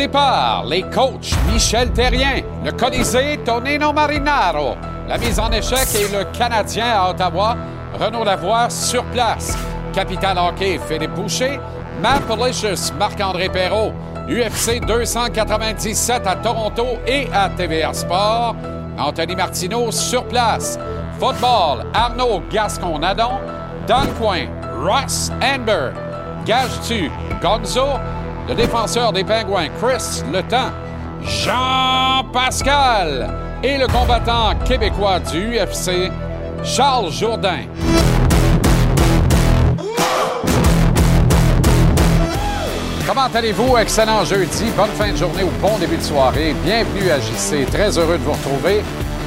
Les coachs Michel Terrien, le Colisée Tonino Marinaro, la mise en échec et le Canadien à Ottawa, Renaud Lavoie sur place. Capital Hockey, Philippe Boucher, Matt Policious, Marc-André Perrault, UFC 297 à Toronto et à TVA Sport, Anthony Martineau sur place. Football, Arnaud Gascon-Nadon, Don Coin, Ross Amber, Gage-tu, Gonzo, le défenseur des Pingouins, Chris Le Temps, Jean-Pascal et le combattant québécois du UFC, Charles Jourdain. Comment allez-vous? Excellent jeudi, bonne fin de journée ou bon début de soirée. Bienvenue à JC. Très heureux de vous retrouver.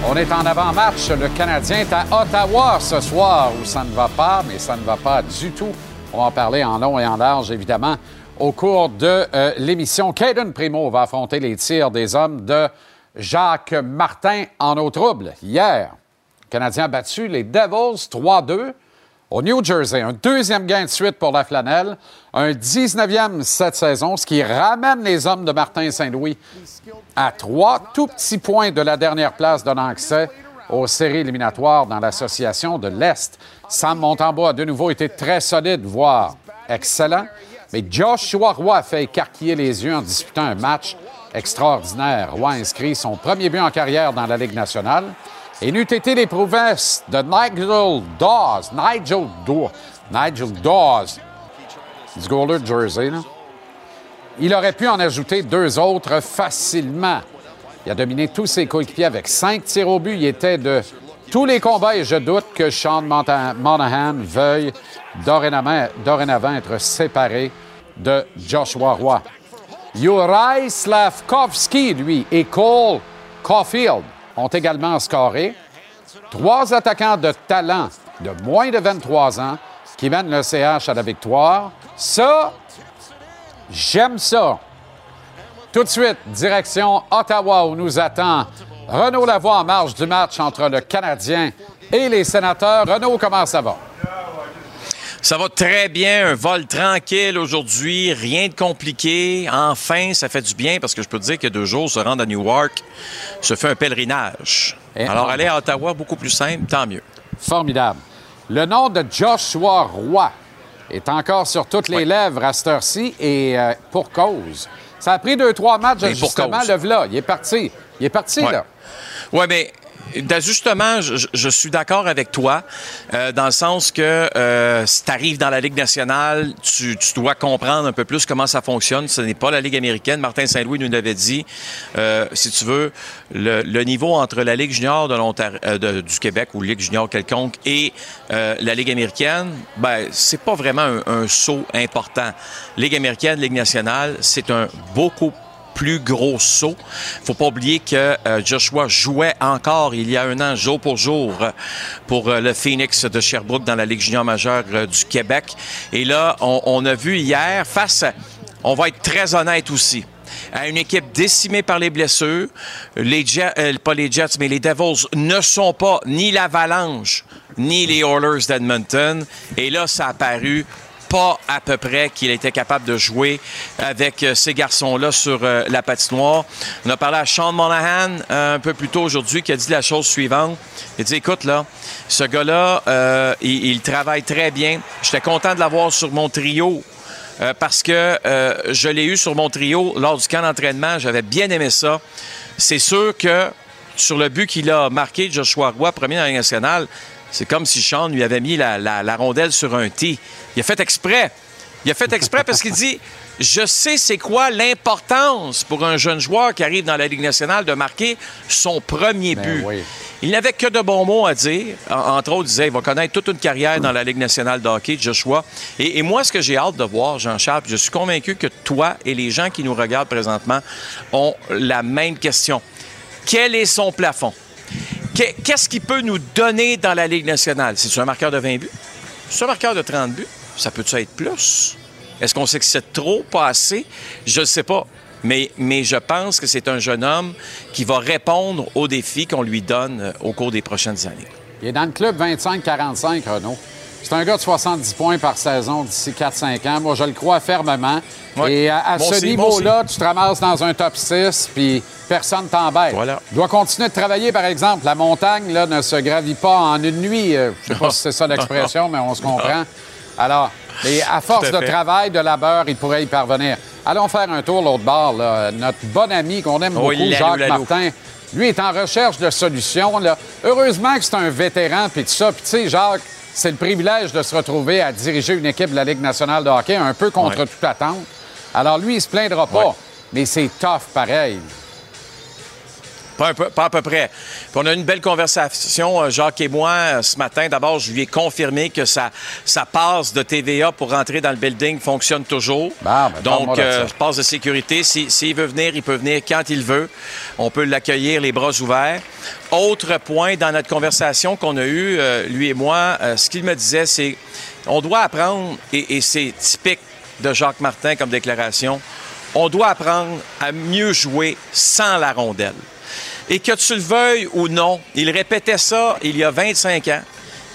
On est en avant-match. Le Canadien est à Ottawa ce soir où ça ne va pas, mais ça ne va pas du tout. On va en parler en long et en large, évidemment, au cours de euh, l'émission. Caden Primo va affronter les tirs des hommes de Jacques Martin en eau trouble. Hier, le Canadien a battu les Devils 3-2 au New Jersey. Un deuxième gain de suite pour la flanelle, un 19e cette saison, ce qui ramène les hommes de Martin Saint-Louis à trois tout petits points de la dernière place donnant accès aux séries éliminatoires dans l'association de l'Est. Sam Montembois a de nouveau été très solide, voire excellent, mais Joshua Roy a fait écarquiller les yeux en disputant un match extraordinaire. Roy inscrit son premier but en carrière dans la Ligue nationale. Et n'eût été les prouesses de Nigel Dawes, Nigel Dawes, du goaler de Jersey, il aurait pu en ajouter deux autres facilement. Il a dominé tous ses coéquipiers avec cinq tirs au but. Il était de tous les combats et je doute que Sean Monahan veuille dorénavant, dorénavant être séparé de Joshua Roy. Juraj Slavkovski, lui, et Cole Caulfield ont également scoré. Trois attaquants de talent de moins de 23 ans qui mènent le CH à la victoire. Ça, j'aime ça. Tout de suite, direction Ottawa où nous attend Renaud Lavoie en marge du match entre le Canadien et les sénateurs. Renaud, comment ça va? Ça va très bien, un vol tranquille aujourd'hui, rien de compliqué. Enfin, ça fait du bien parce que je peux te dire que deux jours, se rendre à Newark, se fait un pèlerinage. Et Alors, aller à Ottawa, beaucoup plus simple, tant mieux. Formidable. Le nom de Joshua Roy est encore sur toutes les Oui. lèvres à cette heure-ci et euh, pour cause. Ça a pris deux, trois matchs pour justement, le v'là. Il est parti. Il est parti, là. Oui, mais d'ajustement, je, suis d'accord avec toi, euh, dans le sens que euh, si tu arrives dans la Ligue nationale, tu, dois comprendre un peu plus comment ça fonctionne. Ce n'est pas la Ligue américaine. Martin Saint-Louis nous l'avait dit. Euh, si tu veux, le, niveau entre la Ligue junior du Québec ou Ligue junior quelconque et la Ligue américaine, ben, c'est pas vraiment un, un saut important. Ligue américaine, Ligue nationale, c'est un beaucoup plus gros saut. Faut pas oublier que euh, Joshua jouait encore il y a un an, jour pour jour, pour euh, le Phoenix de Sherbrooke dans la Ligue junior majeure euh, du Québec. Et là, on, a vu hier, face on va être très honnête aussi, à une équipe décimée par les blessures, les pas les Jets, mais les Devils ne sont pas ni l'Avalanche, ni les Oilers d'Edmonton. Et là, ça a paru pas à peu près qu'il était capable de jouer avec euh, ces garçons-là sur euh, la patinoire. On a parlé à Sean Monahan euh, un peu plus tôt aujourd'hui qui a dit la chose suivante. Il dit, écoute, là, ce gars-là, il, il travaille très bien. J'étais content de l'avoir sur mon trio. parce que je l'ai eu sur mon trio lors du camp d'entraînement. J'avais bien aimé ça. C'est sûr que sur le but qu'il a marqué, Joshua Roy, premier dans la nationale, c'est comme si Sean lui avait mis la, la- la rondelle sur un tee. Il a fait exprès. Il a fait exprès parce qu'il dit Je sais c'est quoi l'importance pour un jeune joueur qui arrive dans la Ligue nationale de marquer son premier Ben but. oui. Il n'avait que de bons mots à dire. En- entre autres, il disait il va connaître toute une carrière dans la Ligue nationale de hockey, Joshua. Et, et moi, ce que j'ai hâte de voir, Jean-Charles, je suis convaincu que toi et les gens qui nous regardent présentement ont la même question. Quel est son plafond? Qu'est- Qu'est-ce qu'il peut nous donner dans la Ligue nationale? C'est-tu un marqueur de 20 buts? C'est un marqueur de 30 buts? Ça peut-tu être plus? Est-ce qu'on sait que c'est trop, pas assez? Je ne sais pas. Mais, mais je pense que c'est un jeune homme qui va répondre aux défis qu'on lui donne euh, au cours des prochaines années. Il est dans le club 25-45, Renaud. C'est un gars de 70 points par saison d'ici 4-5 ans. Moi, je le crois fermement. Et à, ce niveau-là, tu te ramasses dans un top 6, puis personne t'embête. Voilà. Tu dois continuer de travailler, par exemple. La montagne là, ne se gravit pas en une nuit. Euh, je ne sais pas si c'est ça l'expression, mais on se comprend. Alors, à force de travail, de labeur, il pourrait y parvenir. Allons faire un tour l'autre bord. Notre bon ami qu'on aime beaucoup, Jacques Martin, lui est en recherche de solutions. Là. Heureusement que c'est un vétéran, puis tout ça. Puis tu sais, Jacques, c'est le privilège de se retrouver à diriger une équipe de la Ligue nationale de hockey un peu contre toute attente. Alors lui, il se plaindra pas, mais c'est tough pareil. Pas, à peu près. on a eu une belle conversation, euh, Jacques et moi, euh, ce matin. D'abord, je lui ai confirmé que sa, passe de TVA pour rentrer dans le building fonctionne toujours. Ben, Donc, euh, passe de sécurité. S'il veut venir, il peut venir quand il veut. On peut l'accueillir les bras ouverts. Autre point dans notre conversation qu'on a eue, lui et moi, ce qu'il me disait, c'est on doit apprendre, et c'est typique de Jacques Martin comme déclaration, on doit apprendre à mieux jouer sans la rondelle. Et que tu le veuilles ou non, il répétait ça il y a 25 ans.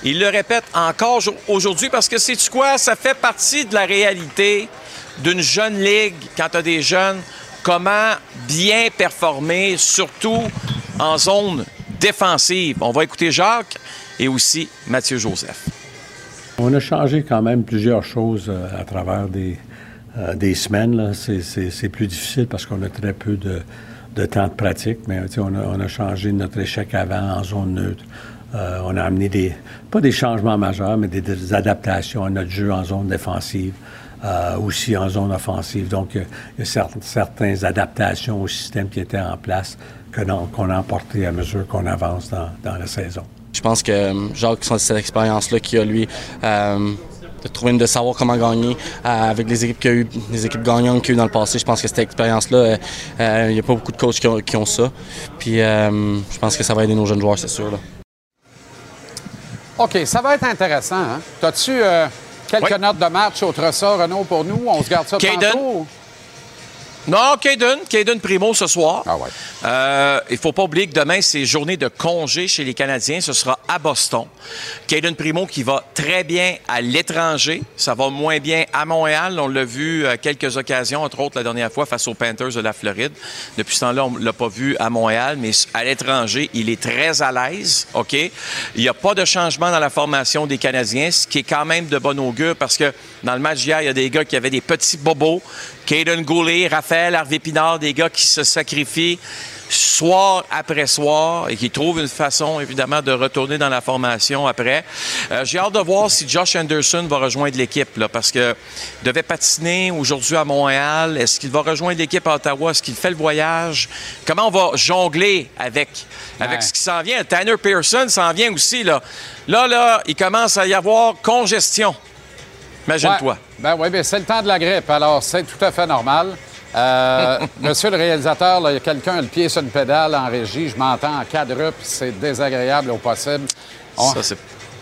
Il le répète encore aujourd'hui parce que c'est quoi? Ça fait partie de la réalité d'une jeune ligue quand tu as des jeunes. Comment bien performer, surtout en zone défensive. On va écouter Jacques et aussi Mathieu Joseph. On a changé quand même plusieurs choses euh, à travers des, euh, des semaines. C'est plus difficile parce qu'on a très peu de, de temps de pratique, mais on a, on a, changé notre échec avant en zone neutre. Euh, on a amené des, pas des changements majeurs, mais des, adaptations à notre jeu en zone défensive, euh, aussi en zone offensive. Donc, il y a certaines, adaptations au système qui étaient en place qu'on a emporté à mesure qu'on avance dans, dans, la saison. Je pense que Jacques, cette expérience-là qu'il a, lui, euh, de trouver de savoir comment gagner euh, avec les équipes qu'il a eu, les équipes gagnantes qu'il y a eu dans le passé. Je pense que cette expérience-là, euh, euh, il n'y a pas beaucoup de coachs qui ont, ça. Puis je pense que ça va aider nos jeunes joueurs, c'est sûr. OK, ça va être intéressant. Hein? As-tu quelques notes de match autre ça, Renaud, pour nous? On se garde ça tantôt? Non, Caden, Caden Primo ce soir. Ah ouais. Euh, il faut pas oublier que demain, c'est journée de congé chez les Canadiens. Ce sera à Boston. Caden Primo qui va très bien à l'étranger. Ça va moins bien à Montréal. On l'a vu à quelques occasions, entre autres la dernière fois face aux Panthers de la Floride. Depuis ce temps-là, on l'a pas vu à Montréal, mais à l'étranger, il est très à l'aise. OK? Il n'y a pas de changement dans la formation des Canadiens, ce qui est quand même de bon augure parce que dans le match d'hier, il y a des gars qui avaient des petits bobos. Caden Goulet, Raphaël Pinard, des gars qui se sacrifient soir après soir et qui trouvent une façon, évidemment, de retourner dans la formation après. Euh, j'ai hâte de voir si Josh Anderson va rejoindre l'équipe, parce que devait patiner aujourd'hui à Montréal. Est-ce qu'il va rejoindre l'équipe à Ottawa? Est-ce qu'il fait le voyage? Comment on va jongler avec, avec ce qui s'en vient? Tanner Pearson s'en vient aussi, là. Là, là, il commence à y avoir congestion. Imagine-toi. Ben oui, ben c'est le temps de la grippe, alors c'est tout à fait normal. Euh, monsieur le réalisateur, il y a quelqu'un le pied sur une pédale en régie. Je m'entends en quadruple. C'est désagréable au possible. On,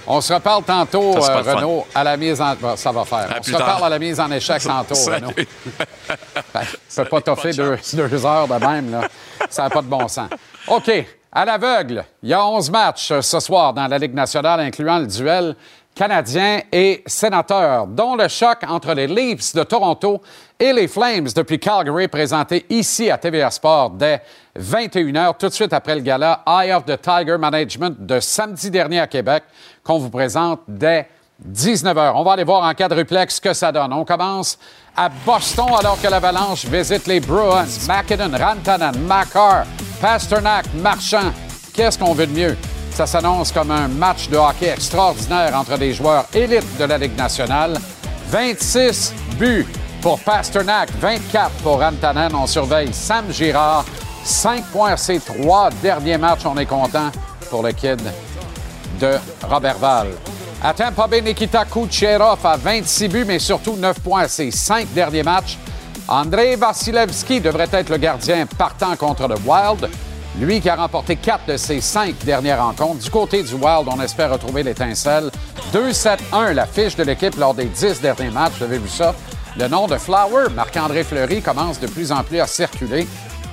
on se reparle tantôt, euh, Renaud, à la mise en... ça va faire. on se reparle à la mise en échec tantôt, Renaud. ben, ne peut pas toffer deux, deux, heures de même. Là. Ça n'a pas de bon sens. OK. À l'aveugle, il y a 11 matchs ce soir dans la Ligue nationale, incluant le duel Canadiens et Sénateurs, dont le choc entre les Leafs de Toronto et les Flames depuis Calgary, présenté ici à TVA Sport dès 21h, tout de suite après le gala Eye of the Tiger Management de samedi dernier à Québec, qu'on vous présente dès 19h. On va aller voir en quadruplex ce que ça donne. On commence à Boston alors que l'Avalanche visite les Bruins. McKinnon, Rantanen, Makar, Pasternak, Marchand. Qu'est-ce qu'on veut de mieux? Ça s'annonce comme un match de hockey extraordinaire entre des joueurs élites de la Ligue nationale. 26 buts pour Pasternak, 24 pour Rantanen. On surveille Sam Girard. 5 points à ses trois derniers matchs. On est content pour le kid de Robert Val. À Tampa Nikita Kucherov a 26 buts, mais surtout 9 points à ses cinq derniers matchs. Andrei Vasilevski devrait être le gardien partant contre le Wild. Lui qui a remporté quatre de ses cinq dernières rencontres. Du côté du Wild, on espère retrouver l'étincelle. 2-7-1, la fiche de l'équipe lors des dix derniers matchs. Vous avez vu ça? Le nom de Flower, Marc-André Fleury, commence de plus en plus à circuler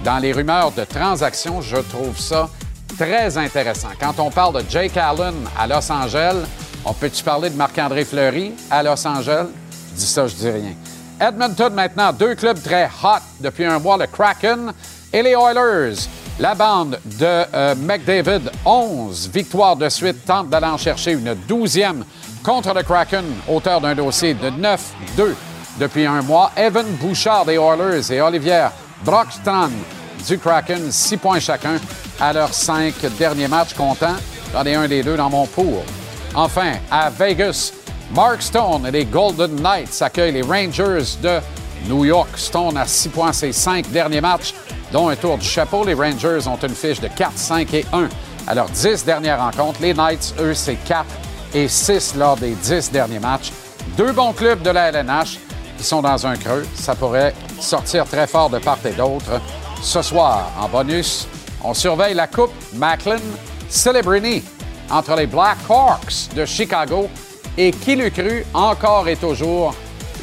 dans les rumeurs de transactions. Je trouve ça très intéressant. Quand on parle de Jake Allen à Los Angeles, On peut-tu parler de Marc-André Fleury à Los Angeles? Dis ça, je dis rien. Edmonton maintenant, deux clubs très hot depuis un mois, le Kraken et les Oilers. La bande de euh, McDavid, 11 victoires de suite, tente d'aller en chercher une douzième contre le Kraken, auteur d'un dossier de 9-2 depuis un mois. Evan Bouchard des Oilers et Olivier Brockstrand du Kraken, six points chacun à leurs cinq derniers matchs comptant. J'en ai un des deux dans mon pool. Enfin, à Vegas, Mark Stone et les Golden Knights accueillent les Rangers de New York. Stone a six points ses cinq derniers matchs dont un tour du chapeau. Les Rangers ont une fiche de 4, 5 et 1 à leurs 10 dernières rencontres. Les Knights, eux, c'est 4 et 6 lors des 10 derniers matchs. Deux bons clubs de la LNH qui sont dans un creux. Ça pourrait sortir très fort de part et d'autre. Ce soir, en bonus, on surveille la Coupe Macklin Celebrini entre les Blackhawks de Chicago et qui l'eût cru encore et toujours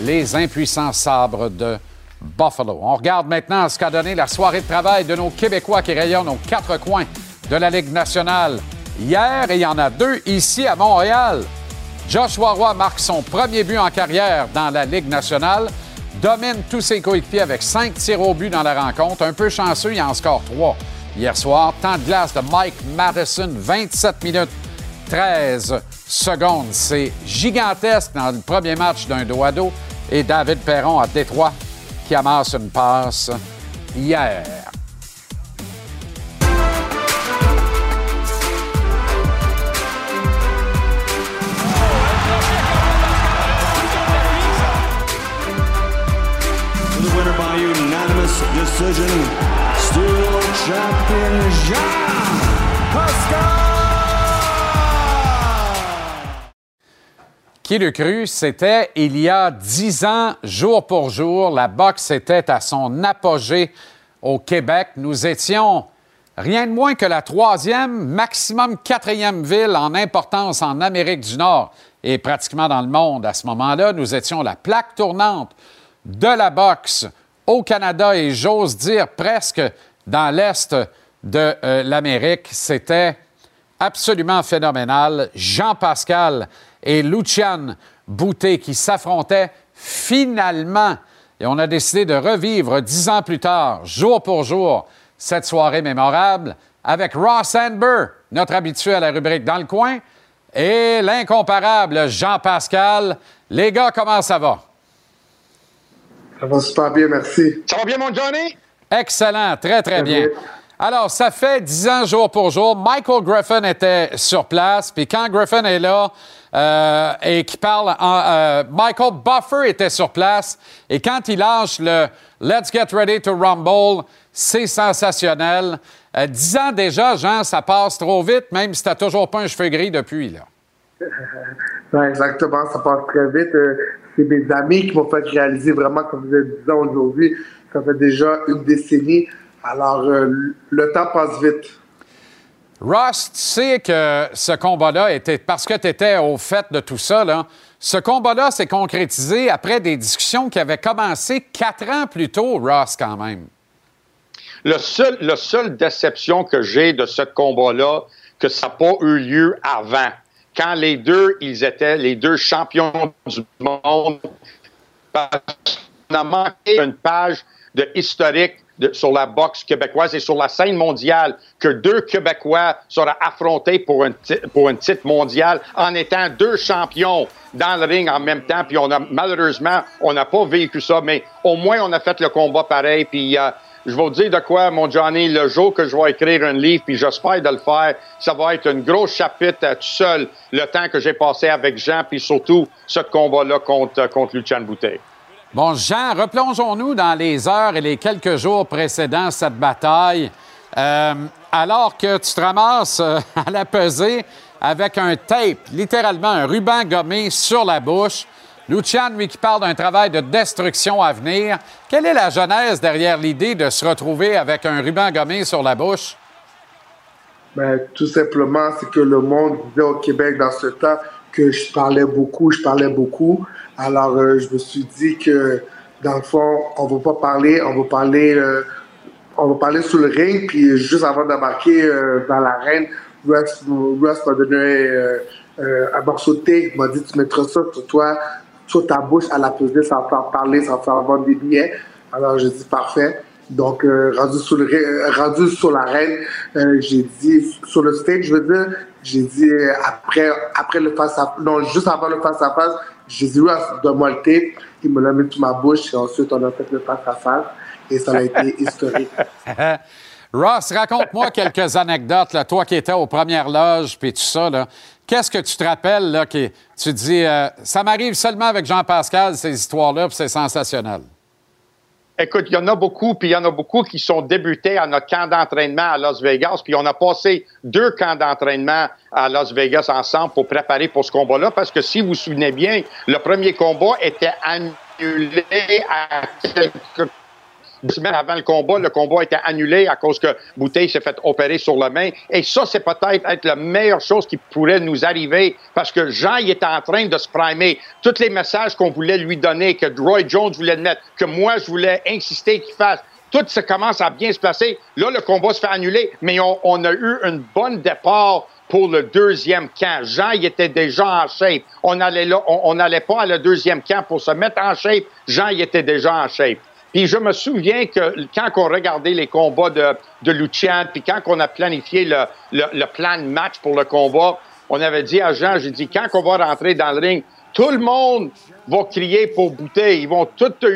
les impuissants sabres de Buffalo. On regarde maintenant ce qu'a donné la soirée de travail de nos Québécois qui rayonnent aux quatre coins de la Ligue nationale. Hier, et il y en a deux ici à Montréal. Joshua Roy marque son premier but en carrière dans la Ligue nationale, domine tous ses coéquipiers avec cinq tirs au but dans la rencontre. Un peu chanceux, il en score trois hier soir. Temps de glace de Mike Madison, 27 minutes 13 secondes. C'est gigantesque dans le premier match d'un dos à dos. Et David Perron à Détroit qui amasse une passe hier. Decision, still champion Jean Pascal. Qui le cru, c'était il y a dix ans, jour pour jour, la boxe était à son apogée au Québec. Nous étions rien de moins que la troisième, maximum quatrième ville en importance en Amérique du Nord et pratiquement dans le monde à ce moment-là. Nous étions la plaque tournante de la boxe au Canada et j'ose dire presque dans l'Est de euh, l'Amérique. C'était absolument phénoménal. Jean-Pascal et Lucian Boutet qui s'affrontaient finalement. Et on a décidé de revivre dix ans plus tard, jour pour jour, cette soirée mémorable avec Ross Amber, notre habitué à la rubrique Dans le coin, et l'incomparable Jean-Pascal. Les gars, comment ça va? Ça va super bien, merci. Ça va bien, mon Johnny? Excellent, très, très, bien. Alors, ça fait dix ans jour pour jour. Michael Griffin était sur place, puis quand Griffin est là euh, et qui parle, euh, Michael Buffer était sur place, et quand il lâche le Let's get ready to rumble, c'est sensationnel. Euh, dix ans déjà, Jean, ça passe trop vite, même si t'as toujours pas un cheveu gris depuis, là. Exactement, ça passe très vite. C'est mes amis qui m'ont fait réaliser vraiment, comme vous avez dit aujourd'hui, ça fait déjà une décennie. Alors, le temps passe vite. Ross, tu sais que ce combat-là était, parce que tu étais au fait de tout ça, là, ce combat-là s'est concrétisé après des discussions qui avaient commencé quatre ans plus tôt, Ross, quand même. Le seul, la seule déception que j'ai de ce combat-là, que ça n'a pas eu lieu avant. Quand les deux, ils étaient les deux champions du monde. Parce qu'on a manqué une page de historique sur la boxe québécoise et sur la scène mondiale que deux Québécois seraient affrontés pour un, pour un titre mondial en étant deux champions dans le ring en même temps. Puis on a malheureusement, on n'a pas vécu ça, mais au moins on a fait le combat pareil. Puis euh, je vais vous dire de quoi, mon Johnny, le jour que je vais écrire un livre, puis j'espère de le faire, ça va être un gros chapitre euh, tout seul, le temps que j'ai passé avec Jean, puis surtout ce combat-là contre, contre Lucien Boutet. Bon, Jean, replongeons-nous dans les heures et les quelques jours précédant cette bataille. Euh, alors que tu te ramasses euh, à la pesée avec un tape, littéralement un ruban gommé sur la bouche. Lucian, lui, qui parle d'un travail de destruction à venir. Quelle est la genèse derrière l'idée de se retrouver avec un ruban gommé sur la bouche? Ben, tout simplement, c'est que le monde disait au Québec dans ce temps que je parlais beaucoup, je parlais beaucoup. Alors, euh, je me suis dit que, dans le fond, on va pas parler, on va parler, euh, on va parler sous le ring, puis juste avant d'embarquer euh, dans l'arène, Russ, Russ m'a donné euh, un morceau de thé. Il m'a dit, tu mettras ça sur toi, sur ta bouche à la pesée, sans faire parler, sans faire vendre des billets. Alors, j'ai dit, parfait. Donc, rendu, sur rendu sur l'arène, j'ai dit, sur le stage, je veux dire, j'ai dit, euh, après, après le face-à-face, non, juste avant le face-à-face, j'ai dit, ouais, donne-moi le tape. Il me l'a mis sur ma bouche et ensuite, on a fait le face-à-face et ça a été historique. Ross, raconte-moi quelques anecdotes, là, toi qui étais aux premières loges, puis tout ça. Là. Qu'est-ce que tu te rappelles, là, qui, tu dis, euh, ça m'arrive seulement avec Jean-Pascal, ces histoires-là, puis c'est sensationnel? Écoute, il y en a beaucoup, puis il y en a beaucoup qui sont débutés à notre camp d'entraînement à Las Vegas, puis on a passé deux camps d'entraînement à Las Vegas ensemble pour préparer pour ce combat-là, parce que si vous vous souvenez bien, le premier combat était annulé à quelques deux semaines avant le combat, le combat été annulé à cause que Bouteille s'est fait opérer sur la main. Et ça, c'est peut-être être la meilleure chose qui pourrait nous arriver parce que Jean, il était en train de se primer. Tous les messages qu'on voulait lui donner, que Roy Jones voulait le mettre, que moi, je voulais insister qu'il fasse, tout ça commence à bien se placer. Là, le combat se fait annuler, mais on, on a eu une bonne départ pour le deuxième camp. Jean, il était déjà en shape. On allait là, on n'allait pas à le deuxième camp pour se mettre en shape. Jean, il était déjà en shape. Puis je me souviens que quand on regardait les combats de, de Lucian, puis quand on a planifié le, plan de match pour le combat, on avait dit à Jean, j'ai dit, quand on va rentrer dans le ring, tout le monde va crier pour bouteille, ils vont tout te.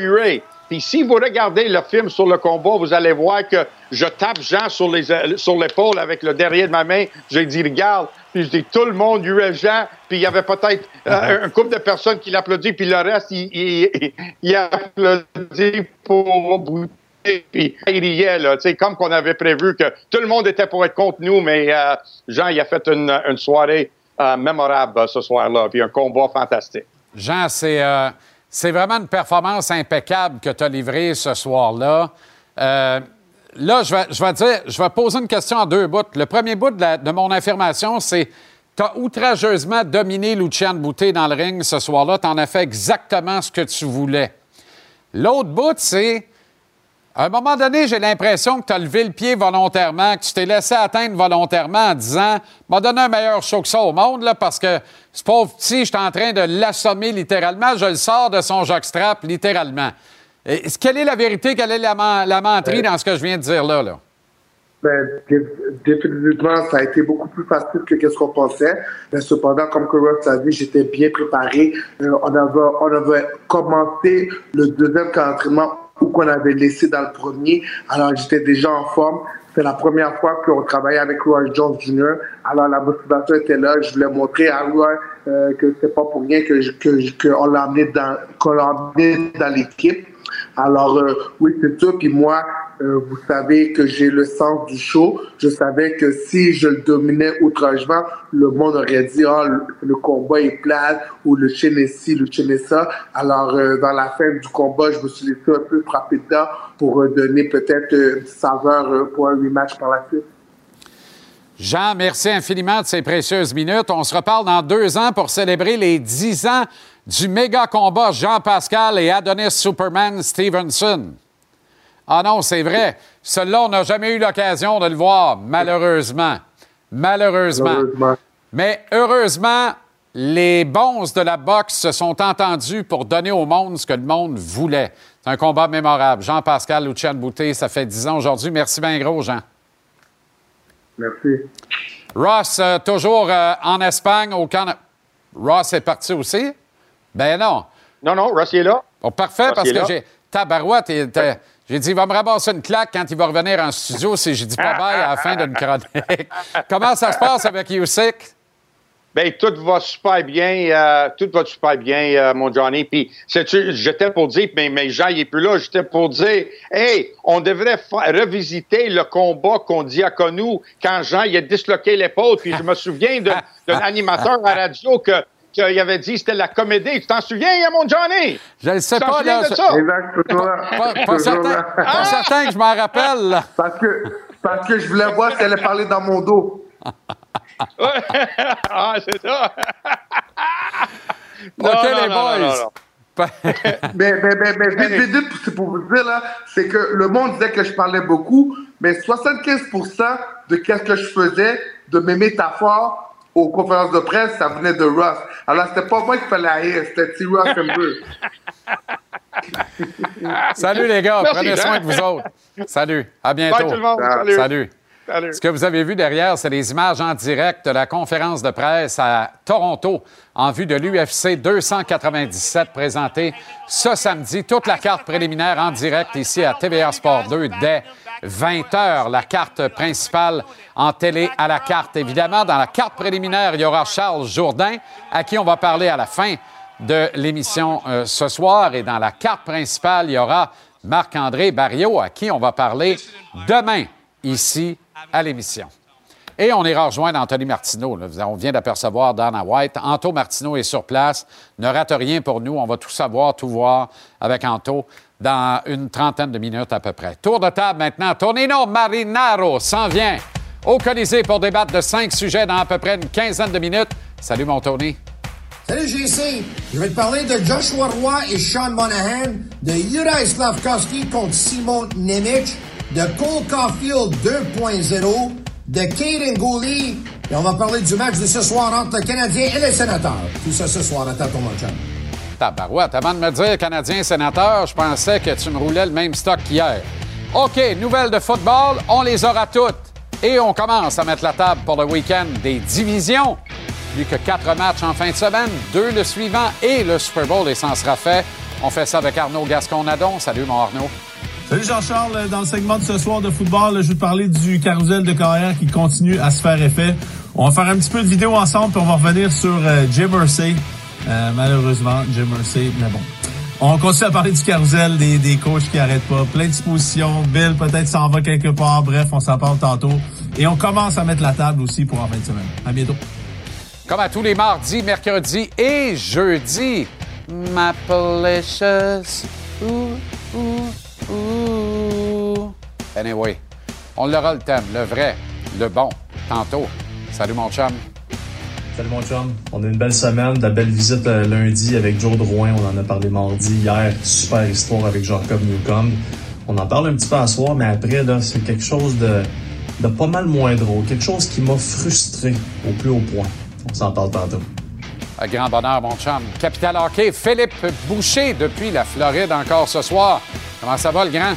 Puis si vous regardez le film sur le combat, vous allez voir que je tape Jean sur les sur l'épaule avec le derrière de ma main. J'ai dit regarde. Puis je dis tout le monde huait Jean. Puis il y avait peut-être euh, un couple de personnes qui l'applaudissent. Puis le reste, il, il, il applaudit pour bouter. Puis il riait, là, comme qu'on avait prévu que tout le monde était pour être contre nous, mais euh, Jean, il a fait une, une soirée euh, mémorable ce soir-là, puis un combat fantastique. Jean, c'est euh, c'est vraiment une performance impeccable que tu as livrée ce soir-là. Euh, là, je vais, je, vais dire, je vais poser une question en deux bouts. Le premier bout de, mon affirmation, c'est tu as outrageusement dominé Lucian Boutet dans le ring ce soir-là. Tu en as fait exactement ce que tu voulais. L'autre bout, c'est à un moment donné, j'ai l'impression que tu as levé le pied volontairement, que tu t'es laissé atteindre volontairement en disant m'a donné un meilleur show que ça au monde, là, parce que ce pauvre petit, je suis en train de l'assommer littéralement. Je le sors de son jockstrap littéralement. Et, quelle est la vérité, quelle est la, la menterie dans ce que je viens de dire là? là? Ben, définitivement, ça a été beaucoup plus facile que ce qu'on pensait. Mais cependant, comme que Ross a dit, j'étais bien préparé. Euh, on, avait, on avait commencé le deuxième entraînement qu'on avait laissé dans le premier. Alors, j'étais déjà en forme. C'est la première fois qu'on travaillait avec Roy Jones Jr. Alors, la motivation était là. Je voulais montrer à Roy euh, que c'est pas pour rien que, que, que on l'a amené dans, qu'on l'a dans l'équipe. Alors, euh, oui, c'est ça. Puis moi, euh, vous savez que j'ai le sens du show. Je savais que si je le dominais outragement, le monde aurait dit, ah, le, combat est plat, ou le chien est ci, le chien est ça. Alors, euh, dans la fin du combat, je me suis laissé un peu frapper dedans pour euh, donner peut-être une saveur pour un rematch par la suite. Jean, merci infiniment de ces précieuses minutes. On se reparle dans deux ans pour célébrer les dix ans du méga combat Jean-Pascal et Adonis Superman Stevenson. Ah non, c'est vrai. Celui-là, on n'a jamais eu l'occasion de le voir, malheureusement. Malheureusement. malheureusement. Mais heureusement, les bons de la boxe se sont entendus pour donner au monde ce que le monde voulait. C'est un combat mémorable. Jean-Pascal Lucien Boutet, ça fait dix ans aujourd'hui. Merci bien gros, Jean. Merci. Ross, euh, toujours euh, en Espagne, au Canada. Ross est parti aussi? Ben non. Non, non, Ross est là. Oh, parfait, Ross parce que j'ai. Tabarouette, ouais. J'ai dit, il va me ramasser une claque quand il va revenir en studio si j'ai dit pas bye à la fin d'une chronique. Comment ça se passe avec Usyk? Ben tout va super bien, euh, tout va super bien, euh, mon Johnny. Puis, j'étais pour dire, mais, mais Jean, il est plus là. J'étais pour dire, hey, on devrait revisiter le combat qu'on dit à Connou quand Jean il a disloqué l'épaule. Puis, je me souviens d'un animateur à radio que qu'il avait dit que c'était la comédie. Tu t'en souviens, hein, mon Johnny? Je ne sais pas. Là, de ça? Exact, pas, pas, certain, pas certain que je m'en rappelle. Parce que, parce que je voulais voir si elle allait parler dans mon dos. ah, c'est ça. non, OK, non, les boys. Non, mais, mais, mais, mais vite, vite, vite, c'est pour vous dire, là, c'est que le monde disait que je parlais beaucoup, mais 75% de ce que je faisais, de mes métaphores, aux conférences de presse, ça venait de Russ. Alors, c'était pas moi qui fallait haïr, c'était T. Russ un peu. Salut les gars, Merci, prenez soin de vous autres. Salut, à bientôt. Bye tout le monde. Salut. Salut. Ce que vous avez vu derrière, c'est les images en direct de la conférence de presse à Toronto en vue de l'UFC 297 présentée ce samedi. Toute la carte préliminaire en direct ici à TVA Sport 2 dès 20 h. La carte principale en télé à la carte. Évidemment, dans la carte préliminaire, il y aura Charles Jourdain, à qui on va parler à la fin de l'émission euh, ce soir. Et dans la carte principale, il y aura Marc-André Barriot, à qui on va parler demain ici à l'émission. Et on ira rejoindre Anthony Martineau. On vient d'apercevoir Dana White. Anto Martineau est sur place. Ne rate rien pour nous. On va tout savoir, tout voir avec Anto dans une trentaine de minutes à peu près. Tour de table maintenant. Tonino Marinaro s'en vient au Colisée pour débattre de cinq sujets dans à peu près une quinzaine de minutes. Salut, mon Tony. Salut JC, je vais te parler de Joshua Roy et Sean Monahan, de Juraj Slavkovski contre Simon Nemec, de Cole Caulfield 2.0, de Caden Gooley, et on va parler du match de ce soir entre le Canadien et les Sénateurs. Tout ça ce soir, attends ton mon chum. Tabarouette, avant de me dire Canadien sénateur, je pensais que tu me roulais le même stock qu'hier. OK, nouvelles de football, on les aura toutes. Et on commence à mettre la table pour le week-end des divisions. Plus que quatre matchs en fin de semaine, deux le suivant et le Super Bowl, et ça en sera fait. On fait ça avec Arnaud Gascon-Nadon. Salut, mon Arnaud. Salut Jean-Charles, dans le segment de ce soir de football, je vais te parler du carrousel de carrière qui continue à se faire effet. On va faire un petit peu de vidéo ensemble, puis on va revenir sur euh, Jim Irsay. Euh, malheureusement, Jim Irsay, mais bon. On continue à parler du carrousel, des, des coachs qui arrêtent pas, plein de dispositions. Bill peut-être s'en va quelque part. Bref, on s'en parle tantôt. Et on commence à mettre la table aussi pour en fin de semaine. À bientôt. Comme à tous les mardis, mercredis et jeudis. Mapalicious. Ouh, ouh, ouh. Anyway, on l'aura le thème, le vrai, le bon, tantôt. Salut mon chum. Salut mon chum. On a une belle semaine, de la belle visite euh, lundi avec Joe Drouin. On en a parlé mardi, hier. Super histoire avec Jacob Newcomb. On en parle un petit peu à soir, mais après, c'est quelque chose de, de pas mal moins drôle. Quelque chose qui m'a frustré au plus haut point. On s'en parle tantôt. Un grand bonheur, mon chum. Capital Hockey, Philippe Boucher depuis la Floride encore ce soir. Comment ça va, le grand?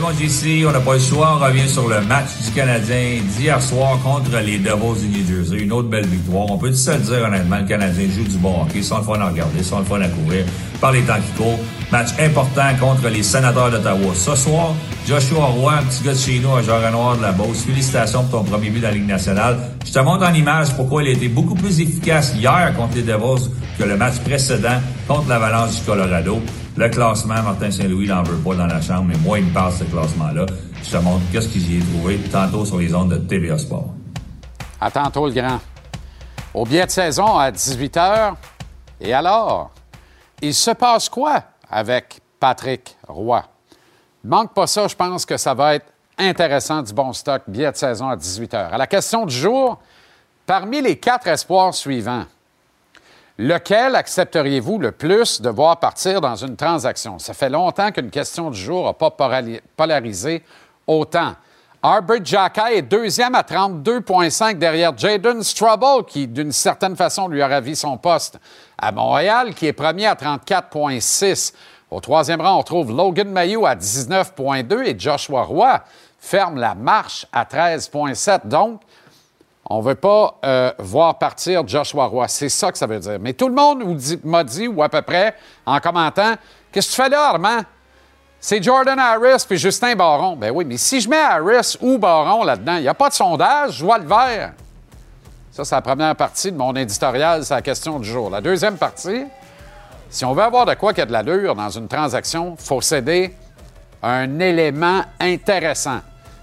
Mon JC, on n'a pas le choix, on revient sur le match du Canadien d'hier soir contre les Devils du New Jersey. Une autre belle victoire. On peut se le dire honnêtement, le Canadien joue du bon hockey, sans le fun à regarder, sans le fun à courir, par les temps qui courent. Match important contre les sénateurs d'Ottawa. Ce soir, Joshua Roy, un petit gars de chez nous, à Jean-Renoir de la Beauce. Félicitations pour ton premier but dans la Ligue nationale. Je te montre en image pourquoi il a été beaucoup plus efficace hier contre les Devils que le match précédent contre l'Avalanche du Colorado. Le classement, Martin Saint-Louis n'en veut pas dans la chambre, mais moi, il me passe ce classement-là. Je te montre qu'est-ce que j'y ai trouvé tantôt sur les ondes de TVA Sport. À tantôt, le grand. Au billet de saison à 18 h. Et alors, il se passe quoi avec Patrick Roy? Manque pas ça, je pense que ça va être intéressant du bon stock, billet de saison à 18 h. À la question du jour, parmi les quatre espoirs suivants, lequel accepteriez-vous le plus de voir partir dans une transaction? Ça fait longtemps qu'une question du jour n'a pas polarisé autant. Arbor Jacka est deuxième à 32,5 derrière Jaden Strubble, qui, d'une certaine façon, lui a ravi son poste à Montréal, qui est premier à 34,6. Au troisième rang, on trouve Logan Mayou à 19,2 et Joshua Roy ferme la marche à 13,7. Donc, on ne veut pas euh, voir partir Joshua Roy. C'est ça que ça veut dire. Mais tout le monde m'a dit, ou à peu près, en commentant, Qu'est-ce que tu fais là, Armand? C'est Jordan Harris puis Justin Baron. Ben oui, mais si je mets Harris ou Baron là-dedans, il n'y a pas de sondage, je vois le vert. Ça, c'est la première partie de mon éditorial, c'est la question du jour. La deuxième partie, si on veut avoir de quoi qu'il y a de l'allure dans une transaction, il faut céder un élément intéressant.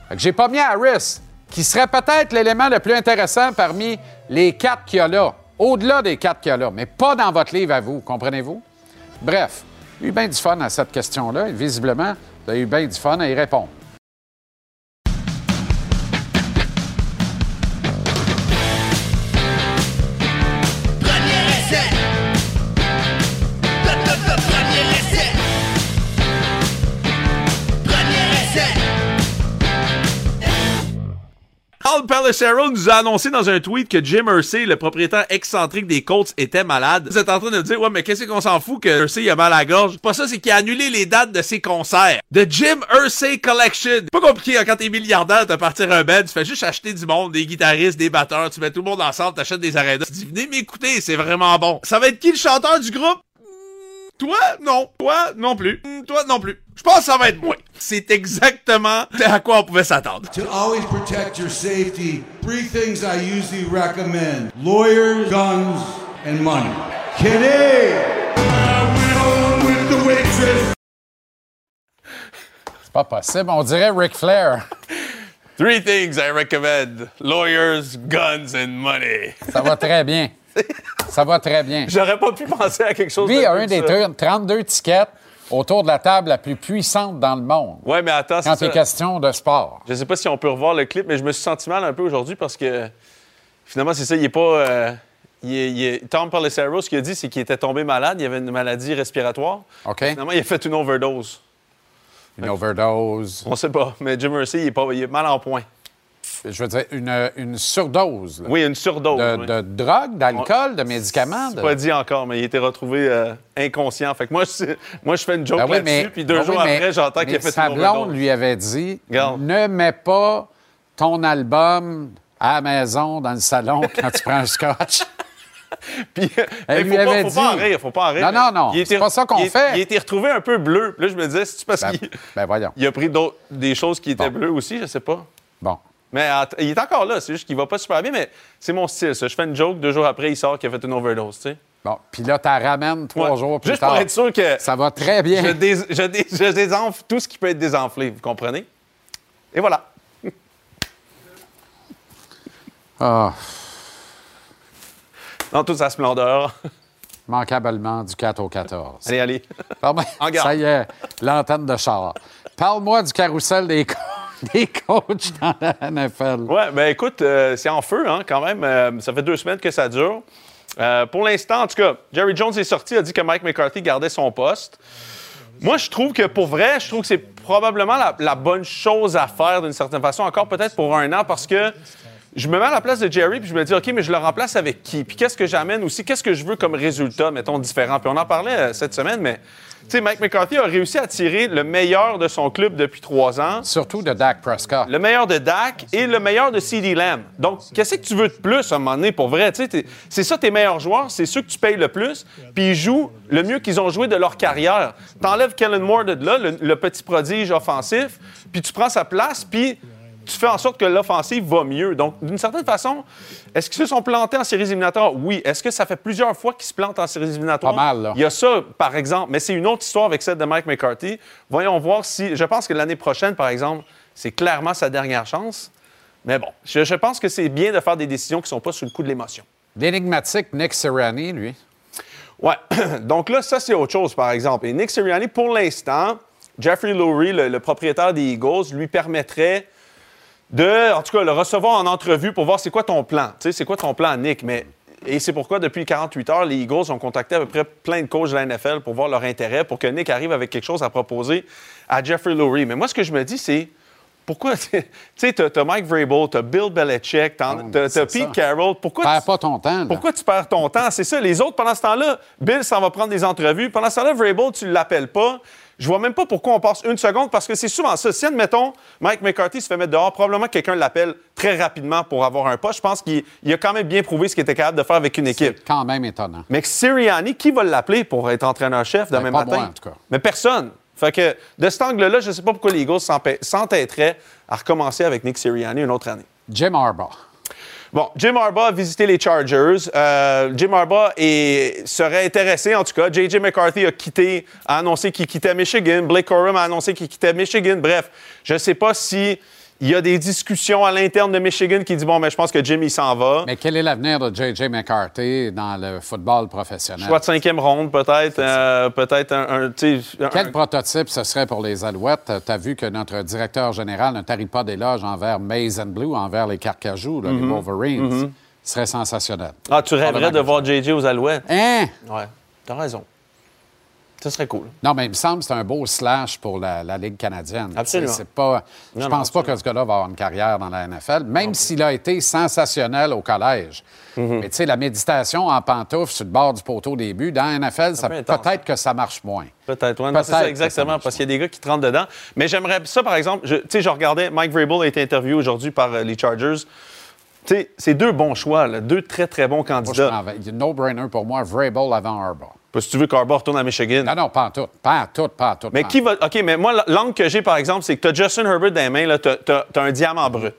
Que j'ai pas mis Harris, qui serait peut-être l'élément le plus intéressant parmi les quatre qu'il y a là, au-delà des quatre qu'il y a là, mais pas dans votre livre à vous, comprenez-vous? Bref, eu bien du fun à cette question-là et visiblement, vous avez eu bien du fun à y répondre. Tom Pelissero nous a annoncé dans un tweet que Jim Irsay, le propriétaire excentrique des Colts, était malade. Vous êtes en train de dire, ouais, mais qu'est-ce qu'on s'en fout que Irsay a mal à la gorge? Pas ça, c'est qu'il a annulé les dates de ses concerts. The Jim Irsay Collection. Pas compliqué, hein, quand t'es milliardaire, de partir un band, tu fais juste acheter du monde, des guitaristes, des batteurs, tu mets tout le monde ensemble, t'achètes des arénas. Tu dis, venez m'écouter, c'est vraiment bon. Ça va être qui le chanteur du groupe? Toi, non. Toi, non plus. Hmm, Toi, non plus. Je pense que ça va être moi. C'est exactement à quoi on pouvait s'attendre. To always protect your safety, three things I usually recommend lawyers, guns, and money. Kenny! with the waitress. C'est pas possible. On dirait Ric Flair. Three things I recommend lawyers, guns, and money. Ça va très bien. Ça va très bien. J'aurais pas pu penser à quelque chose Lui de a un des ça. trucs, 32 tickets autour de la table la plus puissante dans le monde. Ouais, mais attends, Quand c'est question de sport. Je sais pas si on peut revoir le clip, mais je me suis senti mal un peu aujourd'hui parce que finalement, c'est ça, il est pas. euh, il est- il est- Tom Pelissero, ce qu'il a dit, c'est qu'il était tombé malade, il avait une maladie respiratoire. OK? Finalement, il a fait une overdose. Une overdose. On sait pas, mais Jim Irsay, il est, pas, il est mal en point. Je veux dire, une, une surdose. là. Oui, une surdose. De, oui. de drogue, d'alcool, de médicaments. De- pas dit encore, mais il été retrouvé euh, inconscient. Fait que moi, je, moi, je fais une joke Ben oui, là-dessus, mais- puis deux ben jours mais- après, j'entends qu'il a mais fait une blonde lui avait dit ne mets pas ton album à la maison, dans le salon, quand tu prends un scotch. Puis, Elle il lui faut, pas, faut pas en dit. rire, faut pas en rire. Non, non, non, Il c'est était- pas ça qu'on fait. Il été retrouvé un peu bleu. Là, je me disais, c'est parce Ben, qu'il ben a pris des choses qui étaient Bon. bleues aussi, je sais pas. Bon. Mais il est encore là, c'est juste qu'il va pas super bien, mais c'est mon style, ça. Je fais une joke, deux jours après, il sort qu'il a fait une overdose, tu sais. Bon, puis là, tu ramènes trois Ouais. jours plus Juste tard. pour être sûr que Ça va très bien. je, dés- je dés- je désenfle tout ce qui peut être désenflé, vous comprenez? Et voilà. Ah, Dans toute sa splendeur. manquablement du 4 au 14. Allez, allez. En garde. ça y est, l'antenne de char. Parle-moi du carrousel des, des coachs dans la NFL. Ouais, ben écoute, euh, c'est en feu, hein, quand même. Euh, ça fait deux semaines que ça dure. Euh, pour l'instant, en tout cas, Jerry Jones est sorti, a dit que Mike McCarthy gardait son poste. Moi, je trouve que pour vrai, je trouve que c'est probablement la, la bonne chose à faire d'une certaine façon, encore peut-être pour un an, parce que je me mets à la place de Jerry, puis je me dis, OK, mais je le remplace avec qui? Puis qu'est-ce que j'amène aussi? Qu'est-ce que je veux comme résultat, mettons, différent? Puis on en parlait cette semaine, mais, sais, Mike McCarthy a réussi à tirer le meilleur de son club depuis trois ans. Surtout de Dak Prescott. Le meilleur de Dak et le meilleur de CD Lamb. Donc, qu'est-ce que tu veux de plus à un moment donné, pour vrai? C'est ça tes meilleurs joueurs, c'est ceux que tu payes le plus, puis ils jouent le mieux qu'ils ont joué de leur carrière. T'enlèves Kellen Moore de là, le, le petit prodige offensif, puis tu prends sa place, puis tu fais en sorte que l'offensive va mieux. Donc, d'une certaine façon, est-ce qu'ils se sont plantés en séries éliminatoires? Oui. Est-ce que ça fait plusieurs fois qu'ils se plantent en séries éliminatoires? Pas mal, là. Il y a ça, par exemple, mais c'est une autre histoire avec celle de Mike McCarthy. Voyons voir si. Je pense que l'année prochaine, par exemple, c'est clairement sa dernière chance. Mais bon, je, je pense que c'est bien de faire des décisions qui ne sont pas sous le coup de l'émotion. L'énigmatique Nick Sirianni, lui. Ouais. Donc là, ça, c'est autre chose, par exemple. Et Nick Sirianni, pour l'instant, Jeffrey Lurie, le, le propriétaire des Eagles, lui permettrait de, en tout cas, le recevoir en entrevue pour voir c'est quoi ton plan. Tu sais, c'est quoi ton plan, Nick? Mais, et c'est pourquoi, depuis 48 heures, les Eagles ont contacté à peu près plein de coachs de la NFL pour voir leur intérêt, pour que Nick arrive avec quelque chose à proposer à Jeffrey Lurie. Mais moi, ce que je me dis, c'est pourquoi, tu sais, t'as Mike Vrabel, t'as Bill Belichick, t'as mais t'as- Pete. Carroll. Pourquoi Perds tu- pas ton temps. là. pourquoi tu perds ton temps? C'est ça. Les autres, pendant ce temps-là, Bill s'en va prendre des entrevues. Pendant ce temps-là, Vrabel, tu ne l'appelles pas. Je vois même pas pourquoi on passe une seconde parce que c'est souvent ça. Si, admettons, Mike McCarthy se fait mettre dehors, probablement que quelqu'un l'appelle très rapidement pour avoir un poste. Je pense qu'il il a quand même bien prouvé ce qu'il était capable de faire avec une équipe. C'est quand même étonnant. Mais Sirianni, qui va l'appeler pour être entraîneur-chef demain Ben, pas matin? moi, en tout cas. Mais personne. Fait que de cet angle-là, je ne sais pas pourquoi les Eagles s'entêteraient à recommencer avec Nick Sirianni une autre année. Jim Harbaugh. Bon, Jim Harbaugh a visité les Chargers. Euh, Jim Harbaugh est- serait intéressé, en tout cas. J.J. McCarthy a quitté, a annoncé qu'il quittait Michigan. Blake Corum a annoncé qu'il quittait Michigan. Bref, je ne sais pas si il y a des discussions à l'interne de Michigan qui dit bon, mais je pense que Jim il s'en va. Mais quel est l'avenir de J.J. McCarthy dans le football professionnel? Choix de cinquième ronde, peut-être. euh, peut-être un. Quel prototype ce serait pour les Alouettes? Tu as vu que notre directeur général ne tarit pas d'éloges envers Maize and Blue, envers les Carcajou, là, les Mhm. Wolverines. Ce serait sensationnel. Ah, tu rêverais de voir J.J. aux Alouettes? Hein? Ouais, t'as raison. Ça serait cool. Non, mais il me semble que c'est un beau slash pour la, la Ligue canadienne. Absolument. C'est pas, je Non, pense pas que ce gars-là va avoir une carrière dans la NFL, même s'il a été sensationnel au collège. Mhm. Mais tu sais, la méditation en pantoufle sur le bord du poteau au début, dans la NFL, peut-être que ça marche moins. Peut-être, non, c'est ça, exactement, parce qu'il y a des gars qui te rentrent dedans. Mais j'aimerais ça, par exemple, tu sais, je regardais, Mike Vrabel a été interviewé aujourd'hui par euh, les Chargers. C'est deux bons choix, là, deux très, très bons candidats. no-brainer pour moi, Vrabel avant Harbaugh. Parce que tu veux qu'Arbaugh retourne à Michigan? Non, non, pas en tout. Pas en tout, pas en tout. Mais qui va. OK, mais moi, l'angle que j'ai, par exemple, c'est que tu as Justin Herbert dans les mains, tu as, un diamant brut.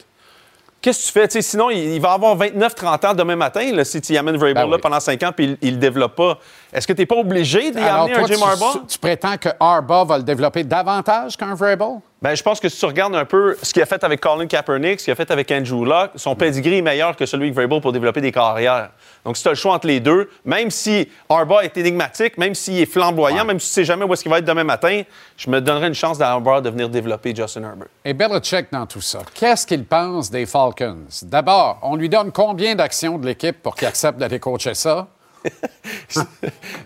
Qu'est-ce que tu fais? Sinon, il, va avoir 29-30 ans demain matin là, si tu y amènes Vrabel Ben là, pendant 5 ans puis il ne le développe pas. Est-ce que tu n'es pas obligé d'y amener toi, un Jim tu, Harbaugh? tu prétends que Harbaugh va le développer davantage qu'un Vrabel? Ben, je pense que si tu regardes un peu ce qu'il a fait avec Colin Kaepernick, ce qu'il a fait avec Andrew Luck, son pedigree est meilleur que celui de Vrabel pour développer des carrières. Donc, si tu as le choix entre les deux, même si Harbaugh est énigmatique, même s'il est flamboyant, même si tu sais jamais où est-ce qu'il va être demain matin, je me donnerais une chance d'Harbaugh de venir développer Justin Herbert. Et Belichick dans tout ça, qu'est-ce qu'il pense des Falcons? D'abord, on lui donne combien d'actions de l'équipe pour qu'il accepte d'aller coacher ça?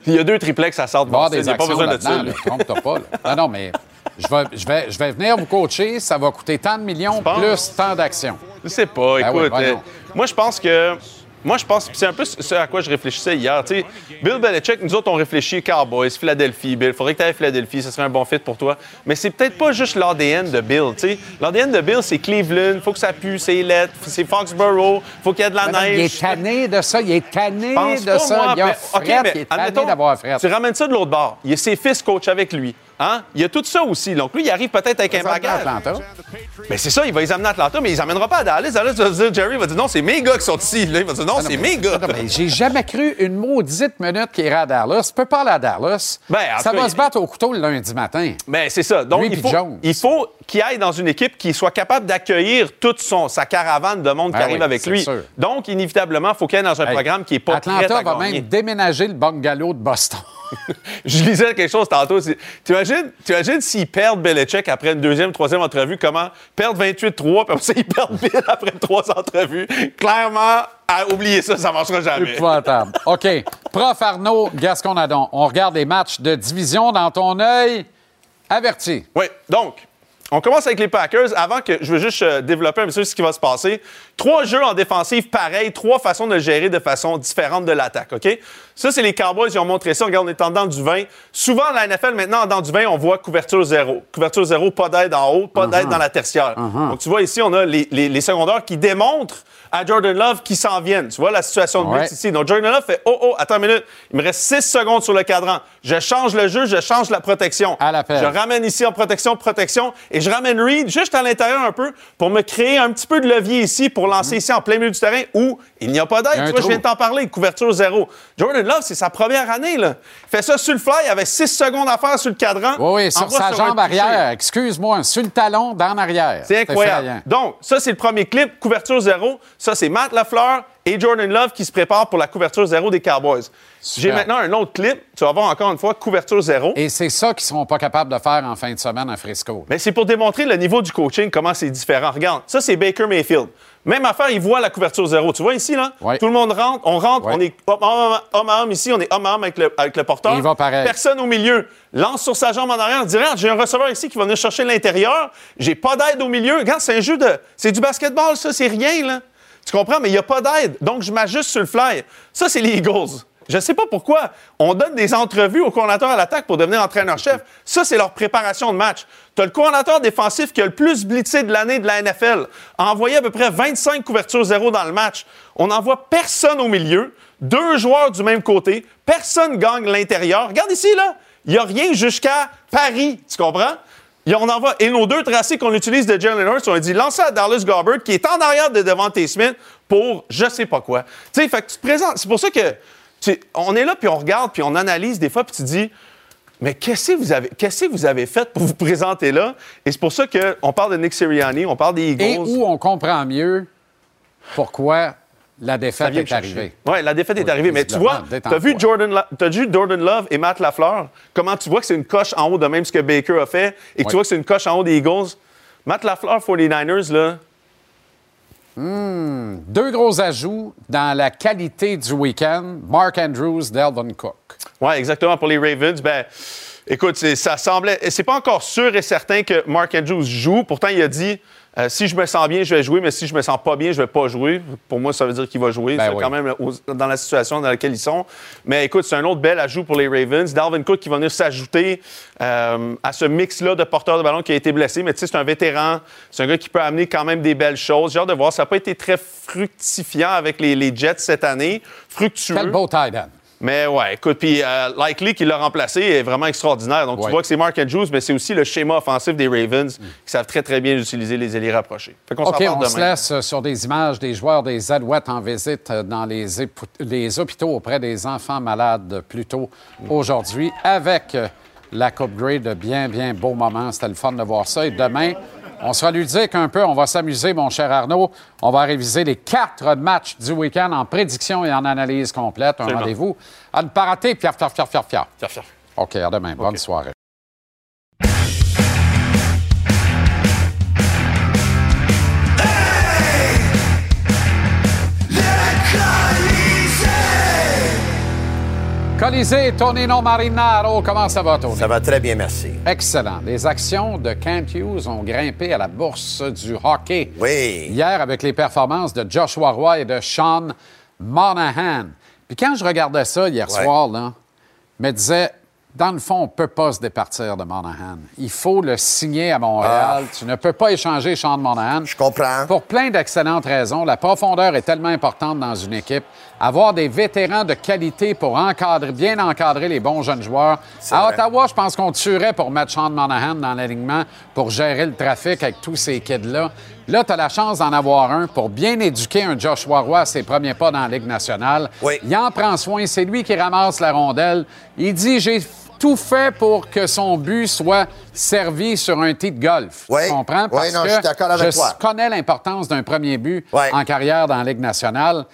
Il y a deux triplexes à de des Il n'y a pas besoin de ça. Trompe-toi pas. là. Non, non, mais je vais, je, vais, je vais venir vous coacher, ça va coûter tant de millions plus tant d'actions. Je sais pas, Ben écoute. oui, euh, moi, je pense que. Moi, je pense. C'est un peu ce à quoi je réfléchissais hier. Tu sais, Bill Belichick, nous autres, on réfléchit Cowboys, Philadelphie, Bill. Faudrait que tu ailles à Philadelphie, ça serait un bon fit pour toi. Mais c'est peut-être pas juste l'ADN de Bill. L'ADN de Bill, c'est Cleveland, faut que ça pue, c'est lettre, c'est Foxborough, faut qu'il y ait de la Mais neige. il est tanné de ça, il est tanné de pas, ça. moi, il y a mais- Fred, OK, mais il est tanné d'avoir. Tu ramènes ça de l'autre bord. Il y a ses fils coach avec lui. Hein? Il y a tout ça aussi. Donc, lui, il arrive peut-être avec un bagage. à Atlanta. Mais c'est ça, il va les amener à Atlanta, mais il les amènera pas à Dallas. Dallas va dire, Jerry va dire, non, c'est mes gars qui sont ici. Là, il va dire, non, c'est mes gars. J'ai jamais cru une maudite minute qu'il irait à Dallas. Tu peux pas aller à Dallas. Ben, en ça va se battre au couteau le lundi matin. Mais c'est ça. Donc, Lui il faut, il qu'il aille dans une équipe qui soit capable d'accueillir toute son, sa caravane de monde qui Ben arrive oui, avec lui. sûr. Donc, inévitablement, il faut qu'il aille dans un Hey, programme qui n'est pas prêt Atlanta à va gagner. même déménager le bungalow de Boston. Je lisais quelque chose tantôt. Tu imagines, s'ils perdent Belichick après une deuxième, troisième entrevue, comment perdre 28-3, puis après ça, ils perdent Bill après trois entrevues. Clairement, à oublier ça, ça ne marchera jamais. Épouvantable. OK. Prof Arnaud Gascon-Nadon, on regarde les matchs de division dans ton œil averti. Oui, donc, on commence avec les Packers. Avant que je veux juste euh, développer un peu ce qui va se passer. Trois jeux en défensive pareil, trois façons de le gérer de façon différente de l'attaque, OK? Ça, c'est les Cowboys, ils ont montré ça. Regarde, on est en dedans du 20. Souvent, dans la NFL, maintenant, en dedans du 20, on voit couverture zéro. Couverture zéro, pas d'aide en haut, pas d'aide dans la tertiaire. Donc, tu vois ici, on a les, les, les secondaires qui démontrent à Jordan Love qui s'en viennent. Tu vois la situation de Ouais. ici. Donc, Jordan Love fait Oh, oh, attends une minute. Il me reste 6 secondes sur le cadran. Je change le jeu, je change la protection. À l'appel. Je ramène ici en protection, protection, et je ramène Reed juste à l'intérieur un peu pour me créer un petit peu de levier ici pour lancer ici en plein milieu du terrain où il n'y a pas d'aide. Tu vois, je viens de t'en parler, couverture zéro. Jordan Love, c'est sa première année. Là. Il fait ça sur le fly, avec 6 secondes à faire sur le cadran. Oui, oui, sur sa jambe arrière. Excuse-moi, sur le talon, d'en arrière. C'est incroyable. Donc, ça, c'est le premier clip, couverture zéro. Ça, c'est Matt Lafleur et Jordan Love qui se préparent pour la couverture zéro des Cowboys. J'ai maintenant un autre clip. Tu vas voir encore une fois couverture zéro. Et c'est ça qu'ils seront pas capables de faire en fin de semaine à Frisco. Mais c'est pour démontrer le niveau du coaching, comment c'est différent. Regarde, ça, c'est Baker Mayfield. Même affaire, il voit la couverture zéro. Tu vois ici, là? Ouais. Tout le monde rentre, on rentre, Ouais. on est homme à homme, homme à homme ici, on est homme à homme avec le, avec le porteur. Il va pareil. Personne au milieu. Lance sur sa jambe en arrière, dit j'ai un receveur ici qui va venir chercher l'intérieur. J'ai pas d'aide au milieu. Regarde, c'est un jeu de. C'est du basketball, ça, c'est rien, là. Tu comprends? Mais il n'y a pas d'aide. Donc, je m'ajuste sur le fly. Ça, c'est les Eagles. Je ne sais pas pourquoi. On donne des entrevues au coordinateur à l'attaque pour devenir entraîneur-chef. Ça, c'est leur préparation de match. Tu as le coordinateur défensif qui a le plus blitzé de l'année de la NFL. A envoyé à peu près 25 couvertures zéro dans le match. On n'envoie personne au milieu. Deux joueurs du même côté. Personne gagne l'intérieur. Regarde ici, là. Il n'y a rien jusqu'à Paris. Tu comprends? Et on envoie. Et nos deux tracés qu'on utilise de Jalen Hurts, on a dit lancer à Dallas Gobbert, qui est en arrière de Devante Smith, pour je sais pas quoi. Tu sais, fait que tu te présentes. C'est pour ça que tu- on est là, puis on regarde, puis on analyse des fois, puis tu dis. Mais qu'est-ce que vous avez, qu'est-ce que vous avez fait pour vous présenter là? Et c'est pour ça qu'on parle de Nick Sirianni, on parle des Eagles. Et où on comprend mieux pourquoi la défaite est arrivée. Oui, la défaite est arrivée. Mais tu vois, tu as vu, Jordan La- vu Jordan Love et Matt Lafleur, comment tu vois que c'est une coche en haut de même ce que Baker a fait et que Oui. tu vois que c'est une coche en haut des Eagles? Matt Lafleur, 49ers, là, Deux gros ajouts dans la qualité du week-end. Mark Andrews, Delvin Cook. Oui, exactement. Pour les Ravens, ben, écoute, ça semblait. C'est pas encore sûr et certain que Mark Andrews joue. Pourtant, il a dit euh, si je me sens bien, je vais jouer, mais si je me sens pas bien, je vais pas jouer. Pour moi, ça veut dire qu'il va jouer. Ben c'est oui. quand même dans la situation dans laquelle ils sont. Mais écoute, c'est un autre bel ajout pour les Ravens. Dalvin Cook qui va venir s'ajouter euh, à ce mix-là de porteurs de ballon qui a été blessé. Mais tu sais, c'est un vétéran. C'est un gars qui peut amener quand même des belles choses. J'ai hâte de voir. Ça n'a pas été très fructifiant avec les, les Jets cette année. Fructueux. Quel beau tight. Mais ouais, écoute, puis euh, Likely qui l'a remplacé est vraiment extraordinaire. Donc Ouais. tu vois que c'est Mark Andrews, mais c'est aussi le schéma offensif des Ravens qui savent très très bien utiliser les ailiers rapprochés. Fait qu'on OK, on se demain. laisse euh, sur des images des joueurs des Alouettes en visite euh, dans les, les hôpitaux auprès des enfants malades plus tôt aujourd'hui avec la Coupe Grey de bien, bien beaux moments. C'était le fun de voir ça. Et demain, on sera ludique un peu. On va s'amuser, mon cher Arnaud. On va réviser les quatre matchs du week-end en prédiction et en analyse complète. Un rendez-vous à ne pas rater. Fier, fier, fier, fier, fier. Fier, fier. OK, à demain. Bonne soirée. Colisée, Tonino Marinaro, comment ça va, Tony? Ça va très bien, merci. Excellent. Les actions de Kent Hughes ont grimpé à la bourse du hockey. Oui. Hier, avec les performances de Joshua Roy et de Sean Monahan. Puis quand je regardais ça hier Ouais. soir, là, je me disais, dans le fond, on ne peut pas se départir de Monahan. Il faut le signer à Montréal. Tu ne peux pas échanger Sean Monahan. Ah. Je comprends. Pour plein d'excellentes raisons. La profondeur est tellement importante dans une équipe. Avoir des vétérans de qualité pour encadrer, bien encadrer les bons jeunes joueurs. À vrai. Ottawa, je pense qu'on tuerait pour mettre Sean Monahan dans l'alignement pour gérer le trafic avec tous ces kids-là. Là, tu as la chance d'en avoir un pour bien éduquer un Joshua Roy à ses premiers pas dans la Ligue nationale. Oui. Il en prend soin. C'est lui qui ramasse la rondelle. Il dit J'ai tout fait pour que son but soit servi sur un tee de golf. Oui. Tu comprends? Oui, Parce non, que je suis d'accord avec je toi. connais l'importance d'un premier but en carrière dans la Ligue nationale.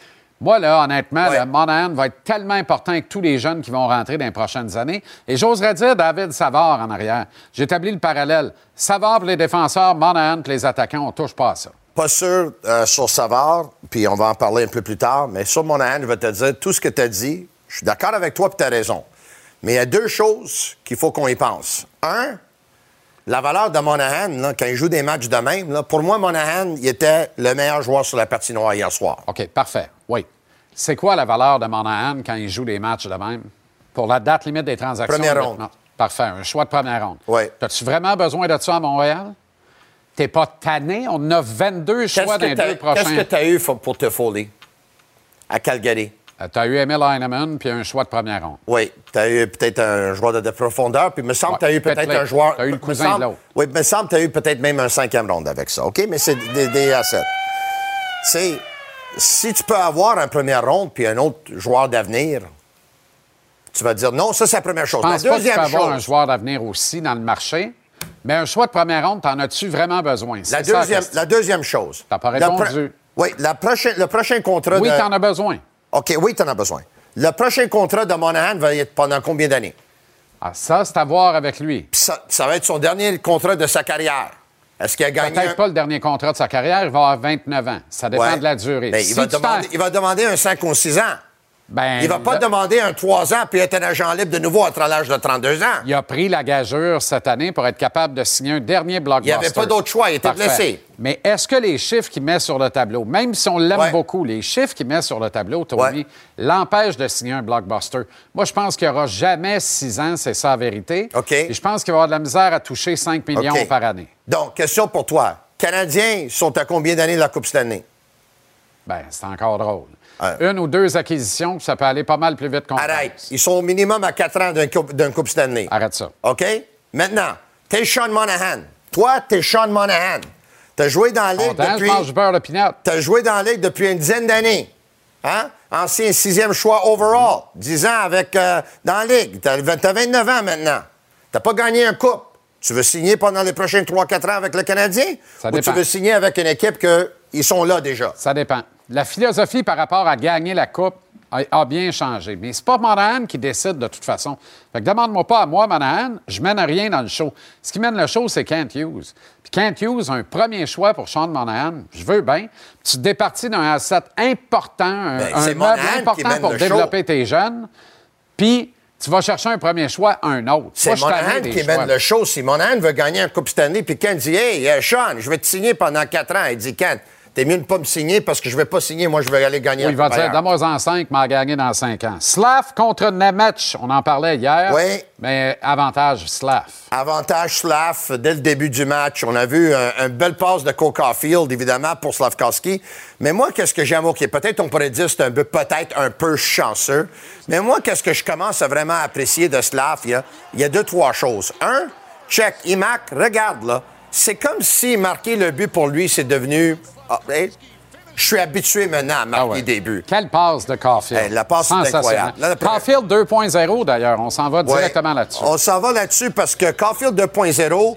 Moi, là, honnêtement, Ouais. le Monahan va être tellement important avec tous les jeunes qui vont rentrer dans les prochaines années. Et j'oserais dire David Savard en arrière. J'établis le parallèle. Savard pour les défenseurs, Monahan pour les attaquants, on touche pas à ça. Pas sûr euh, sur Savard, puis on va en parler un peu plus tard, mais sur Monahan, je vais te dire tout ce que tu as dit. Je suis d'accord avec toi, puis tu as raison. Mais il y a deux choses qu'il faut qu'on y pense. Un, la valeur de Monahan, là, quand il joue des matchs de même, là, pour moi, Monahan, il était le meilleur joueur sur la patinoire hier soir. OK, parfait. Oui. C'est quoi la valeur de Monahan quand il joue des matchs de même? Pour la date limite des transactions. Première de- ronde. Non. Parfait. Un choix de première ronde. Oui. As-tu vraiment besoin de ça à Montréal? T'es pas tanné? On a 22 choix dans les deux prochains. qu'est-ce que tu as eu pour te foller à Calgary? Tu as eu Emil Heinemann puis un choix de première ronde. Oui, tu as eu peut-être un joueur de, de profondeur, puis il me semble que tu as eu peut-être un joueur. T'as eu le cousin semble- de l'autre. Oui, il me semble que tu as eu peut-être même un cinquième ronde avec ça, OK? Mais c'est des, des assets. C'est. Si tu peux avoir un première ronde puis un autre joueur d'avenir, tu vas dire non, ça c'est la première chose. Je pense la pas que tu peux deuxième avoir un chose. joueur d'avenir aussi dans le marché, mais un choix de première ronde, t'en as-tu vraiment besoin? La ça deuxième, question. la deuxième chose. T'as pas répondu. Oui, la prochaine, le prochain contrat Oui, de. t'en as besoin. OK, oui, tu en as besoin. Le prochain contrat de Monahan va être pendant combien d'années? Ah, ça, c'est à voir avec lui. Ça, ça va être son dernier contrat de sa carrière. Est-ce qu'il a gagné. Peut-être un- pas le dernier contrat de sa carrière, il va avoir 29 ans. Ça dépend Ouais. de la durée. Mais Si il, va demander, il va demander un 5 ou 6 ans. Ben, il va pas le- demander un 3 ans puis être un agent libre de nouveau à l'âge de 32 ans. Il a pris la gageure cette année pour être capable de signer un dernier blockbuster. Il n'y avait pas d'autre choix, il était Parfait. blessé. Mais est-ce que les chiffres qu'il met sur le tableau, même si on l'aime Ouais. beaucoup, les chiffres qu'il met sur le tableau, Tony, Ouais. l'empêchent de signer un blockbuster? Moi, je pense qu'il n'y aura jamais six ans, c'est ça la vérité. OK. Et je pense qu'il va avoir de la misère à toucher 5 millions par année. Donc, question pour toi. Canadiens sont à combien d'années de la Coupe Stanley? Ben, c'est encore drôle. Ouais. Une ou deux acquisitions, ça peut aller pas mal plus vite qu'on Arrête. pense. Ils sont au minimum à 4 ans d'un coupe, d'un coupe Stanley. Arrête ça. OK? Maintenant, t'es Sean Monahan. Toi, t'es Sean Monahan. T'as joué dans la Ligue Content, je depuis... mange beurre. T'as joué dans la Ligue depuis une dizaine d'années. Hein? Ancien sixième choix overall. 10 ans avec, euh, dans la Ligue. T'as t'as 29 ans maintenant. T'as pas gagné un coupe. Tu veux signer pendant les prochains 3-4 ans avec le Canadien? Ça ou dépend. tu veux signer avec une équipe qu'ils sont là déjà? Ça dépend. La philosophie par rapport à gagner la Coupe, a, a bien changé. Mais c'est pas Monahan qui décide de toute façon. Fait que demande-moi pas à moi, Monahan, je mène rien dans le show. Ce qui mène le show, c'est Kent Hughes. Puis Kent Hughes a un premier choix pour Sean Monahan. Je veux bien. Tu te départis d'un asset important, un, Ben, un meuble important pour show. développer tes jeunes. Puis tu vas chercher un premier choix, un autre. C'est Monahan qui mène le show. Si Monahan veut gagner un Coupe Stanley, puis Ken dit Hey, euh, Sean, je vais te signer pendant quatre ans. Il dit Ken, t'es mieux de pas me signer parce que je vais pas signer. Moi, je vais aller gagner Oui, il va dire, donne-moi en 5, m'a gagné dans 5 ans. Slav contre Nemec, on en parlait hier. Oui. Mais avantage Slav. Avantage Slav dès le début du match. On a vu un, un bel passe de Cole Caulfield, évidemment, pour Slavkowski. Mais moi, qu'est-ce que j'aime? OK, peut-être on pourrait dire que c'est un peu, peut-être un peu chanceux. Mais moi, qu'est-ce que je commence à vraiment apprécier de Slav? Il y a, il y a deux, trois choses. Un, check, marque, regarde là. C'est comme si marquer le but pour lui, c'est devenu. Ah, hey, je suis habitué maintenant à marquer des buts. Quelle passe de Caulfield. Hey, la passe, incroyable. Là, Caulfield 2.0, d'ailleurs. On s'en va Ouais. directement là-dessus. On s'en va là-dessus parce que Caulfield 2.0,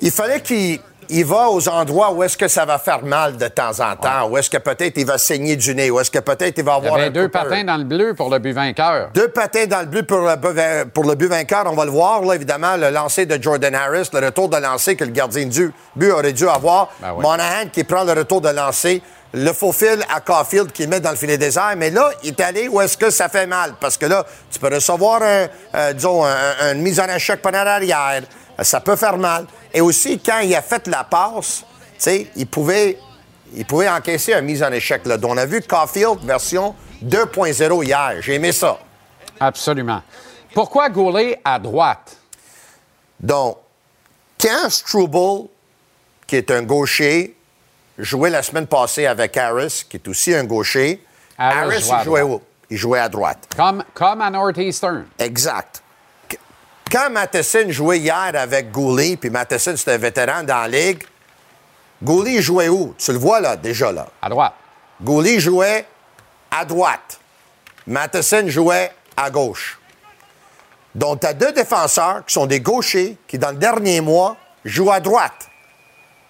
il fallait qu'il il va aux endroits où est-ce que ça va faire mal de temps en temps, où est-ce que peut-être il va saigner du nez, où est-ce que peut-être il va Il y avoir avait un deux patins dans le bleu pour le but vainqueur. Deux patins dans le but pour le, bu- pour le but vainqueur. On va le voir, là, évidemment, le lancer de Jordan Harris, le retour de lancer que le gardien du but aurait dû avoir. Ben oui. Monahan qui prend le retour de lancer. Le faux fil à Caulfield qui le met dans le filet désert. Mais là, il est allé où est-ce que ça fait mal? Parce que là, tu peux recevoir, un, euh, disons, un- un- une mise en échec par arrière. Ça peut faire mal. Et aussi, quand il a fait la passe, tu sais, il pouvait, il pouvait encaisser une mise en échec. Là. Donc, on a vu Caulfield version 2.0 hier. J'ai aimé ça. Absolument. Pourquoi Goulet à droite? Donc, quand Struble, qui est un gaucher, jouait la semaine passée avec Harris, qui est aussi un gaucher, Harris jouait où? Il jouait à droite. Comme, comme à Northeastern. Exact. Qu- Quand Matheson jouait hier avec Goulet, puis Matheson, c'est un vétéran dans la ligue, Goulet jouait où? Tu le vois là, déjà là. À droite. Goulet jouait à droite. Matheson jouait à gauche. Donc, tu as deux défenseurs qui sont des gauchers qui, dans le dernier mois, jouent à droite.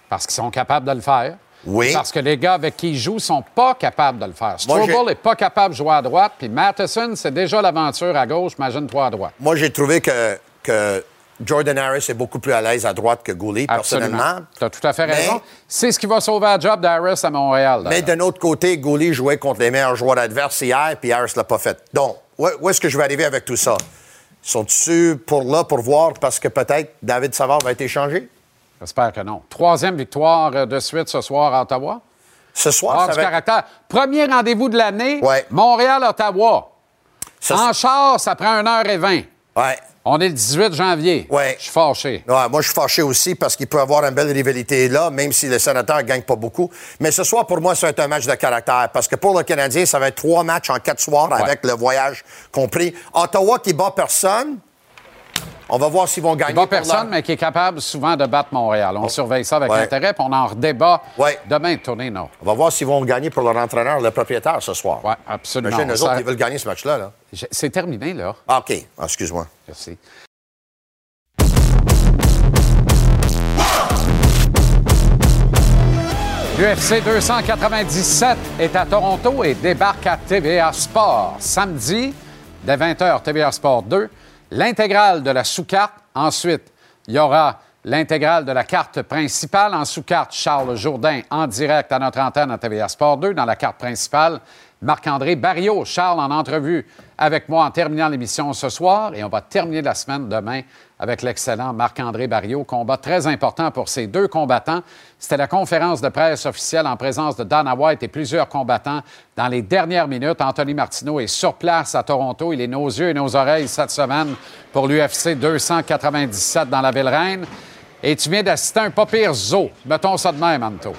Parce qu'ils sont capables de le faire. Oui. Parce que les gars avec qui ils jouent sont pas capables de le faire. Struble n'est pas capable de jouer à droite, puis Matheson, c'est déjà l'aventure à gauche. Imagine-toi à droite. Moi, j'ai trouvé que, que Jordan Harris est beaucoup plus à l'aise à droite que Goulet, personnellement. Tu as tout à fait Mais- raison. C'est ce qui va sauver la job d'Harris à Montréal. Mais d'un autre côté, Goulet jouait contre les meilleurs joueurs adverses hier, puis Harris l'a pas fait. Donc, où, est-ce que je vais arriver avec tout ça? Sont-ils pour là pour voir parce que peut-être David Savard va être échangé? J'espère que non. Troisième victoire euh, de suite ce soir à Ottawa. Ce soir, Ah, ça va caractère. Premier rendez-vous de l'année, Ouais. Montréal-Ottawa. En char, ça prend 1h20. Ouais. On est le 18 janvier. Ouais. Je suis fâché. Ouais, moi, je suis fâché aussi parce qu'il peut y avoir une belle rivalité là, même si les sénateurs ne gagnent pas beaucoup. Mais ce soir, pour moi, ça va être un match de caractère parce que pour le Canadien, ça va être trois matchs en quatre soirs avec le voyage compris. Ottawa qui bat personne. On va voir s'ils vont gagner. Pour personne, leur- mais qui est capable souvent de battre Montréal. On surveille ça avec Ouais. intérêt, puis on en redébat Ouais. demain, tournée, non. On va voir s'ils vont gagner pour leur entraîneur, le propriétaire, ce soir. Oui, absolument. Imagine, eux Ça- autres, ils veulent gagner ce match-là. Là. C'est terminé, là. Ah, OK. Ah, excuse-moi. Merci. L'UFC 297 est à Toronto et débarque à TVA Sport. Samedi, dès 20h, TVA Sport 2, l'intégrale de la sous-carte. Ensuite, il y aura l'intégrale de la carte principale en sous-carte. Charles Jourdain en direct à notre antenne à TVA Sport 2. Dans la carte principale, Marc-André Barriot. Charles en entrevue avec moi en terminant l'émission ce soir. Et on va terminer la semaine demain avec l'excellent Marc-André Barriot. Combat très important pour ces deux combattants. C'était la conférence de presse officielle en présence de Dana White et plusieurs combattants dans les dernières minutes. Anthony Martineau est sur place à Toronto. Il est nos yeux et nos oreilles cette semaine pour l'UFC 297 dans la Ville-Reine. Et tu viens d'assister à un pas pire zoo. Mettons ça de même, Anto.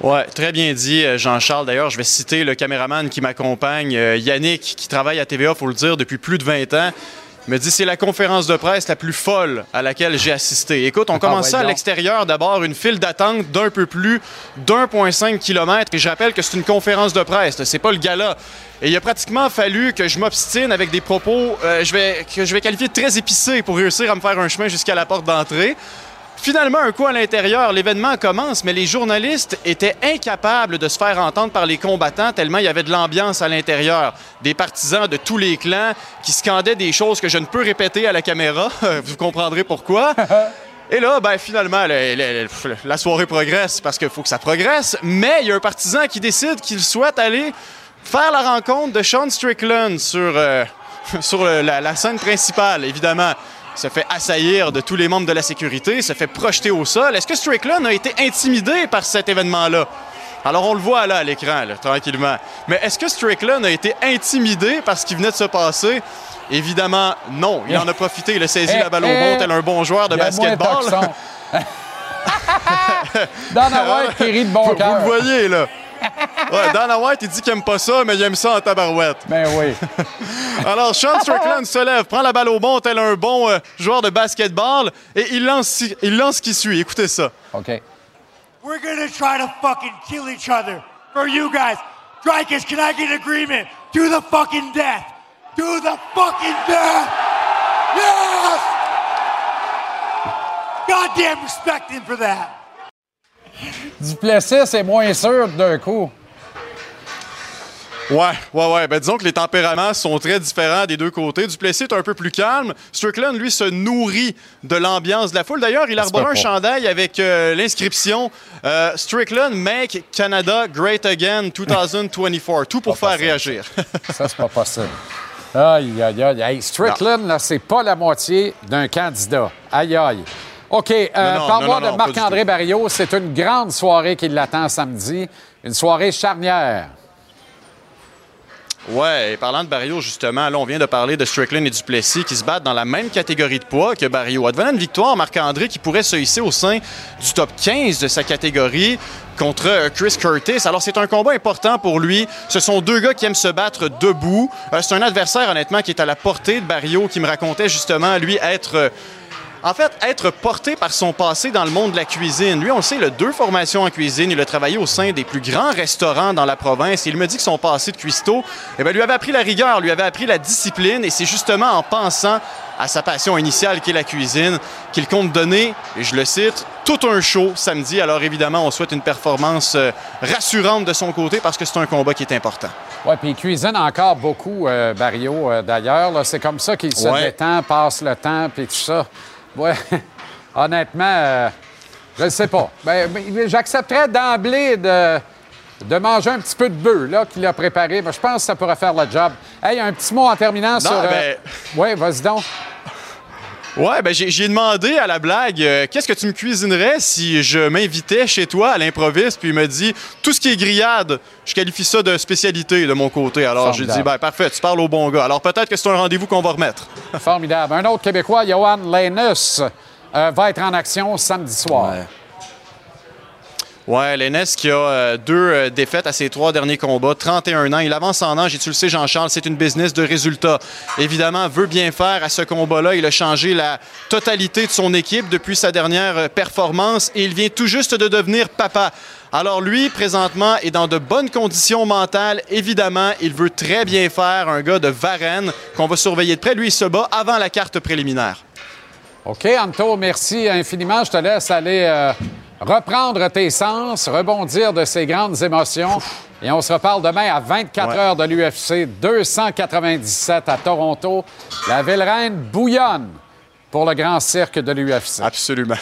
Ouais, très bien dit, euh, Jean-Charles. D'ailleurs, je vais citer le caméraman qui m'accompagne, euh, Yannick, qui travaille à TVA, faut le dire, depuis plus de 20 ans. Il me dit c'est la conférence de presse la plus folle à laquelle j'ai assisté. Écoute, on commence ouais, ça à l'extérieur. D'abord, une file d'attente d'un peu plus d'1,5 km. Et je rappelle que c'est une conférence de presse, c'est pas le gala. Et il a pratiquement fallu que je m'obstine avec des propos euh, je vais, que je vais qualifier de très épicés pour réussir à me faire un chemin jusqu'à la porte d'entrée. Finalement, un coup à l'intérieur, l'événement commence, mais les journalistes étaient incapables de se faire entendre par les combattants tellement il y avait de l'ambiance à l'intérieur. Des partisans de tous les clans qui scandaient des choses que je ne peux répéter à la caméra. Vous comprendrez pourquoi. Et là, ben, finalement, le- le- le- la soirée progresse parce qu'il faut que ça progresse. Mais il y a un partisan qui décide qu'il souhaite aller faire la rencontre de Sean Strickland sur, euh, sur la, la scène principale, évidemment. Se fait assaillir de tous les membres de la sécurité, se fait projeter au sol. Est-ce que Strickland a été intimidé par cet événement-là? Alors, on le voit là à l'écran, là, tranquillement. Mais est-ce que Strickland a été intimidé par ce qui venait de se passer? Évidemment, non. Il en a profité. Il a saisi Eh, la balle au eh, bon, tel un bon joueur de basketball. Dana White qui rit de bon cœur. Vous le voyez, là. Ouais, Dana White, il dit qu'il aime pas ça, mais il aime ça en tabarouette. Ben oui. Alors, Sean Strickland se lève, prend la balle au bon, tel un bon euh, joueur de basketball, et il lance, il lance ce qui suit. Écoutez ça. OK. We're gonna try to fucking kill each other for you guys. Dreykus, can I get agreement? To the fucking death. To the fucking death. Yes! Goddamn respect him for that. Duplessis est moins sûr d'un coup. Ouais, ouais, ouais. Ben, disons que les tempéraments sont très différents des deux côtés. Duplessis est un peu plus calme. Strickland, lui, se nourrit de l'ambiance de la foule. D'ailleurs, il arbore un chandail avec euh, l'inscription euh, Strickland Make Canada Great Again 2024. Tout pour faire réagir. Ça, c'est pas possible. Aïe, aïe, aïe. Strickland, là, c'est pas la moitié d'un candidat. Aïe, aïe. OK, euh, parle-moi de Marc-André Barriot. C'est une grande soirée qui l'attend samedi. Une soirée charnière. Ouais, et parlant de Barrio, justement, là, on vient de parler de Strickland et Duplessis qui se battent dans la même catégorie de poids que Barrio. Advenant une victoire, Marc-André qui pourrait se hisser au sein du top 15 de sa catégorie contre euh, Chris Curtis. Alors, c'est un combat important pour lui. Ce sont deux gars qui aiment se battre debout. Euh, c'est un adversaire, honnêtement, qui est à la portée de Barrio, qui me racontait justement, lui, être... en fait, être porté par son passé dans le monde de la cuisine. Lui, on le sait, il a deux formations en cuisine. Il a travaillé au sein des plus grands restaurants dans la province. Et il me dit que son passé de cuistot eh bien, lui avait appris la rigueur, lui avait appris la discipline. Et c'est justement en pensant à sa passion initiale qui est la cuisine qu'il compte donner, et je le cite, tout un show samedi. Alors évidemment, on souhaite une performance euh, rassurante de son côté parce que c'est un combat qui est important. Oui, puis il cuisine encore beaucoup, euh, Barrio, euh, d'ailleurs. C'est comme ça qu'il se Ouais. détend, passe le temps, puis tout ça. Ouais, honnêtement, euh, je ne sais pas. Ben, J'accepterais d'emblée de, de manger un petit peu de bœuf qu'il a préparé. Mais je pense que ça pourrait faire le job. Hey, un petit mot en terminant sur... ben- Oui, vas-y donc. Ouais, ben j'ai demandé à la blague, euh, qu'est-ce que tu me cuisinerais si je m'invitais chez toi à l'improviste, puis il me dit, tout ce qui est grillade, je qualifie ça de spécialité de mon côté. Alors j'ai dit, ben parfait, tu parles au bon gars. Alors peut-être que c'est un rendez-vous qu'on va remettre. Formidable. Un autre Québécois, Johan Lenus, euh, va être en action samedi soir. Ouais, Lennes qui a euh, deux euh, défaites à ses trois derniers combats, 31 ans. Il avance en âge et tu le sais, Jean-Charles, c'est une business de résultats. Évidemment, veut bien faire à ce combat-là. Il a changé la totalité de son équipe depuis sa dernière euh, performance et il vient tout juste de devenir papa. Alors lui, présentement, est dans de bonnes conditions mentales. Évidemment, il veut très bien faire. Un gars de Varennes qu'on va surveiller de près. Lui, il se bat avant la carte préliminaire. OK, Anto, merci infiniment. Je te laisse aller reprendre tes sens, rebondir de ces grandes émotions. Et on se reparle demain à 24 Ouais. heures de l'UFC 297 à Toronto. La ville reine bouillonne pour le grand cirque de l'UFC. Absolument.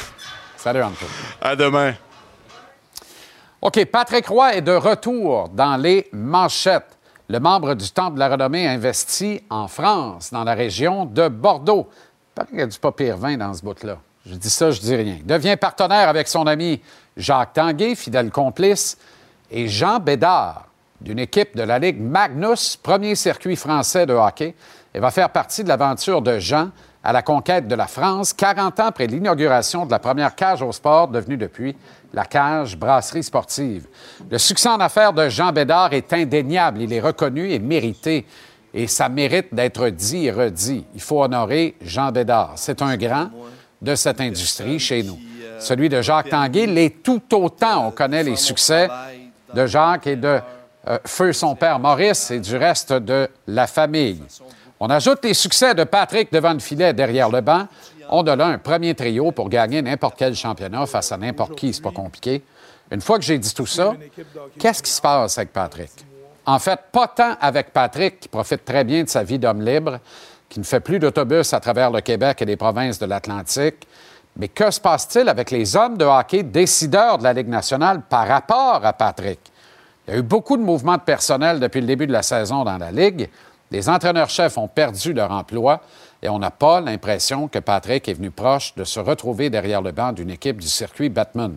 Salut, Anto. À demain. OK, Patrick Roy est de retour dans les manchettes. Le membre du Temple de la Renommée investit en France, dans la région de Bordeaux. Il paraît qu'il y a du pas pire vin dans ce bout-là. Je dis ça, je dis rien. Devient partenaire avec son ami Jacques Tanguay, fidèle complice, et Jean Bédard, d'une équipe de la Ligue Magnus, premier circuit français de hockey, et va faire partie de l'aventure de Jean à la conquête de la France, 40 ans après l'inauguration de la première cage au sport, devenue depuis la cage brasserie sportive. Le succès en affaires de Jean Bédard est indéniable. Il est reconnu et mérité. Et ça mérite d'être dit et redit. Il faut honorer Jean Bédard. C'est un grand de cette industrie chez nous. Celui de Jacques Tanguay l'est tout autant. On connaît les succès de Jacques et de euh, feu son père Maurice et du reste de la famille. On ajoute les succès de Patrick devant le filet derrière le banc. On a là un premier trio pour gagner n'importe quel championnat face à n'importe qui, c'est pas compliqué. Une fois que j'ai dit tout ça, qu'est-ce qui se passe avec Patrick? En fait, pas tant avec Patrick, qui profite très bien de sa vie d'homme libre, qui ne fait plus d'autobus à travers le Québec et les provinces de l'Atlantique, mais que se passe-t-il avec les hommes de hockey décideurs de la Ligue nationale par rapport à Patrick? Il y a eu beaucoup de mouvements de personnel depuis le début de la saison dans la Ligue. Les entraîneurs-chefs ont perdu leur emploi et on n'a pas l'impression que Patrick est venu proche de se retrouver derrière le banc d'une équipe du circuit Batman.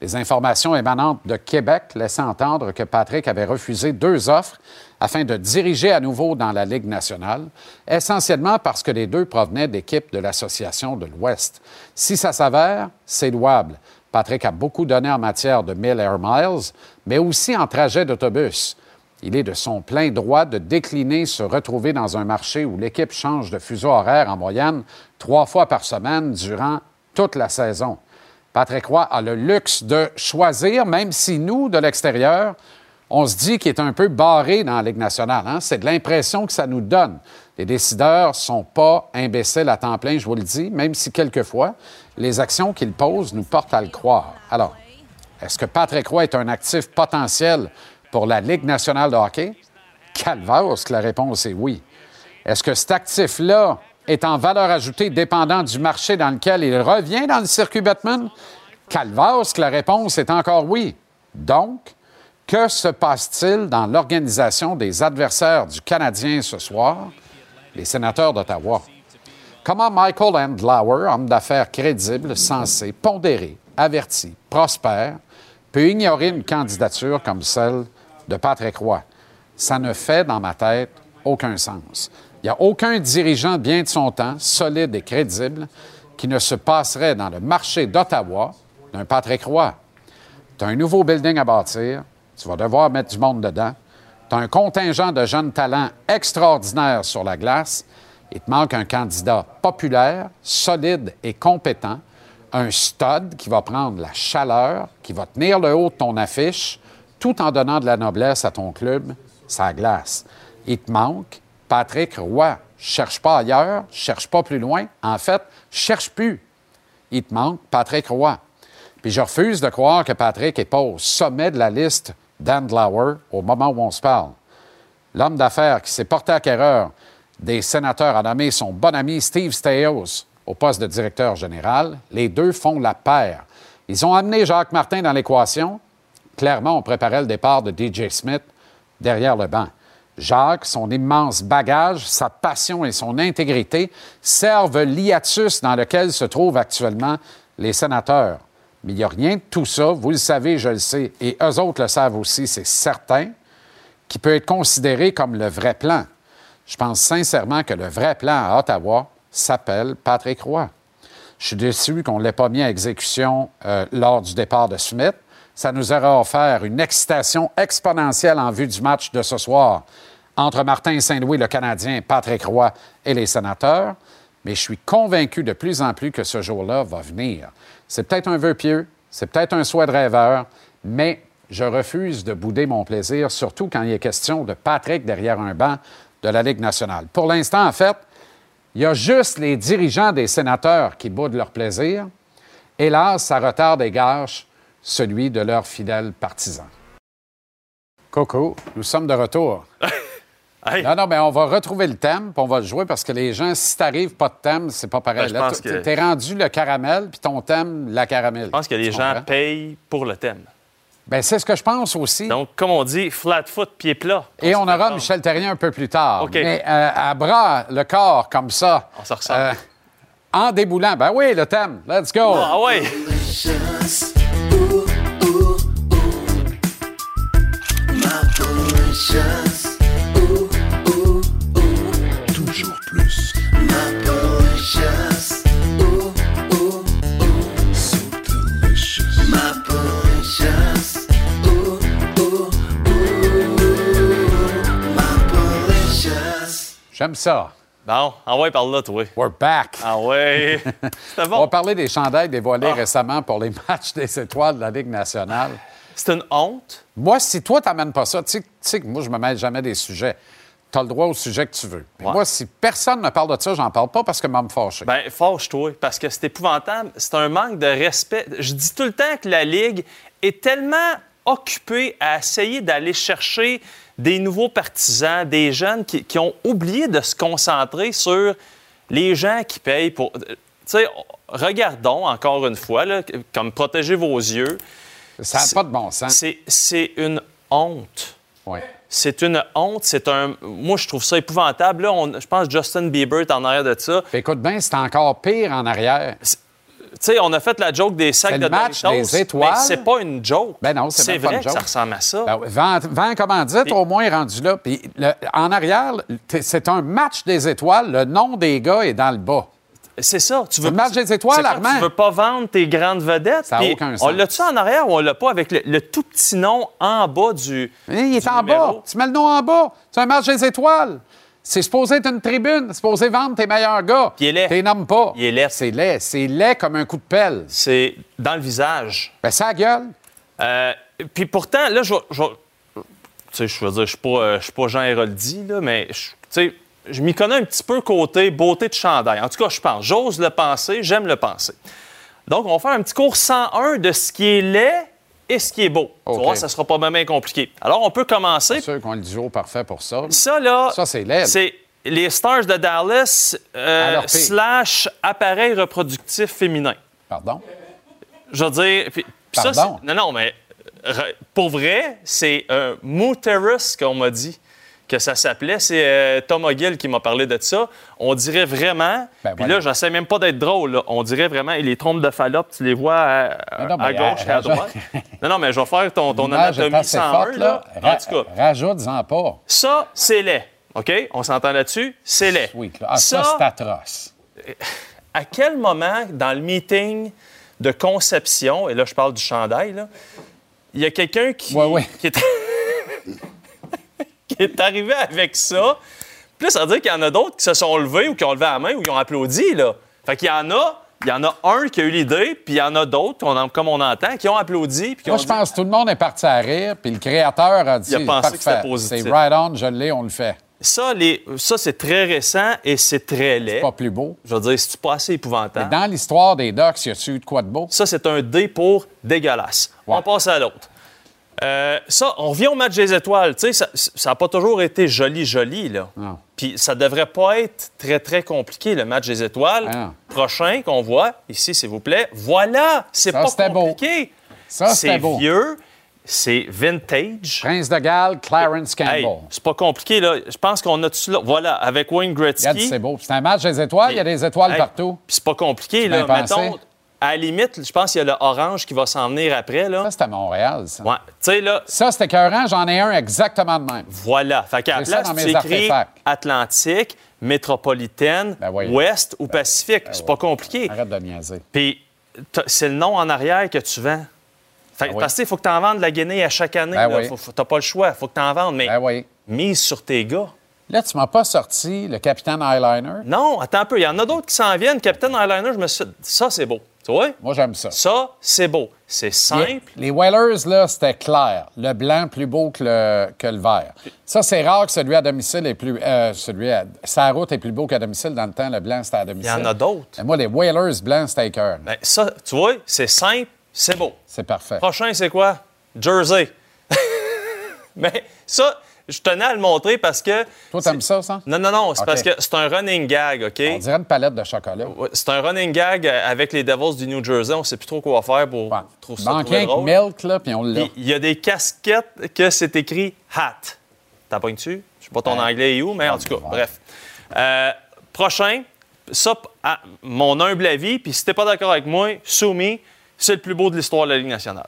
Les informations émanantes de Québec laissaient entendre que Patrick avait refusé deux offres afin de diriger à nouveau dans la Ligue nationale, essentiellement parce que les deux provenaient d'équipes de l'Association de l'Ouest. Si ça s'avère, c'est louable. Patrick a beaucoup donné en matière de 1000 air miles, mais aussi en trajet d'autobus. Il est de son plein droit de décliner se retrouver dans un marché où l'équipe change de fuseau horaire en moyenne trois fois par semaine durant toute la saison. Patrick Roy a le luxe de choisir, même si nous, de l'extérieur, on se dit qu'il est un peu barré dans la Ligue nationale. Hein? C'est de l'impression que ça nous donne. Les décideurs ne sont pas imbéciles à temps plein, je vous le dis, même si quelquefois, les actions qu'ils posent nous portent à le croire. Alors, est-ce que Patrick Roy est un actif potentiel pour la Ligue nationale de hockey? Calvaire, que la réponse est oui. Est-ce que cet actif-là est en valeur ajoutée dépendant du marché dans lequel il revient dans le circuit Batman? Calvaire, que la réponse est encore oui. Donc, que se passe-t-il dans l'organisation des adversaires du Canadien ce soir, les sénateurs d'Ottawa? Comment Michael Andlauer, homme d'affaires crédible, sensé, pondéré, averti, prospère, peut ignorer une candidature comme celle de Patrick Roy? Ça ne fait, dans ma tête, aucun sens. Il n'y a aucun dirigeant bien de son temps, solide et crédible, qui ne se passerait dans le marché d'Ottawa d'un Patrick Roy. Tu as un nouveau building à bâtir, tu vas devoir mettre du monde dedans. Tu as un contingent de jeunes talents extraordinaires sur la glace. Il te manque un candidat populaire, solide et compétent, un stud qui va prendre la chaleur, qui va tenir le haut de ton affiche, tout en donnant de la noblesse à ton club, sa glace. Il te manque Patrick Roy. Cherche pas ailleurs, cherche pas plus loin. En fait, cherche plus. Il te manque Patrick Roy. Puis je refuse de croire que Patrick n'est pas au sommet de la liste d'Andlauer au moment où on se parle. L'homme d'affaires qui s'est porté acquéreur des sénateurs a nommé son bon ami Steve Staios au poste de directeur général. Les deux font la paire. Ils ont amené Jacques Martin dans l'équation. Clairement, on préparait le départ de DJ Smith derrière le banc. Jacques, son immense bagage, sa passion et son intégrité servent l'hiatus dans lequel se trouvent actuellement les sénateurs. Mais il n'y a rien de tout ça, vous le savez, je le sais, et eux autres le savent aussi, c'est certain, qui peut être considéré comme le vrai plan. Je pense sincèrement que le vrai plan à Ottawa s'appelle Patrick Roy. Je suis déçu qu'on ne l'ait pas mis à exécution euh, lors du départ de Smith. Ça nous aura offert une excitation exponentielle en vue du match de ce soir entre Martin Saint-Louis, le Canadien, Patrick Roy et les sénateurs. Mais je suis convaincu de plus en plus que ce jour-là va venir. C'est peut-être un vœu pieux, c'est peut-être un souhait de rêveur, mais je refuse de bouder mon plaisir, surtout quand il est question de Patrick derrière un banc de la Ligue nationale. Pour l'instant, en fait, il y a juste les dirigeants des sénateurs qui boudent leur plaisir. Hélas, ça retarde et gâche celui de leurs fidèles partisans. Coco, nous sommes de retour. Non, non, mais on va retrouver le thème, puis on va le jouer parce que les gens, si t'arrives pas de thème, c'est pas pareil. Ben, je pense que- T'es rendu le caramel, puis ton thème, la caramel. Je pense que les Tu gens comprends? payent pour le thème. Ben, c'est ce que je pense aussi. Donc, comme on dit, flat foot, pied plat. Et on aura Michel Terrien un peu plus tard. OK. Mais euh, à bras, le corps, comme ça. On se ressemble. euh, en déboulant. Ben oui, le thème. Let's go. Ah ouais! J'aime ça. Bon, ah ouais, par là, toi. We're back. Ah ouais. C'était On va bon. parler des chandails dévoilés Ah. récemment pour les matchs des étoiles de la Ligue nationale. C'est une honte? Moi, si toi, t'amènes pas ça, tu sais- que moi, je me mêle jamais des sujets. Tu as le droit au sujet que tu veux. Mais Ouais. Moi, si personne ne parle de ça, j'en parle pas parce que m'a me fâché. Ben, fâche-toi, parce que c'est épouvantable. C'est un manque de respect. Je dis tout le temps que la Ligue est tellement occupée à essayer d'aller chercher des nouveaux partisans, des jeunes qui, qui ont oublié de se concentrer sur les gens qui payent pour. Tu sais, regardons encore une fois, là, comme protéger vos yeux. Ça n'a pas de bon sens. C'est- une honte. Oui. C'est une honte. C'est un. Moi, je trouve ça épouvantable. Là, on- je pense que Justin Bieber est en arrière de ça. Écoute bien, c'est encore pire en arrière. Tu sais, on a fait la joke des sacs de match Doritos, des étoiles? Mais c'est pas une joke. Ben non, c'est pas vrai une que ça ressemble à ça. Ben vent, vent commandite, au moins, rendu là. Puis le- en arrière, c'est un match des étoiles. Le nom des gars est dans le bas. C'est ça. Tu veux Le match des étoiles, Armand? Tu veux pas vendre tes grandes vedettes? Ça a Puis aucun On sens. l'a-tu en arrière ou on l'a pas avec le, le tout petit nom en bas du. Il est du en numéro? bas. Tu mets le nom en bas. C'est un match des étoiles. C'est supposé être une tribune. C'est supposé vendre tes meilleurs gars. Puis il est laid. T'es nommes pas. Il est laid. C'est laid. C'est laid comme un coup de pelle. C'est dans le visage. Ben, ça gueule. Euh, puis pourtant, là, je vais- je Tu sais, je veux dire, je suis pas, euh, je suis pas Jean Héroldi, là, mais je- tu sais, je m'y connais un petit peu côté beauté de chandail. En tout cas, je pense. J'ose le penser, j'aime le penser. Donc, on va faire un petit cours 101 de ce qui est laid et ce qui est beau. Tu OK. vas voir, ça sera pas bien compliqué. Alors, on peut commencer. C'est sûr qu'on a le duo parfait pour ça. Ça, là, Ça, c'est laid. c'est les Stars de Dallas euh, slash appareil reproductif féminin. Pardon? Je veux dire. puis- ça, Pardon? non, non, mais re- pour vrai, c'est un Muterus qu'on m'a dit que ça s'appelait. C'est euh, Tom O'Gill qui m'a parlé de ça. On dirait vraiment. Ben, puis voilà. là, j'essaie même pas d'être drôle. là. On dirait vraiment. Et les trompes de Fallope, tu les vois à, non, gauche et à droite. non, non, mais je vais faire ton, ton anatomie 101. forte, là. là. En tout cas. Ra- Rajoute-en pas. Ça, c'est laid. OK? On s'entend là-dessus? C'est laid. Oui, là. Ah, ça, c'est atroce. à quel moment, dans le meeting de conception, et là, je parle du chandail, là, il y a quelqu'un qui, qui est... qui est arrivé avec ça. Puis là, ça veut dire qu'il y en a d'autres qui se sont levés ou qui ont levé la main ou qui ont applaudi, là. Fait qu'il y en a... Il y en a un qui a eu l'idée, puis il y en a d'autres, on comme on entend, qui ont applaudi. Puis qui Moi, ont je dit- pense que tout le monde est parti à rire, puis le créateur a dit Il a pensé que c'était parfait. positif. C'est right on, je l'ai, on le fait. Ça, les... ça c'est très récent et c'est très laid. Pas plus beau. Je veux dire, c'est pas assez épouvantable. Mais dans l'histoire des Ducks, y a-tu eu de quoi de beau? Ça, c'est un D pour dégueulasse. On passe à l'autre. Euh, ça, on revient au match des étoiles. Tu sais, ça n'a pas toujours été joli, joli, là. Non. Puis ça devrait pas être très, très compliqué, le match des étoiles. Ah non. Prochain qu'on voit, ici, s'il vous plaît. Voilà! C'est pas c'était beau. compliqué. Ça, C'est beau. vieux, c'est vintage. Prince de Galles, Clarence Campbell. Hey, c'est pas compliqué, là. Je pense qu'on a tout là. Voilà, avec Wayne Gretzky. C'est beau. C'est un match des étoiles, il y a des étoiles Hey, partout. Puis c'est pas compliqué, là. Mettons, à la limite, je pense qu'il y a le orange qui va s'en venir après, là. Ça, c'est à Montréal, ça. Ouais. Tu sais, là, Ça, c'était écœurant, j'en ai un exactement de même. voilà. Fait qu'à la place, tu écris. Atlantique, métropolitaine, Ben oui. ouest ou pacifique. c'est pas compliqué. Arrête de niaiser. Puis c'est le nom en arrière que tu vends. Fait, Ben oui. Parce qu'il faut que tu en vendes de la Guinée à chaque année. Ben oui. T'as pas le choix. faut que tu en vendes. Mais Ben oui. mise sur tes gars. Là, tu m'as pas sorti le Capitaine Eyeliner. Non, attends un peu. Il y en a d'autres qui s'en viennent. Captain Eyeliner, je me suis ça, c'est beau. Tu vois? Moi, j'aime ça. Ça, c'est beau. C'est simple. Les, les Whalers, là, c'était clair. Le blanc plus beau que le, que le vert. Ça, c'est rare que celui à domicile est plus. Euh, celui à. Sa route est plus beau qu'à domicile. Dans le temps, le blanc, c'était à Il y domicile. en a d'autres. Mais moi, les Whalers blancs, c'était cœur. Ben, ça, tu vois, c'est simple, c'est beau. C'est parfait. Prochain, c'est quoi? Jersey. Mais ça, je tenais à le montrer parce que. Toi, t'aimes ça, ça? Non, non, non, c'est parce que c'est un running gag, OK? On dirait une palette de chocolat. Ouais, C'est un running gag avec les Devils du New Jersey. On sait plus trop quoi faire pour trouver ça Manquait trouver un drôle. milk, là, puis on l'a. Il y a des casquettes que c'est écrit hat. Dessus? Je sais pas ton anglais est où, mais en tout cas, bref. Euh, prochain, ça, à mon humble avis, puis si t'es pas d'accord avec moi, soumis, c'est le plus beau de l'histoire de la Ligue nationale.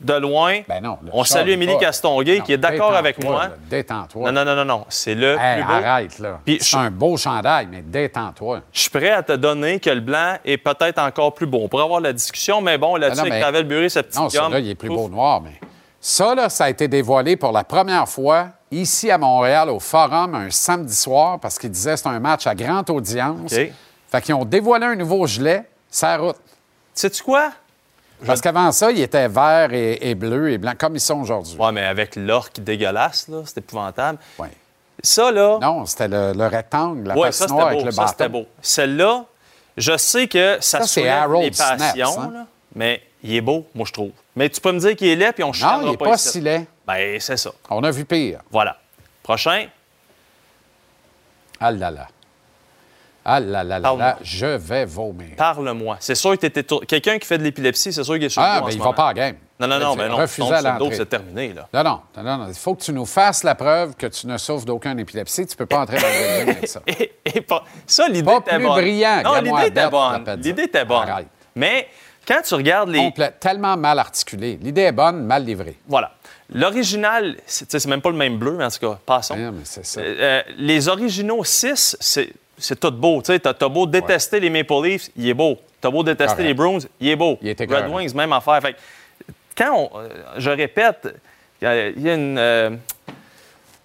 De loin, Ben non. on salue Émilie. Castonguay, qui est d'accord avec moi. Détends-toi. Non, non, non, non, non. C'est le Hey, plus beau. arrête, là. C'est un beau chandail, mais détends-toi. Je suis prêt à te donner que le blanc est peut-être encore plus beau. On pourrait avoir la discussion, mais bon, là-dessus, avec Pavel Buré, sa petite Non, celui-là, il est plus beau noir, mais. Ça, là, ça a été dévoilé pour la première fois ici à Montréal, au Forum, un samedi soir, parce qu'ils disaient que c'est un match à grande audience. OK. Fait qu'ils ont dévoilé un nouveau gilet, ça route. Sais-tu quoi? Parce qu'avant ça, il était vert et, et bleu et blanc, comme ils sont aujourd'hui. Ouais, mais avec l'orque dégueulasse, là, c'est épouvantable. Ça, là. Non, c'était le, le rectangle, la Ouais, ça, avec beau. le Ça, c'était beau. Celle-là, je sais que ça, Ça, soulève les passions, Snaps, hein? là, mais il est beau, moi, je trouve. Mais tu peux me dire qu'il est laid, puis on Non, chialera il n'est pas si laid. Ben, c'est ça. On a vu pire. Voilà. Prochain. Ah là là. Ah là là là là, je vais vomir. Parle-moi. C'est sûr que t'étais tour- Quelqu'un qui fait de l'épilepsie, c'est sûr qu'il est sur Ah, mais ce il va moment. pas à game. Non, non, non, Il ben non. refusé à l'entrée. c'est terminé, là. Non, non, non, non. Il faut que tu nous fasses la preuve que tu ne souffres d'aucune épilepsie. Tu peux pas entrer dans le ring avec ça. Et pas- ça, l'idée Pas était plus bonne. brillant, Non, l'idée était bonne. L'idée était bonne. Arrête. Mais quand tu regardes les... Complète- tellement mal articulé. L'idée est bonne, mal livrée. Voilà. L'original, c'est tu sais, c'est même pas le même bleu, mais en tout cas, passons. Ah, mais ça. Euh, euh, les originaux 6, c'est c'est tout beau. Tu sais, t'as beau détester les Maple Leafs, il est beau. T'as beau détester Correct. les Bruins, il est beau. Il était Red. Wings, même affaire. Fait quand on- euh, je répète, il y a- il y a une... euh,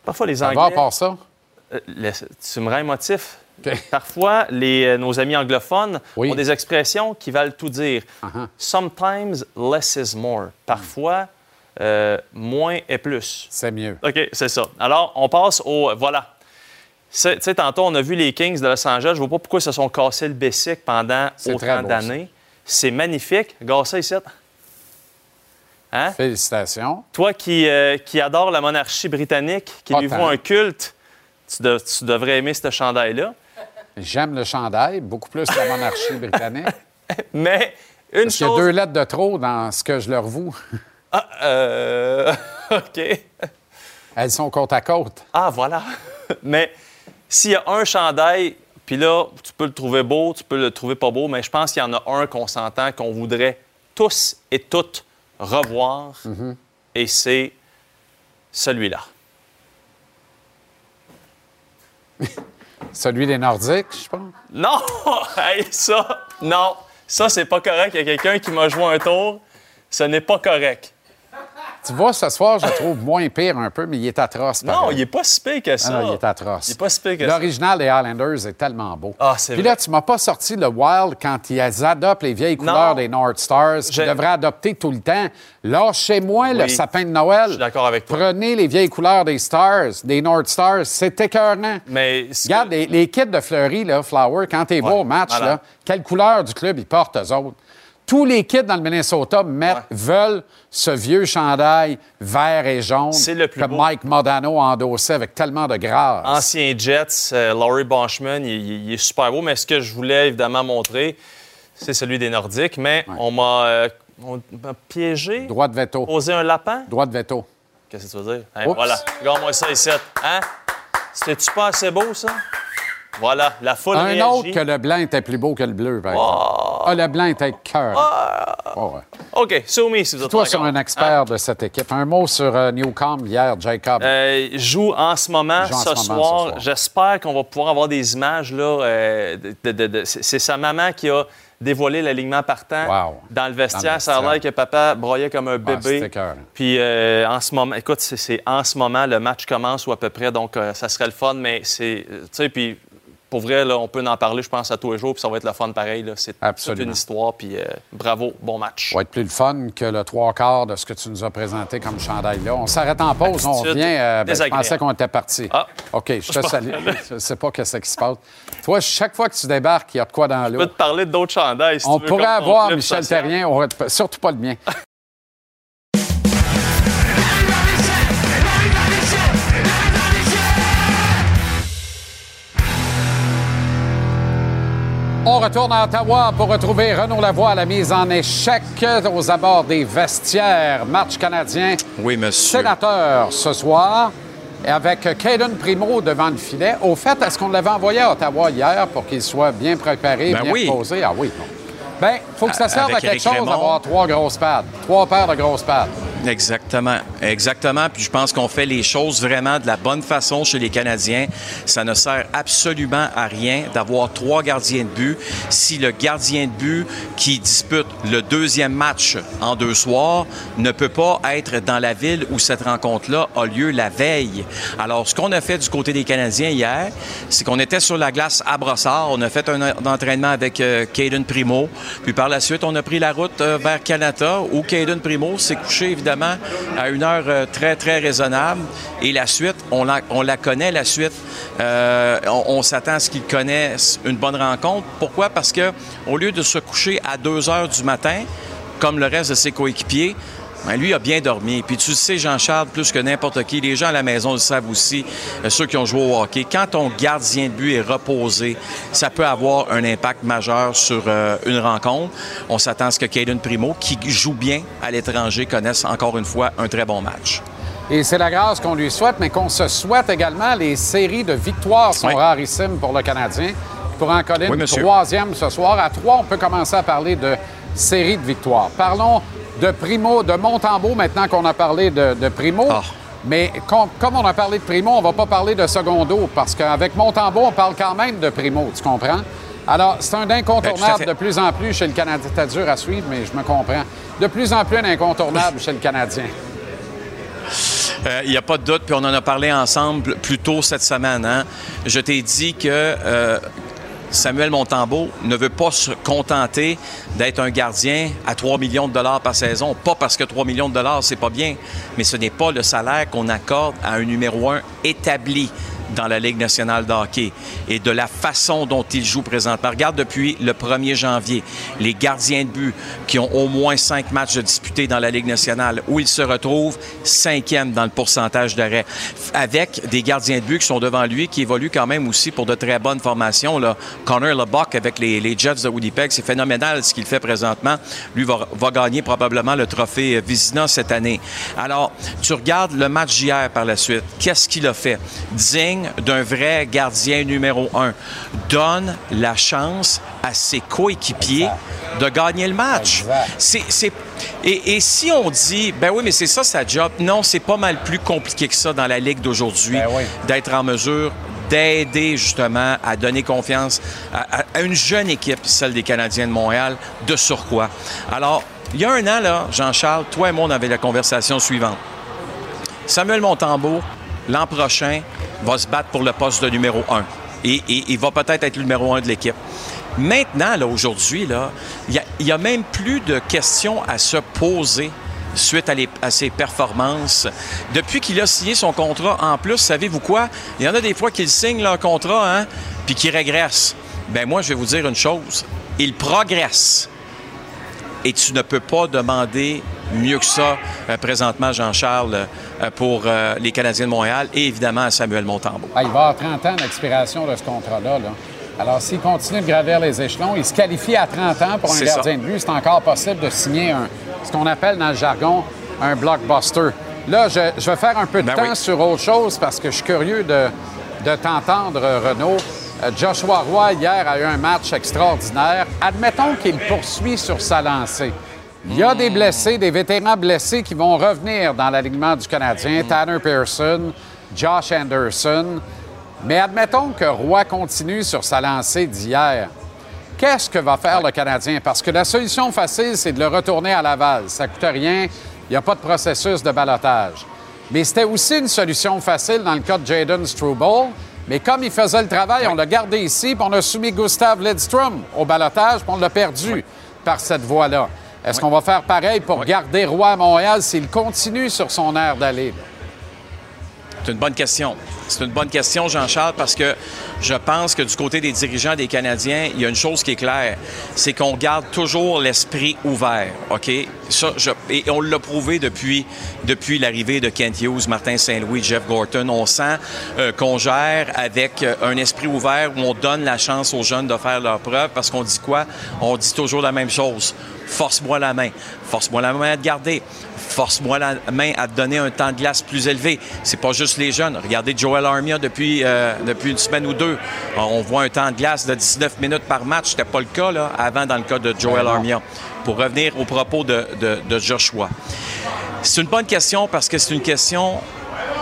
parfois, les Anglais... part ça? Euh, laisse- tu me rends émotif. Parfois, les, euh, nos amis anglophones Oui. ont des expressions qui veulent tout dire. Uh-huh. Sometimes less is more. Parfois, euh, moins est plus. C'est mieux. OK, c'est ça. Alors, on passe au. Voilà. Tu sais, tantôt, on a vu les Kings de Los Angeles. Je ne vois pas pourquoi ils se sont cassés le bessic pendant autant d'années. C'est magnifique. Regarde ça ici. Hein? Félicitations. Toi qui, euh, qui adore la monarchie britannique, qui Pas lui tant. voit un culte, tu, de- tu devrais aimer ce chandail-là. J'aime le chandail, beaucoup plus que la monarchie britannique. Mais une Parce qu'il y a chose. deux lettres de trop dans ce que je leur voue. Ah, euh, OK. Elles sont côte à côte. Ah, voilà. mais s'il y a un chandail, puis là, tu peux le trouver beau, tu peux le trouver pas beau, mais je pense qu'il y en a un qu'on s'entend, qu'on voudrait tous et toutes revoir, Mm-hmm. et c'est celui-là. Celui des Nordiques, je pense. Non! Hey, ça, non. Ça, c'est pas correct. Il y a quelqu'un qui m'a joué un tour. Ce n'est pas correct. Tu vois, ce soir, je le trouve moins pire un peu, mais il est atroce. Non, il est pas si pire que ça. Ah non, il est atroce. Il est pas si pire que ça. L'original des Highlanders est tellement beau. Ah, c'est Puis vrai. là, tu m'as pas sorti le Wild quand ils adoptent les vieilles couleurs des North Stars, qu'ils J'ai- devraient adopter tout le temps. Lâchez-moi le Oui. sapin de Noël. Je suis d'accord avec toi. Prenez les vieilles couleurs des Stars, des North Stars. C'est écœurant. Mais Regarde, les, les kits de Fleury, là, Flower, quand t'es Ouais, au match, voilà. là, quelle couleur du club ils portent, eux autres? Tous les kits dans le Minnesota mettent, veulent ce vieux chandail vert et jaune C'est le plus que beau. Mike Modano a endossé avec tellement de grâce. Ancien Jets, euh, Laurie Bonchman, il, il- il est super beau, mais ce que je voulais évidemment montrer, c'est celui des Nordiques, mais on m'a euh, on m'a piégé, Droit de veto. posé un lapin? Droit de veto. Qu'est-ce que tu veux dire? Hein, voilà, regarde-moi ça ici. Hein? C'était-tu pas assez beau, ça? Voilà, la foule Un réagit. autre que le blanc était plus beau que le bleu, par exemple. Ah, le blanc était cœur. Oh, ouais. OK, soumis si vous êtes Toi, sur un expert de cette équipe. Un mot sur euh, Newcomb hier, Jacob. Euh, joue en ce moment, Joue en ce, ce moment, soir. ce soir. J'espère qu'on va pouvoir avoir des images. Là, euh, de- de- de- c'est sa maman qui a dévoilé l'alignement partant Wow. dans le vestiaire. Ça a l'air que papa broyait comme un Ah, bébé. écœurant. Puis euh, en ce moment, écoute, c'est- en ce moment, le match commence ou à peu près, donc euh, ça serait le fun, mais c'est, tu sais, puis pour vrai, là, on peut en parler, je pense, à tous les jours, puis ça va être le fun pareil. C'est toute une histoire, puis euh, bravo, bon match. Ça va être plus le fun que le trois quarts de ce que tu nous as présenté comme chandail là. On s'arrête en pause, on revient. euh, ben, je pensais qu'on était parti. Ah. OK, je te salue. je sais pas ce qui se passe. Toi, chaque fois que tu débarques, il y a de quoi dans Je peux l'eau. te parler d'autres chandails si On tu veux, pourrait avoir Michel social. Terrien, on surtout pas le mien. Retourne à Ottawa pour retrouver Renaud Lavoie à la mise en échec aux abords des vestiaires. Match canadien. Oui, monsieur. Sénateur ce soir. Et avec Caden Primo devant le filet. Au fait, est-ce qu'on l'avait envoyé à Ottawa hier pour qu'il soit bien préparé, Ben bien oui. posé? Ah oui. bon. Ben, faut que ça serve à quelque chose d'avoir trois grosses pads. Trois paires de grosses pads. Exactement, exactement. Puis je pense qu'on fait les choses vraiment de la bonne façon chez les Canadiens. Ça ne sert absolument à rien d'avoir trois gardiens de but si le gardien de but qui dispute le deuxième match en deux soirs ne peut pas être dans la ville où cette rencontre-là a lieu la veille. Alors, ce qu'on a fait du côté des Canadiens hier, c'est qu'on était sur la glace à Brossard. On a fait un, entraînement avec euh, Caden Primo. Puis par la suite, on a pris la route euh, vers Canada où Caden Primo s'est couché évidemment à une heure euh, très, très raisonnable. Et la suite, on la, on connaît, la suite. Euh, on, s'attend à ce qu'il connaisse une bonne rencontre. Pourquoi? Parce que au lieu de se coucher à 2 heures du matin, comme le reste de ses coéquipiers, ben, lui a bien dormi. Puis tu sais, Jean-Charles, plus que n'importe qui, les gens à la maison le savent aussi, euh, ceux qui ont joué au hockey, quand ton gardien de but est reposé, ça peut avoir un impact majeur sur euh, une rencontre. On s'attend à ce que Caden Primo, qui joue bien à l'étranger, connaisse encore une fois un très bon match. Et c'est la grâce qu'on lui souhaite, mais qu'on se souhaite également. Les séries de victoires sont rarissimes pour le Canadien. Pour en coller une troisième ce soir. À trois, on peut commencer à parler de série de victoires. Parlons de Primo, de Montembeau, maintenant qu'on a parlé de, Primo. Ah. Mais comme, on a parlé de Primo, on ne va pas parler de Secondo, parce qu'avec Montembeau, on parle quand même de Primo, tu comprends? Alors, c'est un incontournable ben, de plus en plus chez le Canadien. C'est dur à suivre, mais je me comprends. De plus en plus un incontournable chez le Canadien. Il euh, n'y a pas de doute, puis on en a parlé ensemble plus tôt cette semaine. Hein? Je t'ai dit que euh, Samuel Montembeau ne veut pas se contenter d'être un gardien à 3 millions de dollars par saison. Pas parce que 3 millions de dollars, c'est pas bien, mais ce n'est pas le salaire qu'on accorde à un numéro un établi dans la Ligue nationale de et de la façon dont il joue présentement. Regarde depuis le 1er janvier, les gardiens de but qui ont au moins cinq matchs disputés dans la Ligue nationale, où ils se retrouvent cinquième dans le pourcentage d'arrêt, avec des gardiens de but qui sont devant lui, qui évoluent quand même aussi pour de très bonnes formations. Là. Connor LeBuck avec les, les Jets de Winnipeg, c'est phénoménal ce qu'il fait présentement. Lui va, va, gagner probablement le trophée Vizina cette année. Alors, tu regardes le match d'hier par la suite. Qu'est-ce qu'il a fait? D'un vrai gardien numéro un. Donne la chance à ses coéquipiers de gagner le match. C'est, Et, si on dit, ben oui, mais c'est ça sa job, non, c'est pas mal plus compliqué que ça dans la Ligue d'aujourd'hui, ben d'être en mesure d'aider justement à donner confiance à, une jeune équipe, celle des Canadiens de Montréal, de surcroît. Alors, il y a un an, là, Jean-Charles, toi et moi, on avait la conversation suivante. Samuel Montembeau, l'an prochain, va se battre pour le poste de numéro un. Et, il va peut-être être le numéro un de l'équipe. Maintenant, là, aujourd'hui, il n'y a, même plus de questions à se poser suite à, ses performances. Depuis qu'il a signé son contrat, en plus, savez-vous quoi? Il y en a des fois qu'ils signent leur contrat, hein, puis qu'ils régressent. Ben moi, je vais vous dire une chose. Il progresse. Et tu ne peux pas demander mieux que ça euh, présentement, Jean-Charles, euh, pour euh, les Canadiens de Montréal et évidemment à Samuel Montembeau. Ah, il va avoir 30 ans d'expiration de ce contrat-là. Alors, s'il continue de gravir les échelons, il se qualifie à 30 ans pour un gardien de but. C'est encore possible de signer un, ce qu'on appelle dans le jargon un blockbuster. Là, je, vais faire un peu de ben temps sur autre chose parce que je suis curieux de, de t'entendre, Renaud. Joshua Roy, hier, a eu un match extraordinaire. Admettons qu'il poursuit sur sa lancée. Il y a des blessés, des vétérans blessés qui vont revenir dans l'alignement du Canadien. Tanner Pearson, Josh Anderson. Mais admettons que Roy continue sur sa lancée d'hier. Qu'est-ce que va faire le Canadien? Parce que la solution facile, c'est de le retourner à Laval. Ça ne coûte rien. Il n'y a pas de processus de balotage. Mais c'était aussi une solution facile dans le cas de Jaden Struble. Mais comme il faisait le travail, on l'a gardé ici, puis on a soumis Gustav Lidstrom au balotage, puis on l'a perdu par cette voie-là. Est-ce qu'on va faire pareil pour garder Roy à Montréal s'il continue sur son air d'aller? C'est une bonne question. C'est une bonne question, Jean-Charles, parce que je pense que du côté des dirigeants des Canadiens, il y a une chose qui est claire, c'est qu'on garde toujours l'esprit ouvert, OK? Ça, et on l'a prouvé depuis, depuis l'arrivée de Kent Hughes, Martin Saint-Louis, Jeff Gorton. On sent euh, qu'on gère avec euh, un esprit ouvert où on donne la chance aux jeunes de faire leur preuve, parce qu'on dit quoi? On dit toujours la même chose force-moi la main. Force-moi la main à te garder. Force-moi la main à te donner un temps de glace plus élevé. C'est pas juste les jeunes. Regardez Joel Armia depuis, euh, depuis une semaine ou deux. On voit un temps de glace de 19 minutes par match. C'était pas le cas là, avant dans le cas de Joel Armia. Pour revenir au propos de, de Joshua C'est une bonne question parce que c'est une question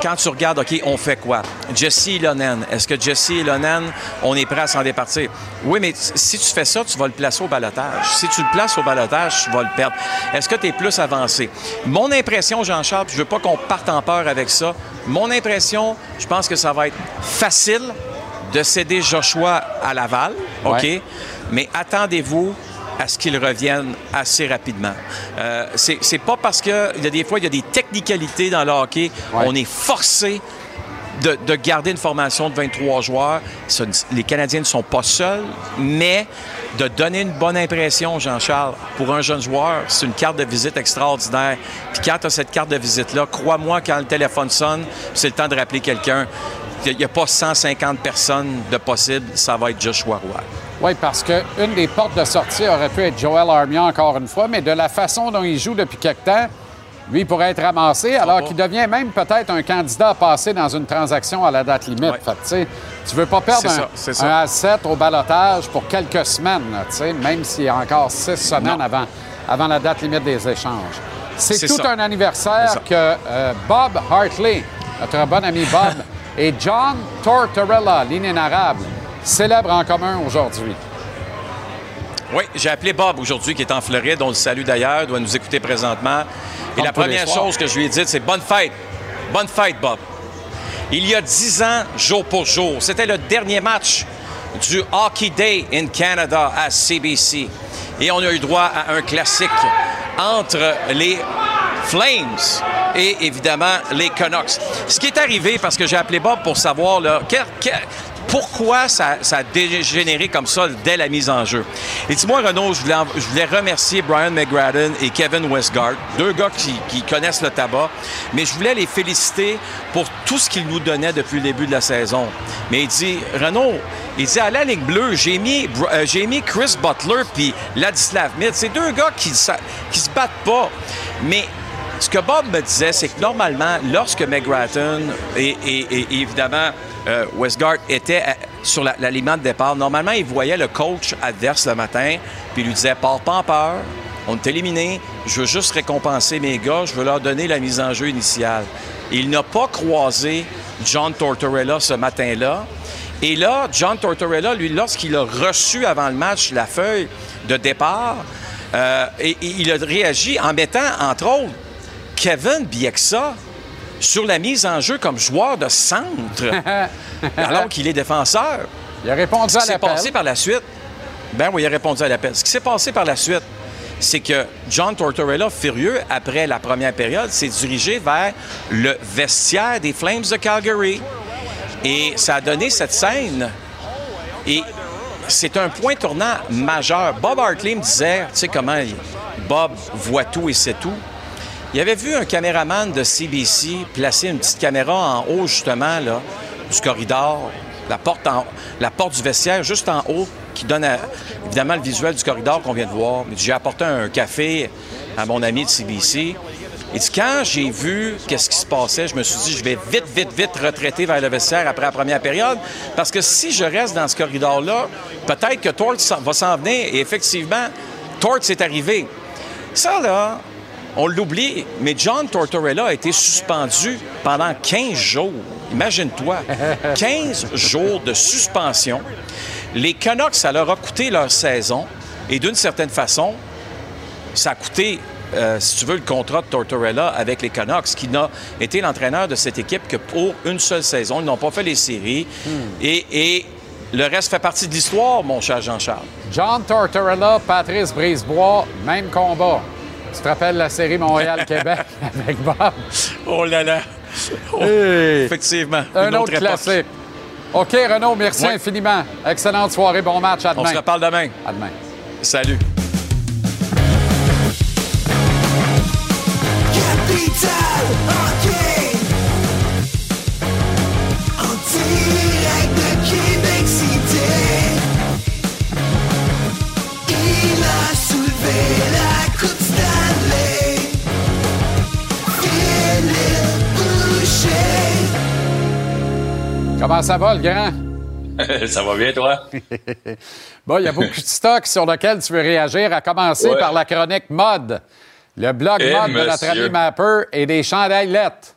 quand tu regardes, OK, on fait quoi? Jesse Ilonen, est-ce que Jesse Ilonen, on est prêt à s'en départir? Oui, mais si tu fais ça, tu vas le placer au balotage. Si tu le places au balotage, tu vas le perdre. Est-ce que tu es plus avancé? Mon impression, Jean-Charles, je veux pas qu'on parte en peur avec ça. Mon impression, je pense que ça va être facile de céder Joshua à Laval, OK? Ouais. Mais attendez-vous à ce qu'il revienne assez rapidement. Euh, c'est pas parce que il y a des fois il y a des technicalités dans le hockey, on est forcé de, de garder une formation de 23 joueurs. Ce- les Canadiens ne sont pas seuls, mais de donner une bonne impression, Jean-Charles, pour un jeune joueur, c'est une carte de visite extraordinaire. Puis quand tu as cette carte de visite-là, crois-moi, quand le téléphone sonne, c'est le temps de rappeler quelqu'un. Il n'y a pas 150 personnes de possible, ça va être Joshua Roy. Oui, parce qu'une des portes de sortie aurait pu être Joel Armia encore une fois, mais de la façon dont il joue depuis quelque temps, lui il pourrait être ramassé, alors qu'il devient même peut-être un candidat à passer dans une transaction à la date limite. Fait que, tu veux pas perdre un, ça, asset au balotage pour quelques semaines, là, même s'il y a encore six semaines avant, avant la date limite des échanges. C'est tout ça. un anniversaire que euh, Bob Hartley, notre bon ami Bob, et John Tortorella, l'inénarrable, célèbrent en commun aujourd'hui. Oui, j'ai appelé Bob aujourd'hui, qui est en Floride. On le salue d'ailleurs, doit nous écouter présentement. Et Comme la première chose que je lui ai dite, c'est bonne fête. Bonne fête, Bob. Il y a dix ans, jour pour jour, c'était le dernier match du Hockey Day in Canada à CBC. Et on a eu droit à un classique entre les Flames et évidemment les Canucks. Ce qui est arrivé, parce que j'ai appelé Bob pour savoir là, quel- quel- pourquoi ça, ça a dégénéré comme ça dès la mise en jeu? Et dis-moi, Renaud, je voulais, je voulais remercier Brian McGradden et Kevin Westgard, deux gars qui, qui connaissent le tabac, mais je voulais les féliciter pour tout ce qu'ils nous donnaient depuis le début de la saison. Mais il dit, Renaud, il dit, à la ligne bleue, j'ai mis, euh, j'ai mis Chris Butler puis Ladislav Mitz. C'est deux gars qui, qui se battent pas. Mais ce que Bob me disait, c'est que normalement, lorsque McGratton et, évidemment euh, Westgard étaient à- sur la- l'aliment de départ, normalement, il voyait le coach adverse le matin, puis il lui disait Pars pas en peur, on est éliminé, je veux juste récompenser mes gars, je veux leur donner la mise en jeu initiale. Il n'a pas croisé John Tortorella ce matin-là. Et là, John Tortorella, lui, lorsqu'il a reçu avant le match la feuille de départ, euh, il a réagi en mettant, entre autres, Kevin Bieksa sur la mise en jeu comme joueur de centre, alors qu'il est défenseur. Il a répondu Ce qui à s'est l'appel. passé par la suite, ben oui, il a répondu à l'appel. Ce qui s'est passé par la suite, c'est que John Tortorella, furieux, après la première période, s'est dirigé vers le vestiaire des Flames de Calgary. Et ça a donné cette scène. Et c'est un point tournant majeur. Bob Hartley me disait, tu sais comment Bob voit tout et sait tout. Il avait vu un caméraman de CBC placer une petite caméra en haut, justement, là, du corridor, la porte, en- la porte du vestiaire, juste en haut, qui donne évidemment le visuel du corridor qu'on vient de voir. J'ai apporté un café à mon ami de CBC. Il dit, quand j'ai vu qu'est-ce qui se passait, je me suis dit, je vais vite, vite, vite retraiter vers le vestiaire après la première période, parce que si je reste dans ce corridor-là, peut-être que Torts va s'en venir. Et effectivement, Torts est arrivé. Ça, là, on l'oublie, mais John Tortorella a été suspendu pendant 15 jours. Imagine-toi, 15 jours de suspension. Les Canucks, ça leur a coûté leur saison. Et d'une certaine façon, ça a coûté, euh, si tu veux, le contrat de Tortorella avec les Canucks, qui n'a été l'entraîneur de cette équipe que pour une seule saison. Ils n'ont pas fait les séries. Et, et le reste fait partie de l'histoire, mon cher Jean-Charles. John Tortorella, Patrice Brisebois, même combat. Tu te rappelles la série Montréal-Québec avec Bob? Oh là là! Oh. Effectivement. Un autre, époque. classique. OK, Renaud, merci infiniment. Excellente soirée, bon match. À On demain. se reparle demain. À demain. Salut. Comment ça va, le grand? Ça va bien, toi? Bon, il y a beaucoup de stocks sur lesquels tu veux réagir, à commencer Ouais. par la chronique mode. Le blog Eh, mode de notre ami Mapper et des chandails lettres.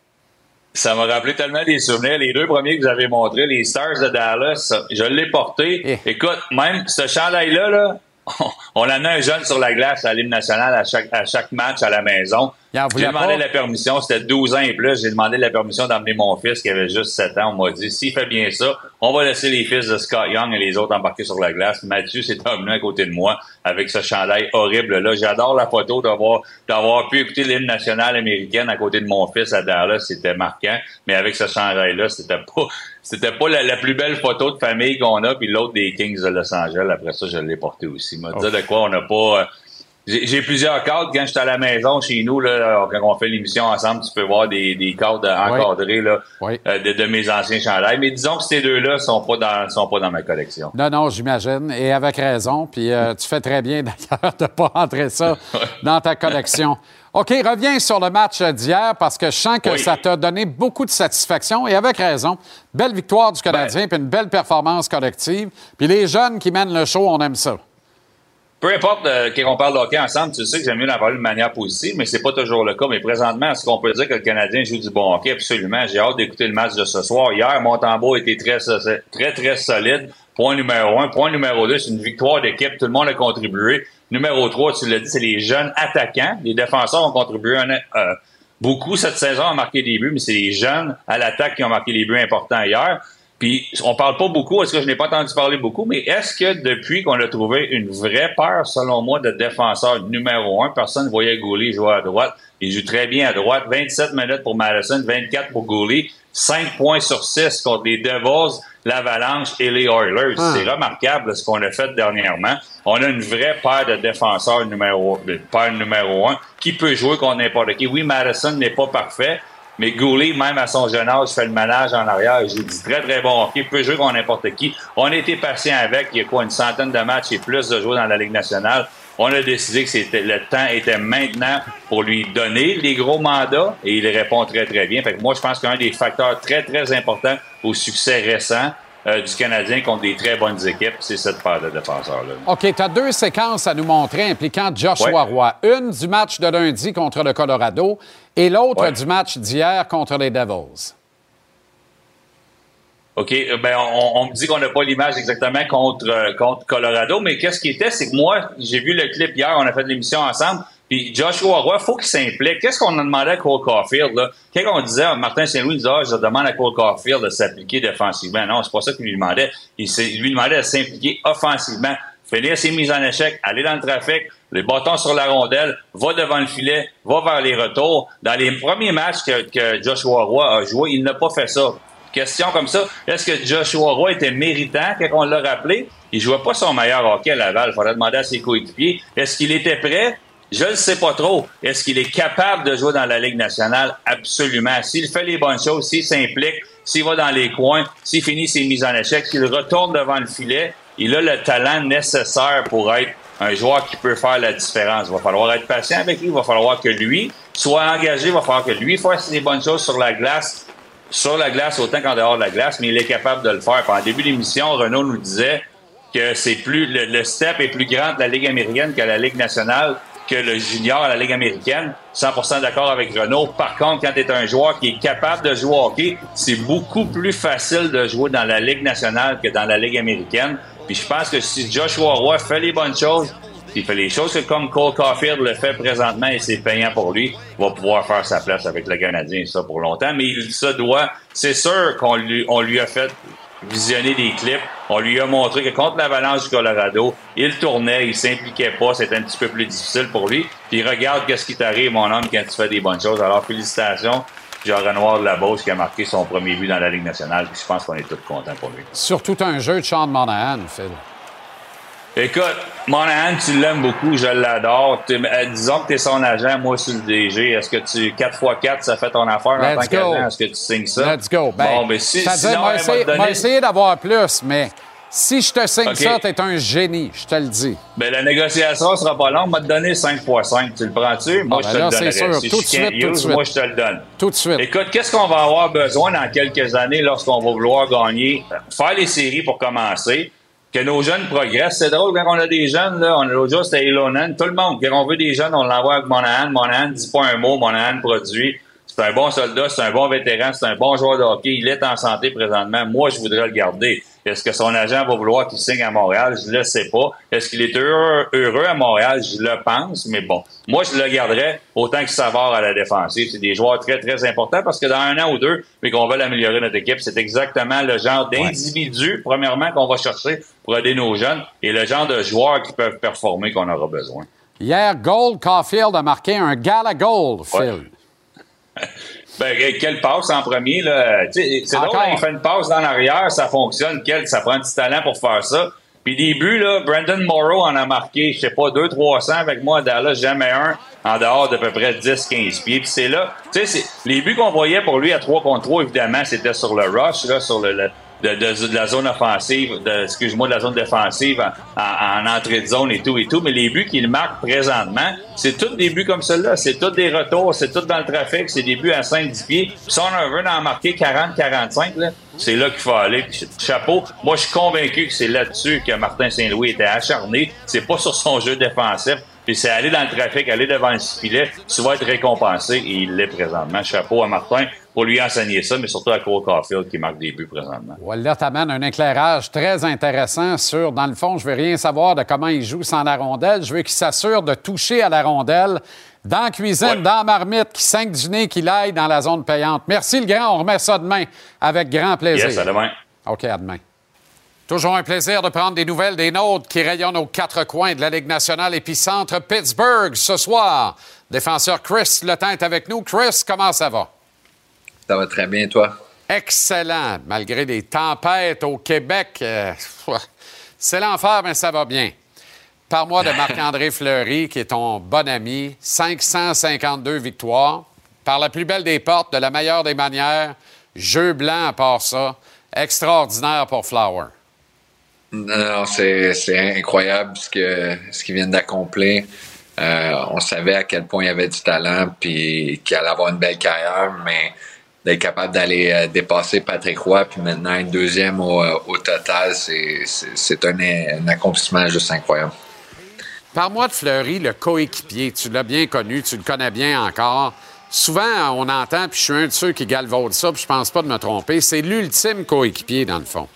Ça m'a rappelé tellement des souvenirs. Les deux premiers que vous avez montrés, les Stars de Dallas, je l'ai porté. Eh. Écoute, même ce chandail-là, là, on en a un jeune sur la glace à l'hymne national à chaque, à chaque match à la maison. J'ai demandé la permission, c'était 12 ans et plus. J'ai demandé la permission d'emmener mon fils qui avait juste 7 ans. On m'a dit, s'il fait bien ça, on va laisser les fils de Scott Young et les autres embarquer sur la glace. Mathieu s'est emmené à côté de moi avec ce chandail horrible-là. J'adore la photo d'avoir, d'avoir pu écouter l'hymne national américaine à côté de mon fils à Dallas. C'était marquant. Mais avec ce chandail-là, c'était pas, c'était pas la, la plus belle photo de famille qu'on a. Puis l'autre des Kings de Los Angeles. Après ça, je l'ai porté aussi. Me dire de quoi on n'a pas, euh, j'ai plusieurs cadres quand j'étais à la maison chez nous, là, quand on fait l'émission ensemble, tu peux voir des, des cadres encadrés là, euh, de, de mes anciens chandails. Mais disons que ces deux-là sont pas dans sont pas dans ma collection. Non, non, j'imagine, et avec raison. Puis euh, tu fais très bien d'ailleurs de ne pas rentrer ça dans ta collection. OK, reviens sur le match d'hier parce que je sens que Oui. ça t'a donné beaucoup de satisfaction et avec raison. Belle victoire du Canadien, puis une belle performance collective. Puis les jeunes qui mènent le show, on aime ça. Peu importe euh, qu'on parle de hockey ensemble, tu sais que j'aime mieux en parler de manière positive, mais c'est pas toujours le cas. Mais présentement, est-ce qu'on peut dire que le Canadien joue du bon hockey? Absolument. J'ai hâte d'écouter le match de ce soir. Hier, Montembeau était très, très, très solide. Point numéro un. Point numéro deux, c'est une victoire d'équipe. Tout le monde a contribué. Numéro trois, tu l'as dit, c'est les jeunes attaquants. Les défenseurs ont contribué un- euh, beaucoup cette saison à marquer des buts, mais c'est les jeunes à l'attaque qui ont marqué les buts importants hier. Puis on parle pas beaucoup, est-ce que je n'ai pas entendu parler beaucoup, mais est-ce que depuis qu'on a trouvé une vraie paire, selon moi, de défenseur numéro un, personne ne voyait Goulet jouer à droite. Il joue très bien à droite. 27 minutes pour Madison, 24 pour Goulet, 5 points sur 6 contre les Devils, l'Avalanche et les Oilers. Ah. C'est remarquable ce qu'on a fait dernièrement. On a une vraie paire de défenseurs numéro, paire numéro un qui peut jouer contre n'importe qui. Oui, Madison n'est pas parfait, mais Goulet, même à son jeune âge, fait le ménage en arrière. Joue du très, très bon hockey. Il peut jouer contre n'importe qui. On a été patient avec. Il y a quoi, une centaine de matchs et plus de jouer dans la Ligue nationale. On a décidé que c'était, le temps était maintenant pour lui donner les gros mandats et il répond très, très bien. Fait que moi, je pense qu'un des facteurs très, très importants au succès récent euh, du Canadien contre des très bonnes équipes, c'est cette paire de défenseurs-là. OK, tu as deux séquences à nous montrer impliquant Joshua Ouais. Roy. Une du match de lundi contre le Colorado et l'autre Ouais. du match d'hier contre les Devils. OK, euh, ben on, on me dit qu'on n'a pas l'image exactement contre euh, contre Colorado, mais qu'est-ce qui était, c'est que moi, j'ai vu le clip hier, on a fait l'émission ensemble, puis Joshua Roy, faut qu'il s'implique. Qu'est-ce qu'on a demandé à Cole Caulfield, là? Quand on disait, Martin Saint-Louis disait, ah, je demande à Cole Caulfield de s'appliquer défensivement. Non, c'est pas ça qu'il lui demandait. Il lui demandait de s'impliquer offensivement, finir ses mises en échec, aller dans le trafic, les bâtons sur la rondelle, va devant le filet, va vers les retours. Dans les premiers matchs que, Joshua Roy a joué, il n'a pas fait ça. Question comme ça, est-ce que Joshua Roy était méritant quand on l'a rappelé? Il jouait pas son meilleur hockey à Laval. Il faudrait demander à ses coéquipiers. Est-ce qu'il était prêt? Je ne sais pas trop. Est-ce qu'il est capable de jouer dans la Ligue nationale? Absolument. S'il fait les bonnes choses, s'il s'implique, s'il va dans les coins, s'il finit ses mises en échec, s'il retourne devant le filet, il a le talent nécessaire pour être un joueur qui peut faire la différence. Il va falloir être patient avec lui. Il va falloir que lui soit engagé. Il va falloir que lui fasse les bonnes choses sur la glace sur la glace autant qu'en dehors de la glace, mais il est capable de le faire. Puis en début d'émission, Renaud nous disait que c'est plus le, step est plus grand de la Ligue américaine que la Ligue nationale, que le junior à la Ligue américaine. 100% d'accord avec Renaud. Par contre, quand tu es un joueur qui est capable de jouer au hockey, c'est beaucoup plus facile de jouer dans la Ligue nationale que dans la Ligue américaine. Puis je pense que si Joshua Roy fait les bonnes choses, il fait les choses que comme Cole Caulfield le fait présentement et c'est payant pour lui, il va pouvoir faire sa place avec le Canadien, ça pour longtemps. Mais il se doit, c'est sûr qu'on lui, a fait visionner des clips. On lui a montré que contre l'Avalanche du Colorado, il tournait, il s'impliquait pas, c'était un petit peu plus difficile pour lui. Puis regarde qu'est-ce qui t'arrive, mon homme, quand tu fais des bonnes choses. Alors félicitations, Jean-Renoir de la Beauce qui a marqué son premier but dans la Ligue nationale. Puis je pense qu'on est tous contents pour lui. Surtout un jeu de Sean Monahan, Phil. Écoute, Monahan, tu l'aimes beaucoup, je l'adore. Euh, disons que tu es son agent, moi, sur le DG. Est-ce que tu 4x4, ça fait ton affaire en tant qu'agent? Est-ce que tu signes ça? Let's go. Ben, bon, mais si, c'est-à-dire, sinon, elle va essayé d'avoir plus, mais si je te signe OK. ça, t'es un génie, je te le dis. Ben, la négociation sera pas longue. On va te donner 5 x 5. Tu le prends-tu? Moi, ben je te là, le c'est donnerai. sûr. Si Tout je suite, use. Moi, je te le donne. Tout de suite. Écoute, qu'est-ce qu'on va avoir besoin dans quelques années lorsqu'on va vouloir gagner? Faire les séries pour commencer? que nos jeunes progressent. C'est drôle, quand on a des jeunes, là, on a l'autre jour, c'était Elonen, tout le monde, quand on veut des jeunes, on l'envoie avec Monahan. Monahan dit pas un mot, Monahan produit. C'est un bon soldat, c'est un bon vétéran, c'est un bon joueur de hockey. Il est en santé présentement. Moi, je voudrais le garder. Est-ce que son agent va vouloir qu'il signe à Montréal? Je ne le sais pas. Est-ce qu'il est heureux, heureux à Montréal? Je le pense, mais bon. Moi, je le garderais autant que Savard à la défensive. C'est des joueurs très, très importants parce que dans un an ou deux, mais qu'on veut améliorer notre équipe, c'est exactement le genre d'individu, premièrement, qu'on va chercher pour aider nos jeunes et le genre de joueurs qui peuvent performer qu'on aura besoin. Hier, Gold Caulfield a marqué un gala gold, Phil. Ben, quelle passe en premier, là? C'est drôle, il fait une passe dans l'arrière, ça fonctionne. Quel, ça prend un petit talent pour faire ça. Puis début, là, Brandon Morrow en a marqué, je sais pas, 200-300 avec moi à Dallas, jamais un en dehors d'à peu près 10-15 pieds. Puis c'est là, tu sais, les buts qu'on voyait pour lui à 3 contre 3, évidemment, c'était sur le rush, là, sur le, le de, de, de, la zone offensive, de, excuse-moi, de la zone défensive en, en, en, entrée de zone et tout et tout. Mais les buts qu'il marque présentement, c'est tous des buts comme ceux-là. C'est tous des retours, c'est tout dans le trafic, c'est des buts à 5-10 pieds. Si on veut en marquer 40-45, c'est là qu'il faut aller. Chapeau. Moi, je suis convaincu que c'est là-dessus que Martin Saint-Louis était acharné. C'est pas sur son jeu défensif. Puis c'est aller dans le trafic, aller devant le filet, tu vas être récompensé et il l'est présentement. Chapeau à Martin pour lui enseigner ça, mais surtout à Cole Caulfield qui marque des buts présentement. Ouais, là, t'amènes un éclairage très intéressant sur, dans le fond, je veux rien savoir de comment il joue sans la rondelle. Je veux qu'il s'assure de toucher à la rondelle dans la cuisine, ouais. dans la marmite, qui saigne du nez, qu'il aille dans la zone payante. Merci le grand, on remet ça demain avec grand plaisir. Yes, à demain. OK, à demain. Toujours un plaisir de prendre des nouvelles des nôtres qui rayonnent aux quatre coins de la Ligue nationale épicentre Pittsburgh ce soir. Défenseur Chris Le Temps est avec nous. Chris, comment ça va? Ça va très bien, toi? Excellent. Malgré des tempêtes au Québec, euh, c'est l'enfer, mais ça va bien. Par-moi de Marc-André Fleury, qui est ton bon ami. 552 victoires. Par la plus belle des portes, de la meilleure des manières. Jeu blanc à part ça. Extraordinaire pour Flower. Non, c'est incroyable ce qu'ils ce qu viennent d'accomplir. Euh, on savait à quel point il y avait du talent puis qu'il allait avoir une belle carrière, mais d'être capable d'aller euh, dépasser Patrick Roy puis maintenant être deuxième au, euh, au total, c'est un, un, accomplissement juste incroyable. Par-moi de Fleury, le coéquipier. Tu l'as bien connu, tu le connais bien encore. Souvent, on entend, puis je suis un de ceux qui galvaudent ça, puis je pense pas de me tromper, c'est l'ultime coéquipier, dans le fond.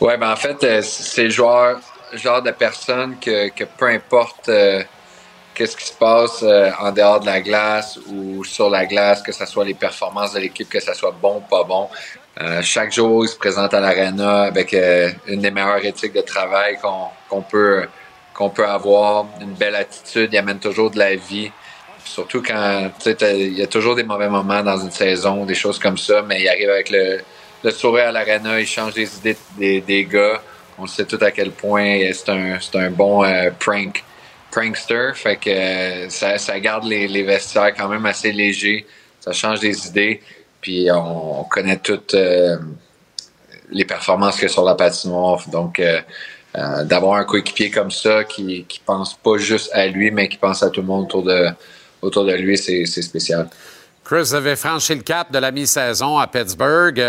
Oui, ben en fait, euh, c'est le joueur, genre de personne que, que peu importe euh, qu'est-ce qui se passe euh, en dehors de la glace ou sur la glace, que ce soit les performances de l'équipe, que ce soit bon ou pas bon. Euh, chaque jour, il se présente à l'arena avec euh, une des meilleures éthiques de travail qu'on peut, peut avoir, une belle attitude, il amène toujours de la vie. Surtout quand il y a toujours des mauvais moments dans une saison, des choses comme ça, mais il arrive avec le, sourire à l'arena, il change les idées des, gars. On sait tout à quel point c'est un, un bon prank, prankster. Fait que euh, ça, ça, garde les, les, vestiaires quand même assez légers. Ça change des idées. Puis on, on connaît toutes euh, les performances que sur la patinoire. Donc euh, d'avoir un coéquipier comme ça qui, qui pense pas juste à lui, mais qui pense à tout le monde autour de, autour de lui, c'est spécial. Chris, avez franchi le cap de la mi-saison à Pittsburgh.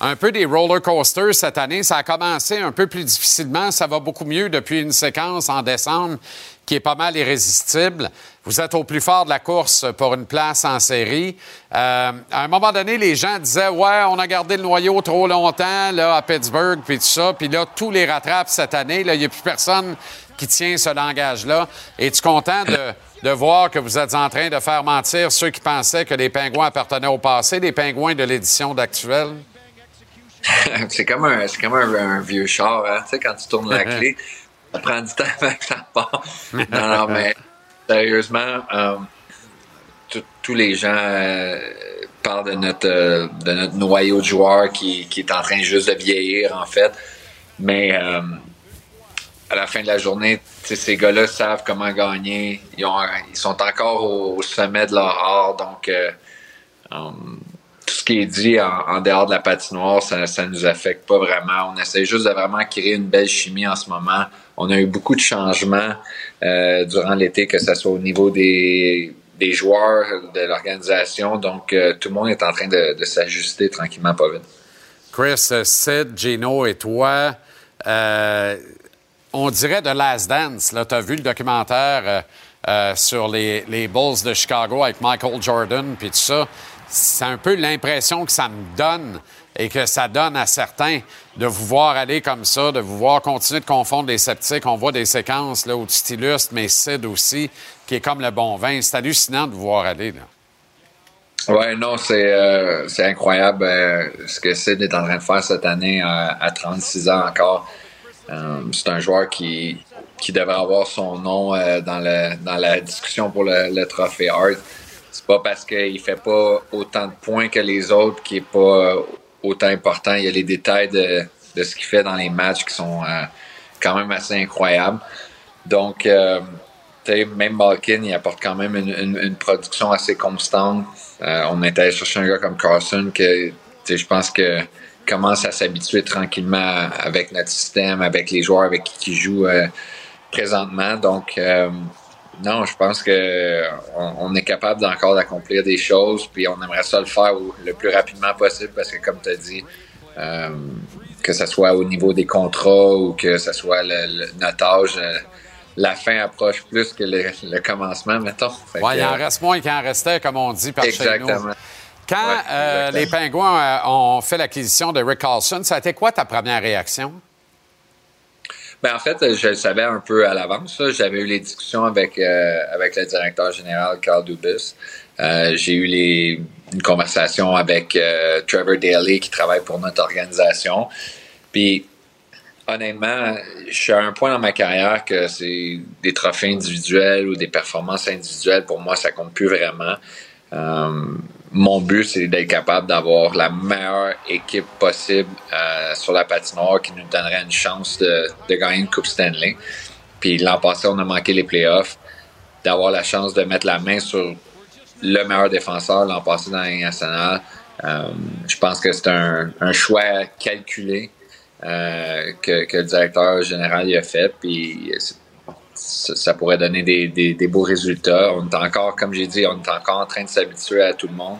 Un peu des roller coasters cette année. Ça a commencé un peu plus difficilement. Ça va beaucoup mieux depuis une séquence en décembre qui est pas mal irrésistible. Vous êtes au plus fort de la course pour une place en série. Euh, à un moment donné, les gens disaient Ouais, on a gardé le noyau trop longtemps là, à Pittsburgh, puis tout ça. Puis là, tous les rattrapes cette année. Il n'y a plus personne qui tient ce langage-là. Es-tu content de, de voir que vous êtes en train de faire mentir ceux qui pensaient que les pingouins appartenaient au passé, les pingouins de l'édition d'actuelle? c'est comme un, c'est comme un, un, vieux char, hein? tu sais, quand tu tournes la clé, ça prend du temps avant que ça part. non, non, mais sérieusement, euh, tous les gens euh, parlent de notre, euh, de notre noyau de joueurs qui, qui, est en train juste de vieillir, en fait. Mais à la fin de la journée, ces gars-là savent comment gagner. Ils, ont, ils sont encore au, au, sommet de leur art, donc um, tout ce qui est dit en, dehors de la patinoire, ça ne nous affecte pas vraiment. On essaie juste de vraiment créer une belle chimie en ce moment. On a eu beaucoup de changements euh, durant l'été, que ce soit au niveau des, des joueurs, de l'organisation. Donc, euh, tout le monde est en train de, s'ajuster tranquillement, pas vite. Chris, Sid, Gino et toi, euh, on dirait de Last Dance. Tu as vu le documentaire euh, euh, sur les, les Bulls de Chicago avec Michael Jordan, puis tout ça. C'est un peu l'impression que ça me donne et que ça donne à certains de vous voir aller comme ça, de vous voir continuer de confondre les sceptiques. On voit des séquences là, où mais Sid aussi, qui est comme le bon vin. C'est hallucinant de vous voir aller. Là. Non, c'est euh, incroyable euh, ce que Sid est en train de faire cette année à, à 36 ans encore. Euh, c'est un joueur qui, devrait avoir son nom euh, dans la discussion pour le, le trophée Hart. Pas parce qu'il fait pas autant de points que les autres qui est pas euh, autant important. Il y a les détails de, ce qu'il fait dans les matchs qui sont euh, quand même assez incroyables. Donc, euh, même Malkin, il apporte quand même une, production assez constante. On est allé chercher un gars comme Carson que je pense que commence à s'habituer tranquillement avec notre système, avec les joueurs avec qui il joue présentement. Donc, non, je pense que on, on est capable d'encore d'accomplir des choses, puis on aimerait ça le faire le plus rapidement possible parce que, comme tu as dit, euh, que ce soit au niveau des contrats ou que ce soit le, le- notre âge, euh, la fin approche plus que le, le commencement, mettons. Que, il en euh, reste moins qu'il en restait, comme on dit par chez nous. Exactement. Quand Ouais, euh, exactement. les Pingouins euh, ont fait l'acquisition de Rick Carlson, ça a été quoi ta première réaction? Ben, en fait, je le savais un peu à l'avance. J'avais eu les discussions avec, euh, avec le directeur général, Carl Dubus. Euh, J'ai eu les, une conversation avec euh, Trevor Daly, qui travaille pour notre organisation. Puis, honnêtement, je suis à un point dans ma carrière que c'est des trophées individuels ou des performances individuelles. Pour moi, ça compte plus vraiment. Mon but, c'est d'être capable d'avoir la meilleure équipe possible euh, sur la patinoire qui nous donnerait une chance de, gagner une Coupe Stanley. Puis l'an passé, on a manqué les playoffs. D'avoir la chance de mettre la main sur le meilleur défenseur l'an passé dans la Ligue nationale, euh, je pense que c'est un, choix calculé euh, que, que le directeur général a fait. Puis ça, ça pourrait donner des, des- des beaux résultats. On est encore, comme j'ai dit, on est encore en train de s'habituer à tout le monde.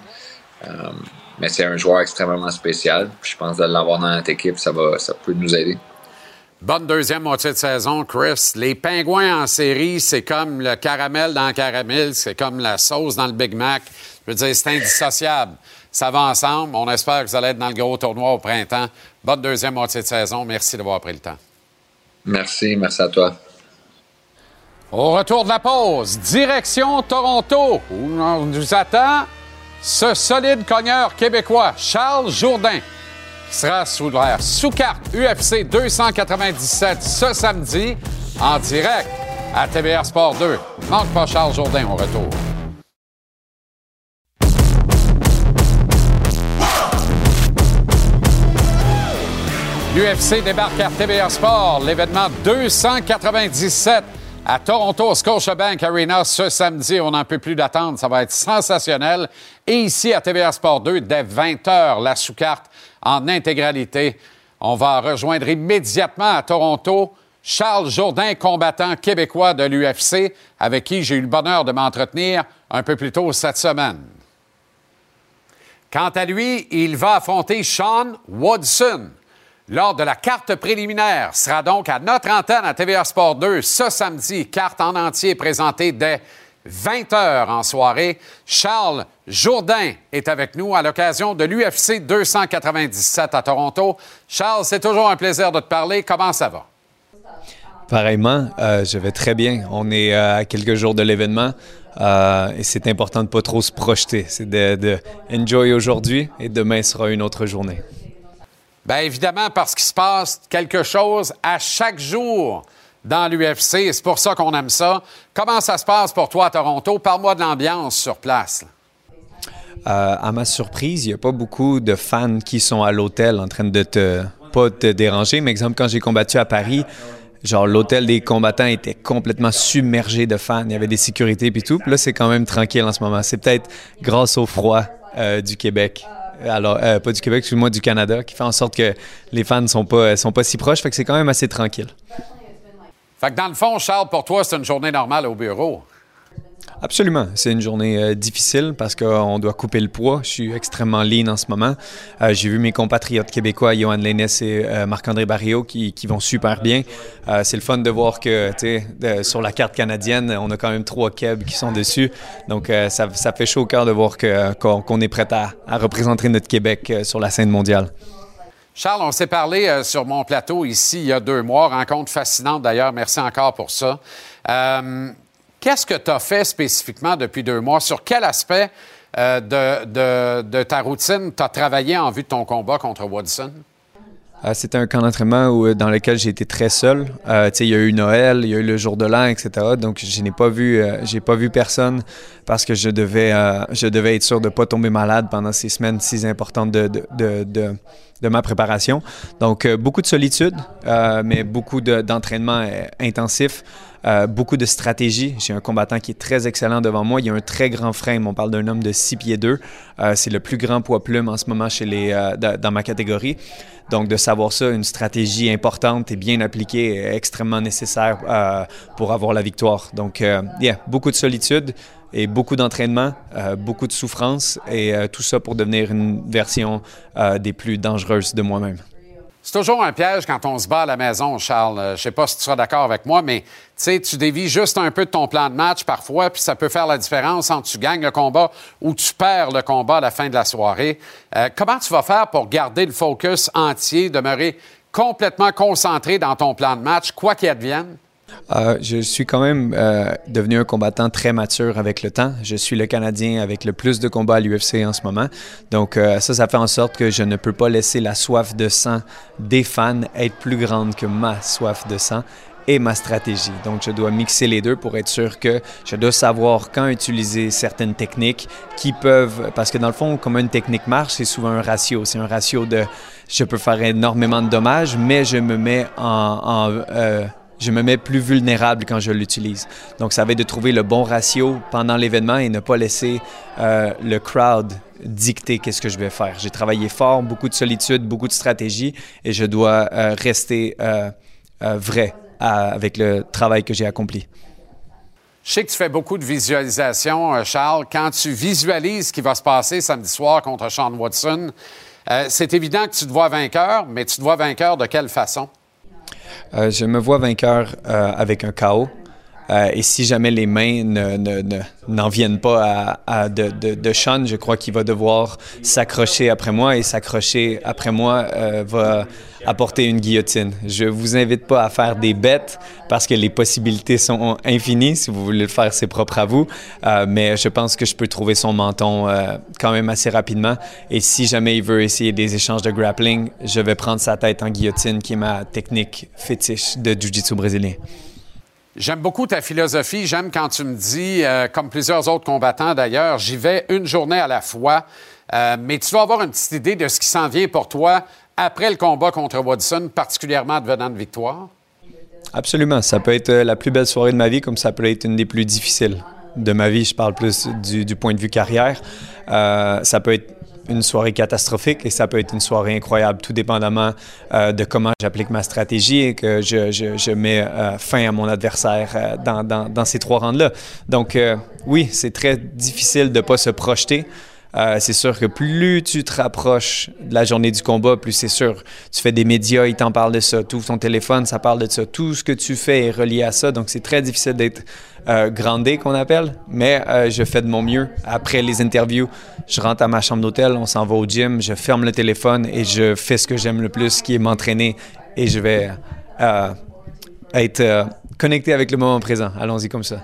Euh, mais c'est un joueur extrêmement spécial. Je pense de l'avoir dans notre équipe, ça, va, ça peut nous aider. Bonne deuxième moitié de saison, Chris. Les Pingouins en série, c'est comme le caramel dans le caramel, c'est comme la sauce dans le Big Mac. Je veux dire, c'est indissociable. Ça va ensemble. On espère que vous allez être dans le gros tournoi au printemps. Bonne deuxième moitié de saison. Merci d'avoir pris le temps. Merci, merci à toi. Au retour de la pause, direction Toronto, où on nous attend ce solide cogneur québécois, Charles Jourdain, qui sera sous l'air sous carte UFC 297 ce samedi en direct à TBR Sport 2. Manque pas Charles Jourdain au retour. L'UFC débarque à TBR Sport, l'événement 297 à Toronto, Scotiabank Arena ce samedi. On n'en peut plus d'attendre, ça va être sensationnel. Et ici à TBR Sport 2, dès 20h, la sous-carte en intégralité. On va rejoindre immédiatement à Toronto Charles Jourdain, combattant québécois de l'UFC, avec qui j'ai eu le bonheur de m'entretenir un peu plus tôt cette semaine. Quant à lui, il va affronter Sean Woodson lors de la carte préliminaire. Sera donc à notre antenne à TVA Sport 2 ce samedi. Carte en entier présentée dès 20h en soirée. Charles Jourdain est avec nous à l'occasion de l'UFC 297 à Toronto. Charles, c'est toujours un plaisir de te parler. Comment ça va? Pareillement, euh, je vais très bien. On est euh, à quelques jours de l'événement euh, et c'est important de ne pas trop se projeter. C'est de enjoy aujourd'hui et demain sera une autre journée. Bien évidemment, parce qu'il se passe quelque chose à chaque jour dans l'UFC. C'est pour ça qu'on aime ça. Comment ça se passe pour toi à Toronto? Parle-moi de l'ambiance sur place. Euh, à ma surprise, il n'y a pas beaucoup de fans qui sont à l'hôtel en train de te pas te déranger. Mais exemple, quand j'ai combattu à Paris, genre l'hôtel des combattants était complètement submergé de fans. Il y avait des sécurités puis tout. Puis là, c'est quand même tranquille en ce moment. C'est peut-être grâce au froid euh, du Québec. Alors, euh, pas du Québec, excuse-moi, du Canada, qui fait en sorte que les fans ne sont pas, sont pas si proches. Fait que c'est quand même assez tranquille. Fait que dans le fond, Charles, pour toi, c'est une journée normale au bureau. Absolument. C'est une journée euh, difficile parce qu'on doit couper le poids. Je suis extrêmement lean en ce moment. Euh, J'ai vu mes compatriotes québécois, Johan Lénès et euh, Marc-André Barrio, qui, vont super bien. C'est le fun de voir que de, sur la carte canadienne, on a quand même trois Québs qui sont dessus. Donc, ça, fait chaud au cœur de voir qu'on qu est prêt à, représenter notre Québec sur la scène mondiale. Charles, on s'est parlé sur mon plateau ici il y a deux mois. Rencontre fascinante d'ailleurs. Merci encore pour ça. Qu'est-ce que tu as fait spécifiquement depuis deux mois? Sur quel aspect euh, de, ta routine tu as travaillé en vue de ton combat contre Watson? Euh, C'était un camp d'entraînement où, dans lequel j'ai été très seul. Euh, il y a eu Noël, il y a eu le jour de l'an, etc. Donc, je n'ai pas vu, euh, pas vu personne parce que je devais, euh, je devais être sûr de ne pas tomber malade pendant ces semaines si importantes de, de, de, ma préparation. Donc, euh, beaucoup de solitude, euh, mais beaucoup d'entraînement euh, intensif, beaucoup de stratégie. J'ai un combattant qui est très excellent devant moi. Il a un très grand frame. On parle d'un homme de 6 pieds 2. C'est le plus grand poids plume en ce moment chez les, dans ma catégorie. Donc, de savoir ça, une stratégie importante et bien appliquée est extrêmement nécessaire pour avoir la victoire. Donc, yeah, beaucoup de solitude et beaucoup d'entraînement, euh, beaucoup de souffrance et euh, tout ça pour devenir une version euh, des plus dangereuses de moi-même. C'est toujours un piège quand on se bat à la maison, Charles. Je sais pas si tu seras d'accord avec moi, mais tu dévis juste un peu de ton plan de match parfois, puis ça peut faire la différence entre tu gagnes le combat ou tu perds le combat à la fin de la soirée. comment tu vas faire pour garder le focus entier, demeurer complètement concentré dans ton plan de match, quoi qu'il advienne? Euh, je suis quand même euh, devenu un combattant très mature avec le temps. Je suis le Canadien avec le plus de combats à l'UFC en ce moment. Donc euh, ça, ça fait en sorte que je ne peux pas laisser la soif de sang des fans être plus grande que ma soif de sang et ma stratégie. Donc, je dois mixer les deux pour être sûr que je dois savoir quand utiliser certaines techniques qui peuvent, parce que dans le fond, comment une technique marche, c'est souvent un ratio. C'est un ratio de, je peux faire énormément de dommages, mais je me mets en, je me mets plus vulnérable quand je l'utilise. Donc, ça va être de trouver le bon ratio pendant l'événement et ne pas laisser euh, le crowd dicter qu'est-ce que je vais faire. J'ai travaillé fort, beaucoup de solitude, beaucoup de stratégie et je dois euh, rester euh, vrai avec le travail que j'ai accompli. Je sais que tu fais beaucoup de visualisation, Charles. Quand tu visualises ce qui va se passer samedi soir contre Sean Watson, c'est évident que tu te vois vainqueur, mais tu te vois vainqueur de quelle façon? Euh, je me vois vainqueur euh, avec un chaos. Euh, et si jamais les mains n'en ne, ne, viennent pas à, de, de, Sean, je crois qu'il va devoir s'accrocher après moi et s'accrocher après moi euh, va apporter une guillotine. Je vous invite pas à faire des bêtes parce que les possibilités sont infinies si vous voulez le faire, c'est propre à vous. Euh, mais je pense que je peux trouver son menton quand même assez rapidement. Et si jamais il veut essayer des échanges de grappling, je vais prendre sa tête en guillotine, qui est ma technique fétiche de jiu-jitsu brésilien. J'aime beaucoup ta philosophie. J'aime quand tu me dis, euh, comme plusieurs autres combattants d'ailleurs, j'y vais une journée à la fois. Euh, mais tu vas avoir une petite idée de ce qui s'en vient pour toi après le combat contre Watson, particulièrement devenant de victoire? Absolument. Ça peut être la plus belle soirée de ma vie, comme ça peut être une des plus difficiles de ma vie. Je parle plus du, point de vue carrière. Euh, ça peut être une soirée catastrophique et ça peut être une soirée incroyable, tout dépendamment euh, de comment j'applique ma stratégie et que je, je, mets euh, fin à mon adversaire euh, dans, dans, ces trois rangs-là. Donc oui, c'est très difficile de ne pas se projeter. C'est sûr que plus tu te rapproches de la journée du combat, plus c'est sûr. Tu fais des médias, ils t'en parlent de ça. Tu ouvres ton téléphone, ça parle de ça. Tout ce que tu fais est relié à ça. Donc, c'est très difficile d'être euh, grandé, qu'on appelle. Mais euh, je fais de mon mieux. Après les interviews, je rentre à ma chambre d'hôtel, on s'en va au gym, je ferme le téléphone et je fais ce que j'aime le plus, qui est m'entraîner. Et je vais euh, être connecté avec le moment présent. Allons-y comme ça.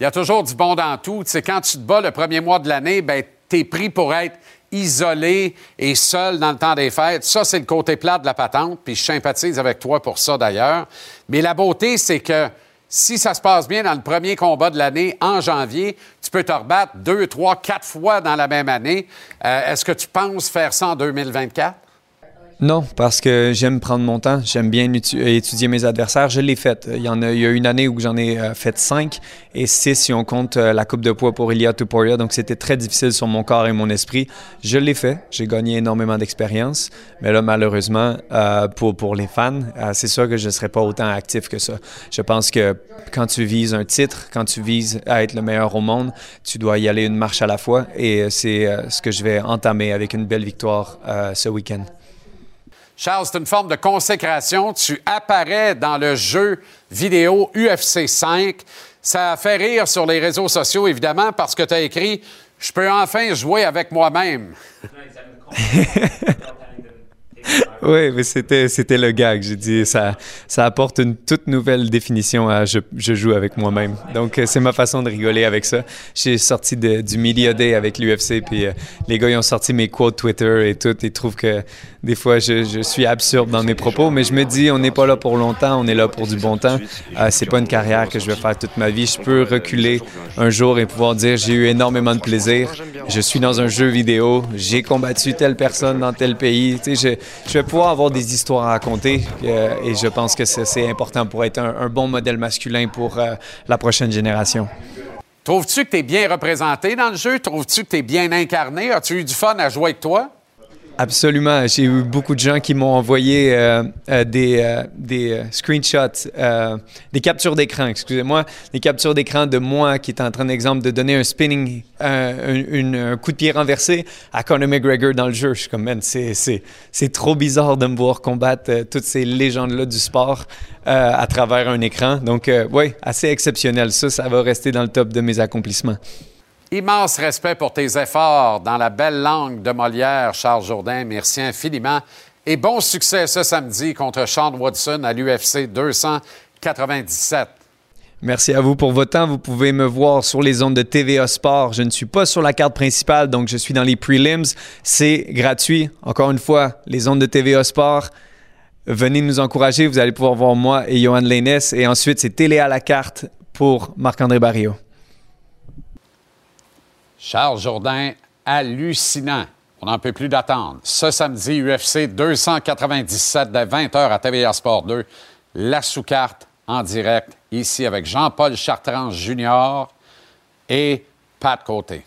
Il y a toujours du bon dans tout. Tu sais, quand tu te bats le premier mois de l'année, ben t'es pris pour être isolé et seul dans le temps des fêtes. Ça, c'est le côté plat de la patente, puis je sympathise avec toi pour ça d'ailleurs. Mais la beauté, c'est que si ça se passe bien dans le premier combat de l'année, en janvier, tu peux te rebattre deux, trois, quatre fois dans la même année. Euh, Est-ce que tu penses faire ça en 2024? Non, parce que j'aime prendre mon temps, j'aime bien étu- étudier mes adversaires. Je l'ai fait. Il y a, une année où j'en ai euh, fait cinq et six si on compte euh, la coupe de poids pour Ilia Tuporia. Donc c'était très difficile sur mon corps et mon esprit. Je l'ai fait. J'ai gagné énormément d'expérience. Mais là, malheureusement, euh, pour, les fans, euh, c'est sûr que je ne serai pas autant actif que ça. Je pense que quand tu vises un titre, quand tu vises à être le meilleur au monde, tu dois y aller une marche à la fois. Et euh, c'est euh, ce que je vais entamer avec une belle victoire euh, ce week-end. Charles, c'est une forme de consécration. Tu apparais dans le jeu vidéo UFC 5. Ça a fait rire sur les réseaux sociaux, évidemment, parce que tu as écrit Je peux enfin jouer avec moi-même. Oui, mais c'était, c'était le gag. J'ai dit, ça, ça apporte une toute nouvelle définition à je, je joue avec moi-même. Donc, euh, c'est ma façon de rigoler avec ça. J'ai sorti de- du Media Day avec l'UFC, puis euh, les gars, ils ont sorti mes quotes Twitter et tout. Ils trouvent que des fois, je, je suis absurde dans mes propos, mais je me dis, on n'est pas là pour longtemps, on est là pour du bon temps. Euh, c'est pas une carrière que je vais faire toute ma vie. Je peux reculer un jour et pouvoir dire, j'ai eu énormément de plaisir. Je suis dans un jeu vidéo, j'ai combattu telle personne dans tel pays. Tu sais, je, je pouvoir avoir des histoires à raconter euh, et je pense que c'est, important pour être un, un bon modèle masculin pour euh, la prochaine génération. Trouves-tu que tu es bien représenté dans le jeu? Trouves-tu que tu es bien incarné? As-tu eu du fun à jouer avec toi? Absolument. J'ai eu beaucoup de gens qui m'ont envoyé euh, euh, des, euh, des screenshots, des captures d'écran, excusez-moi, des captures d'écran de moi qui est en train, d'exemple, de donner un spinning, un, un coup de pied renversé à Conor McGregor dans le jeu. Je suis comme, man, c'est, trop bizarre de me voir combattre toutes ces légendes-là du sport à travers un écran. Donc, oui, assez exceptionnel. Ça, ça va rester dans le top de mes accomplissements. Immense respect pour tes efforts dans la belle langue de Molière, Charles Jourdain. Merci infiniment. Et bon succès ce samedi contre Sean Watson à l'UFC 297. Merci à vous pour votre temps. Vous pouvez me voir sur les ondes de TVA Sport. Je ne suis pas sur la carte principale, donc je suis dans les prelims. C'est gratuit. Encore une fois, les ondes de TVA Sport. Venez nous encourager. Vous allez pouvoir voir moi et Johan Leines. Et ensuite, c'est télé à la carte pour Marc-André Barrio. Charles Jourdain, hallucinant. On n'en peut plus d'attendre. Ce samedi, UFC 297 dès 20h à TVA Sport 2. La sous-carte en direct, ici avec Jean-Paul Chartrand Jr. et Pat Côté.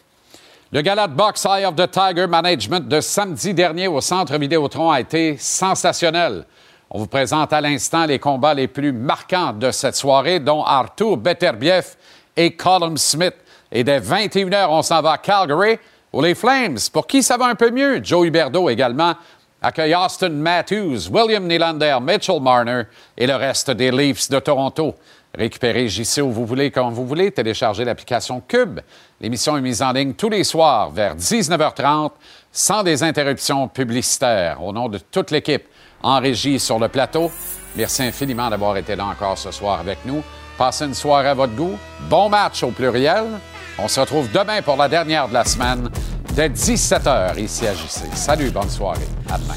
Le gala de boxe Eye of the Tiger Management de samedi dernier au Centre Vidéotron a été sensationnel. On vous présente à l'instant les combats les plus marquants de cette soirée, dont Artur Beterbiev et Colin Smith. Et dès 21h, on s'en va à Calgary où les Flames, pour qui ça va un peu mieux, Joe Huberdeau également, accueille Austin Matthews, William Nylander, Mitchell Marner et le reste des Leafs de Toronto. Récupérez JC où vous voulez, quand vous voulez. Téléchargez l'application Cube. L'émission est mise en ligne tous les soirs vers 19h30 sans des interruptions publicitaires. Au nom de toute l'équipe en régie sur le plateau, merci infiniment d'avoir été là encore ce soir avec nous. Passez une soirée à votre goût. Bon match au pluriel. On se retrouve demain pour la dernière de la semaine dès 17h ici à JC. Salut, bonne soirée. À demain.